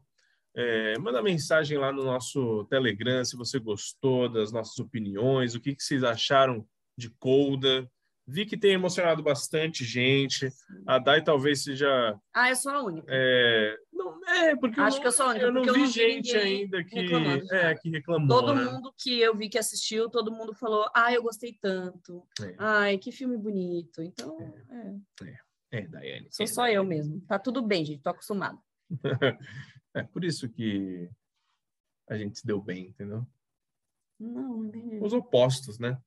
É, manda mensagem lá no nosso Telegram se você gostou das nossas opiniões, o que, que vocês acharam de Colda. Vi que tem emocionado bastante gente. A Dai talvez seja. Ah, eu sou a única. É, não, é porque Acho eu, que eu sou a única, eu não vi eu não vi gente ainda que, reclamando. é, que reclamou. Todo né? mundo que eu vi que assistiu, todo mundo falou: ah, eu gostei tanto. É. Ai, que filme bonito. Então, é, É, Daiane. sou é, só eu mesmo. Tá tudo bem, gente. Tô acostumada. É por isso que a gente se deu bem, entendeu? Não, não entendi. Os opostos, né?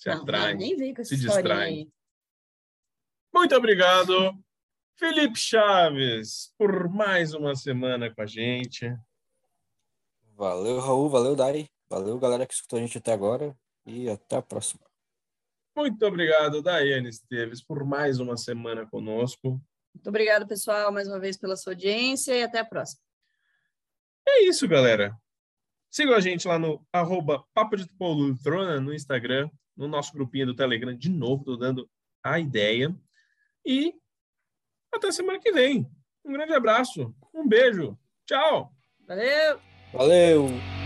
Se Não, não, nem veio com essa se distraem. aí. Muito obrigado, Felipe Chaves, por mais uma semana com a gente. Valeu, Raul. Valeu, Dai. Valeu, galera que escutou a gente até agora. E até a próxima. Muito obrigado, Daiane Esteves, por mais uma semana conosco. Muito obrigada, pessoal, mais uma vez pela sua audiência e até a próxima. É isso, galera. Sigam a gente lá no arroba Papo de Poltrona no Instagram, no nosso grupinho do Telegram. De novo, tô dando a ideia. E até semana que vem. Um grande abraço, um beijo, tchau! Valeu! Valeu!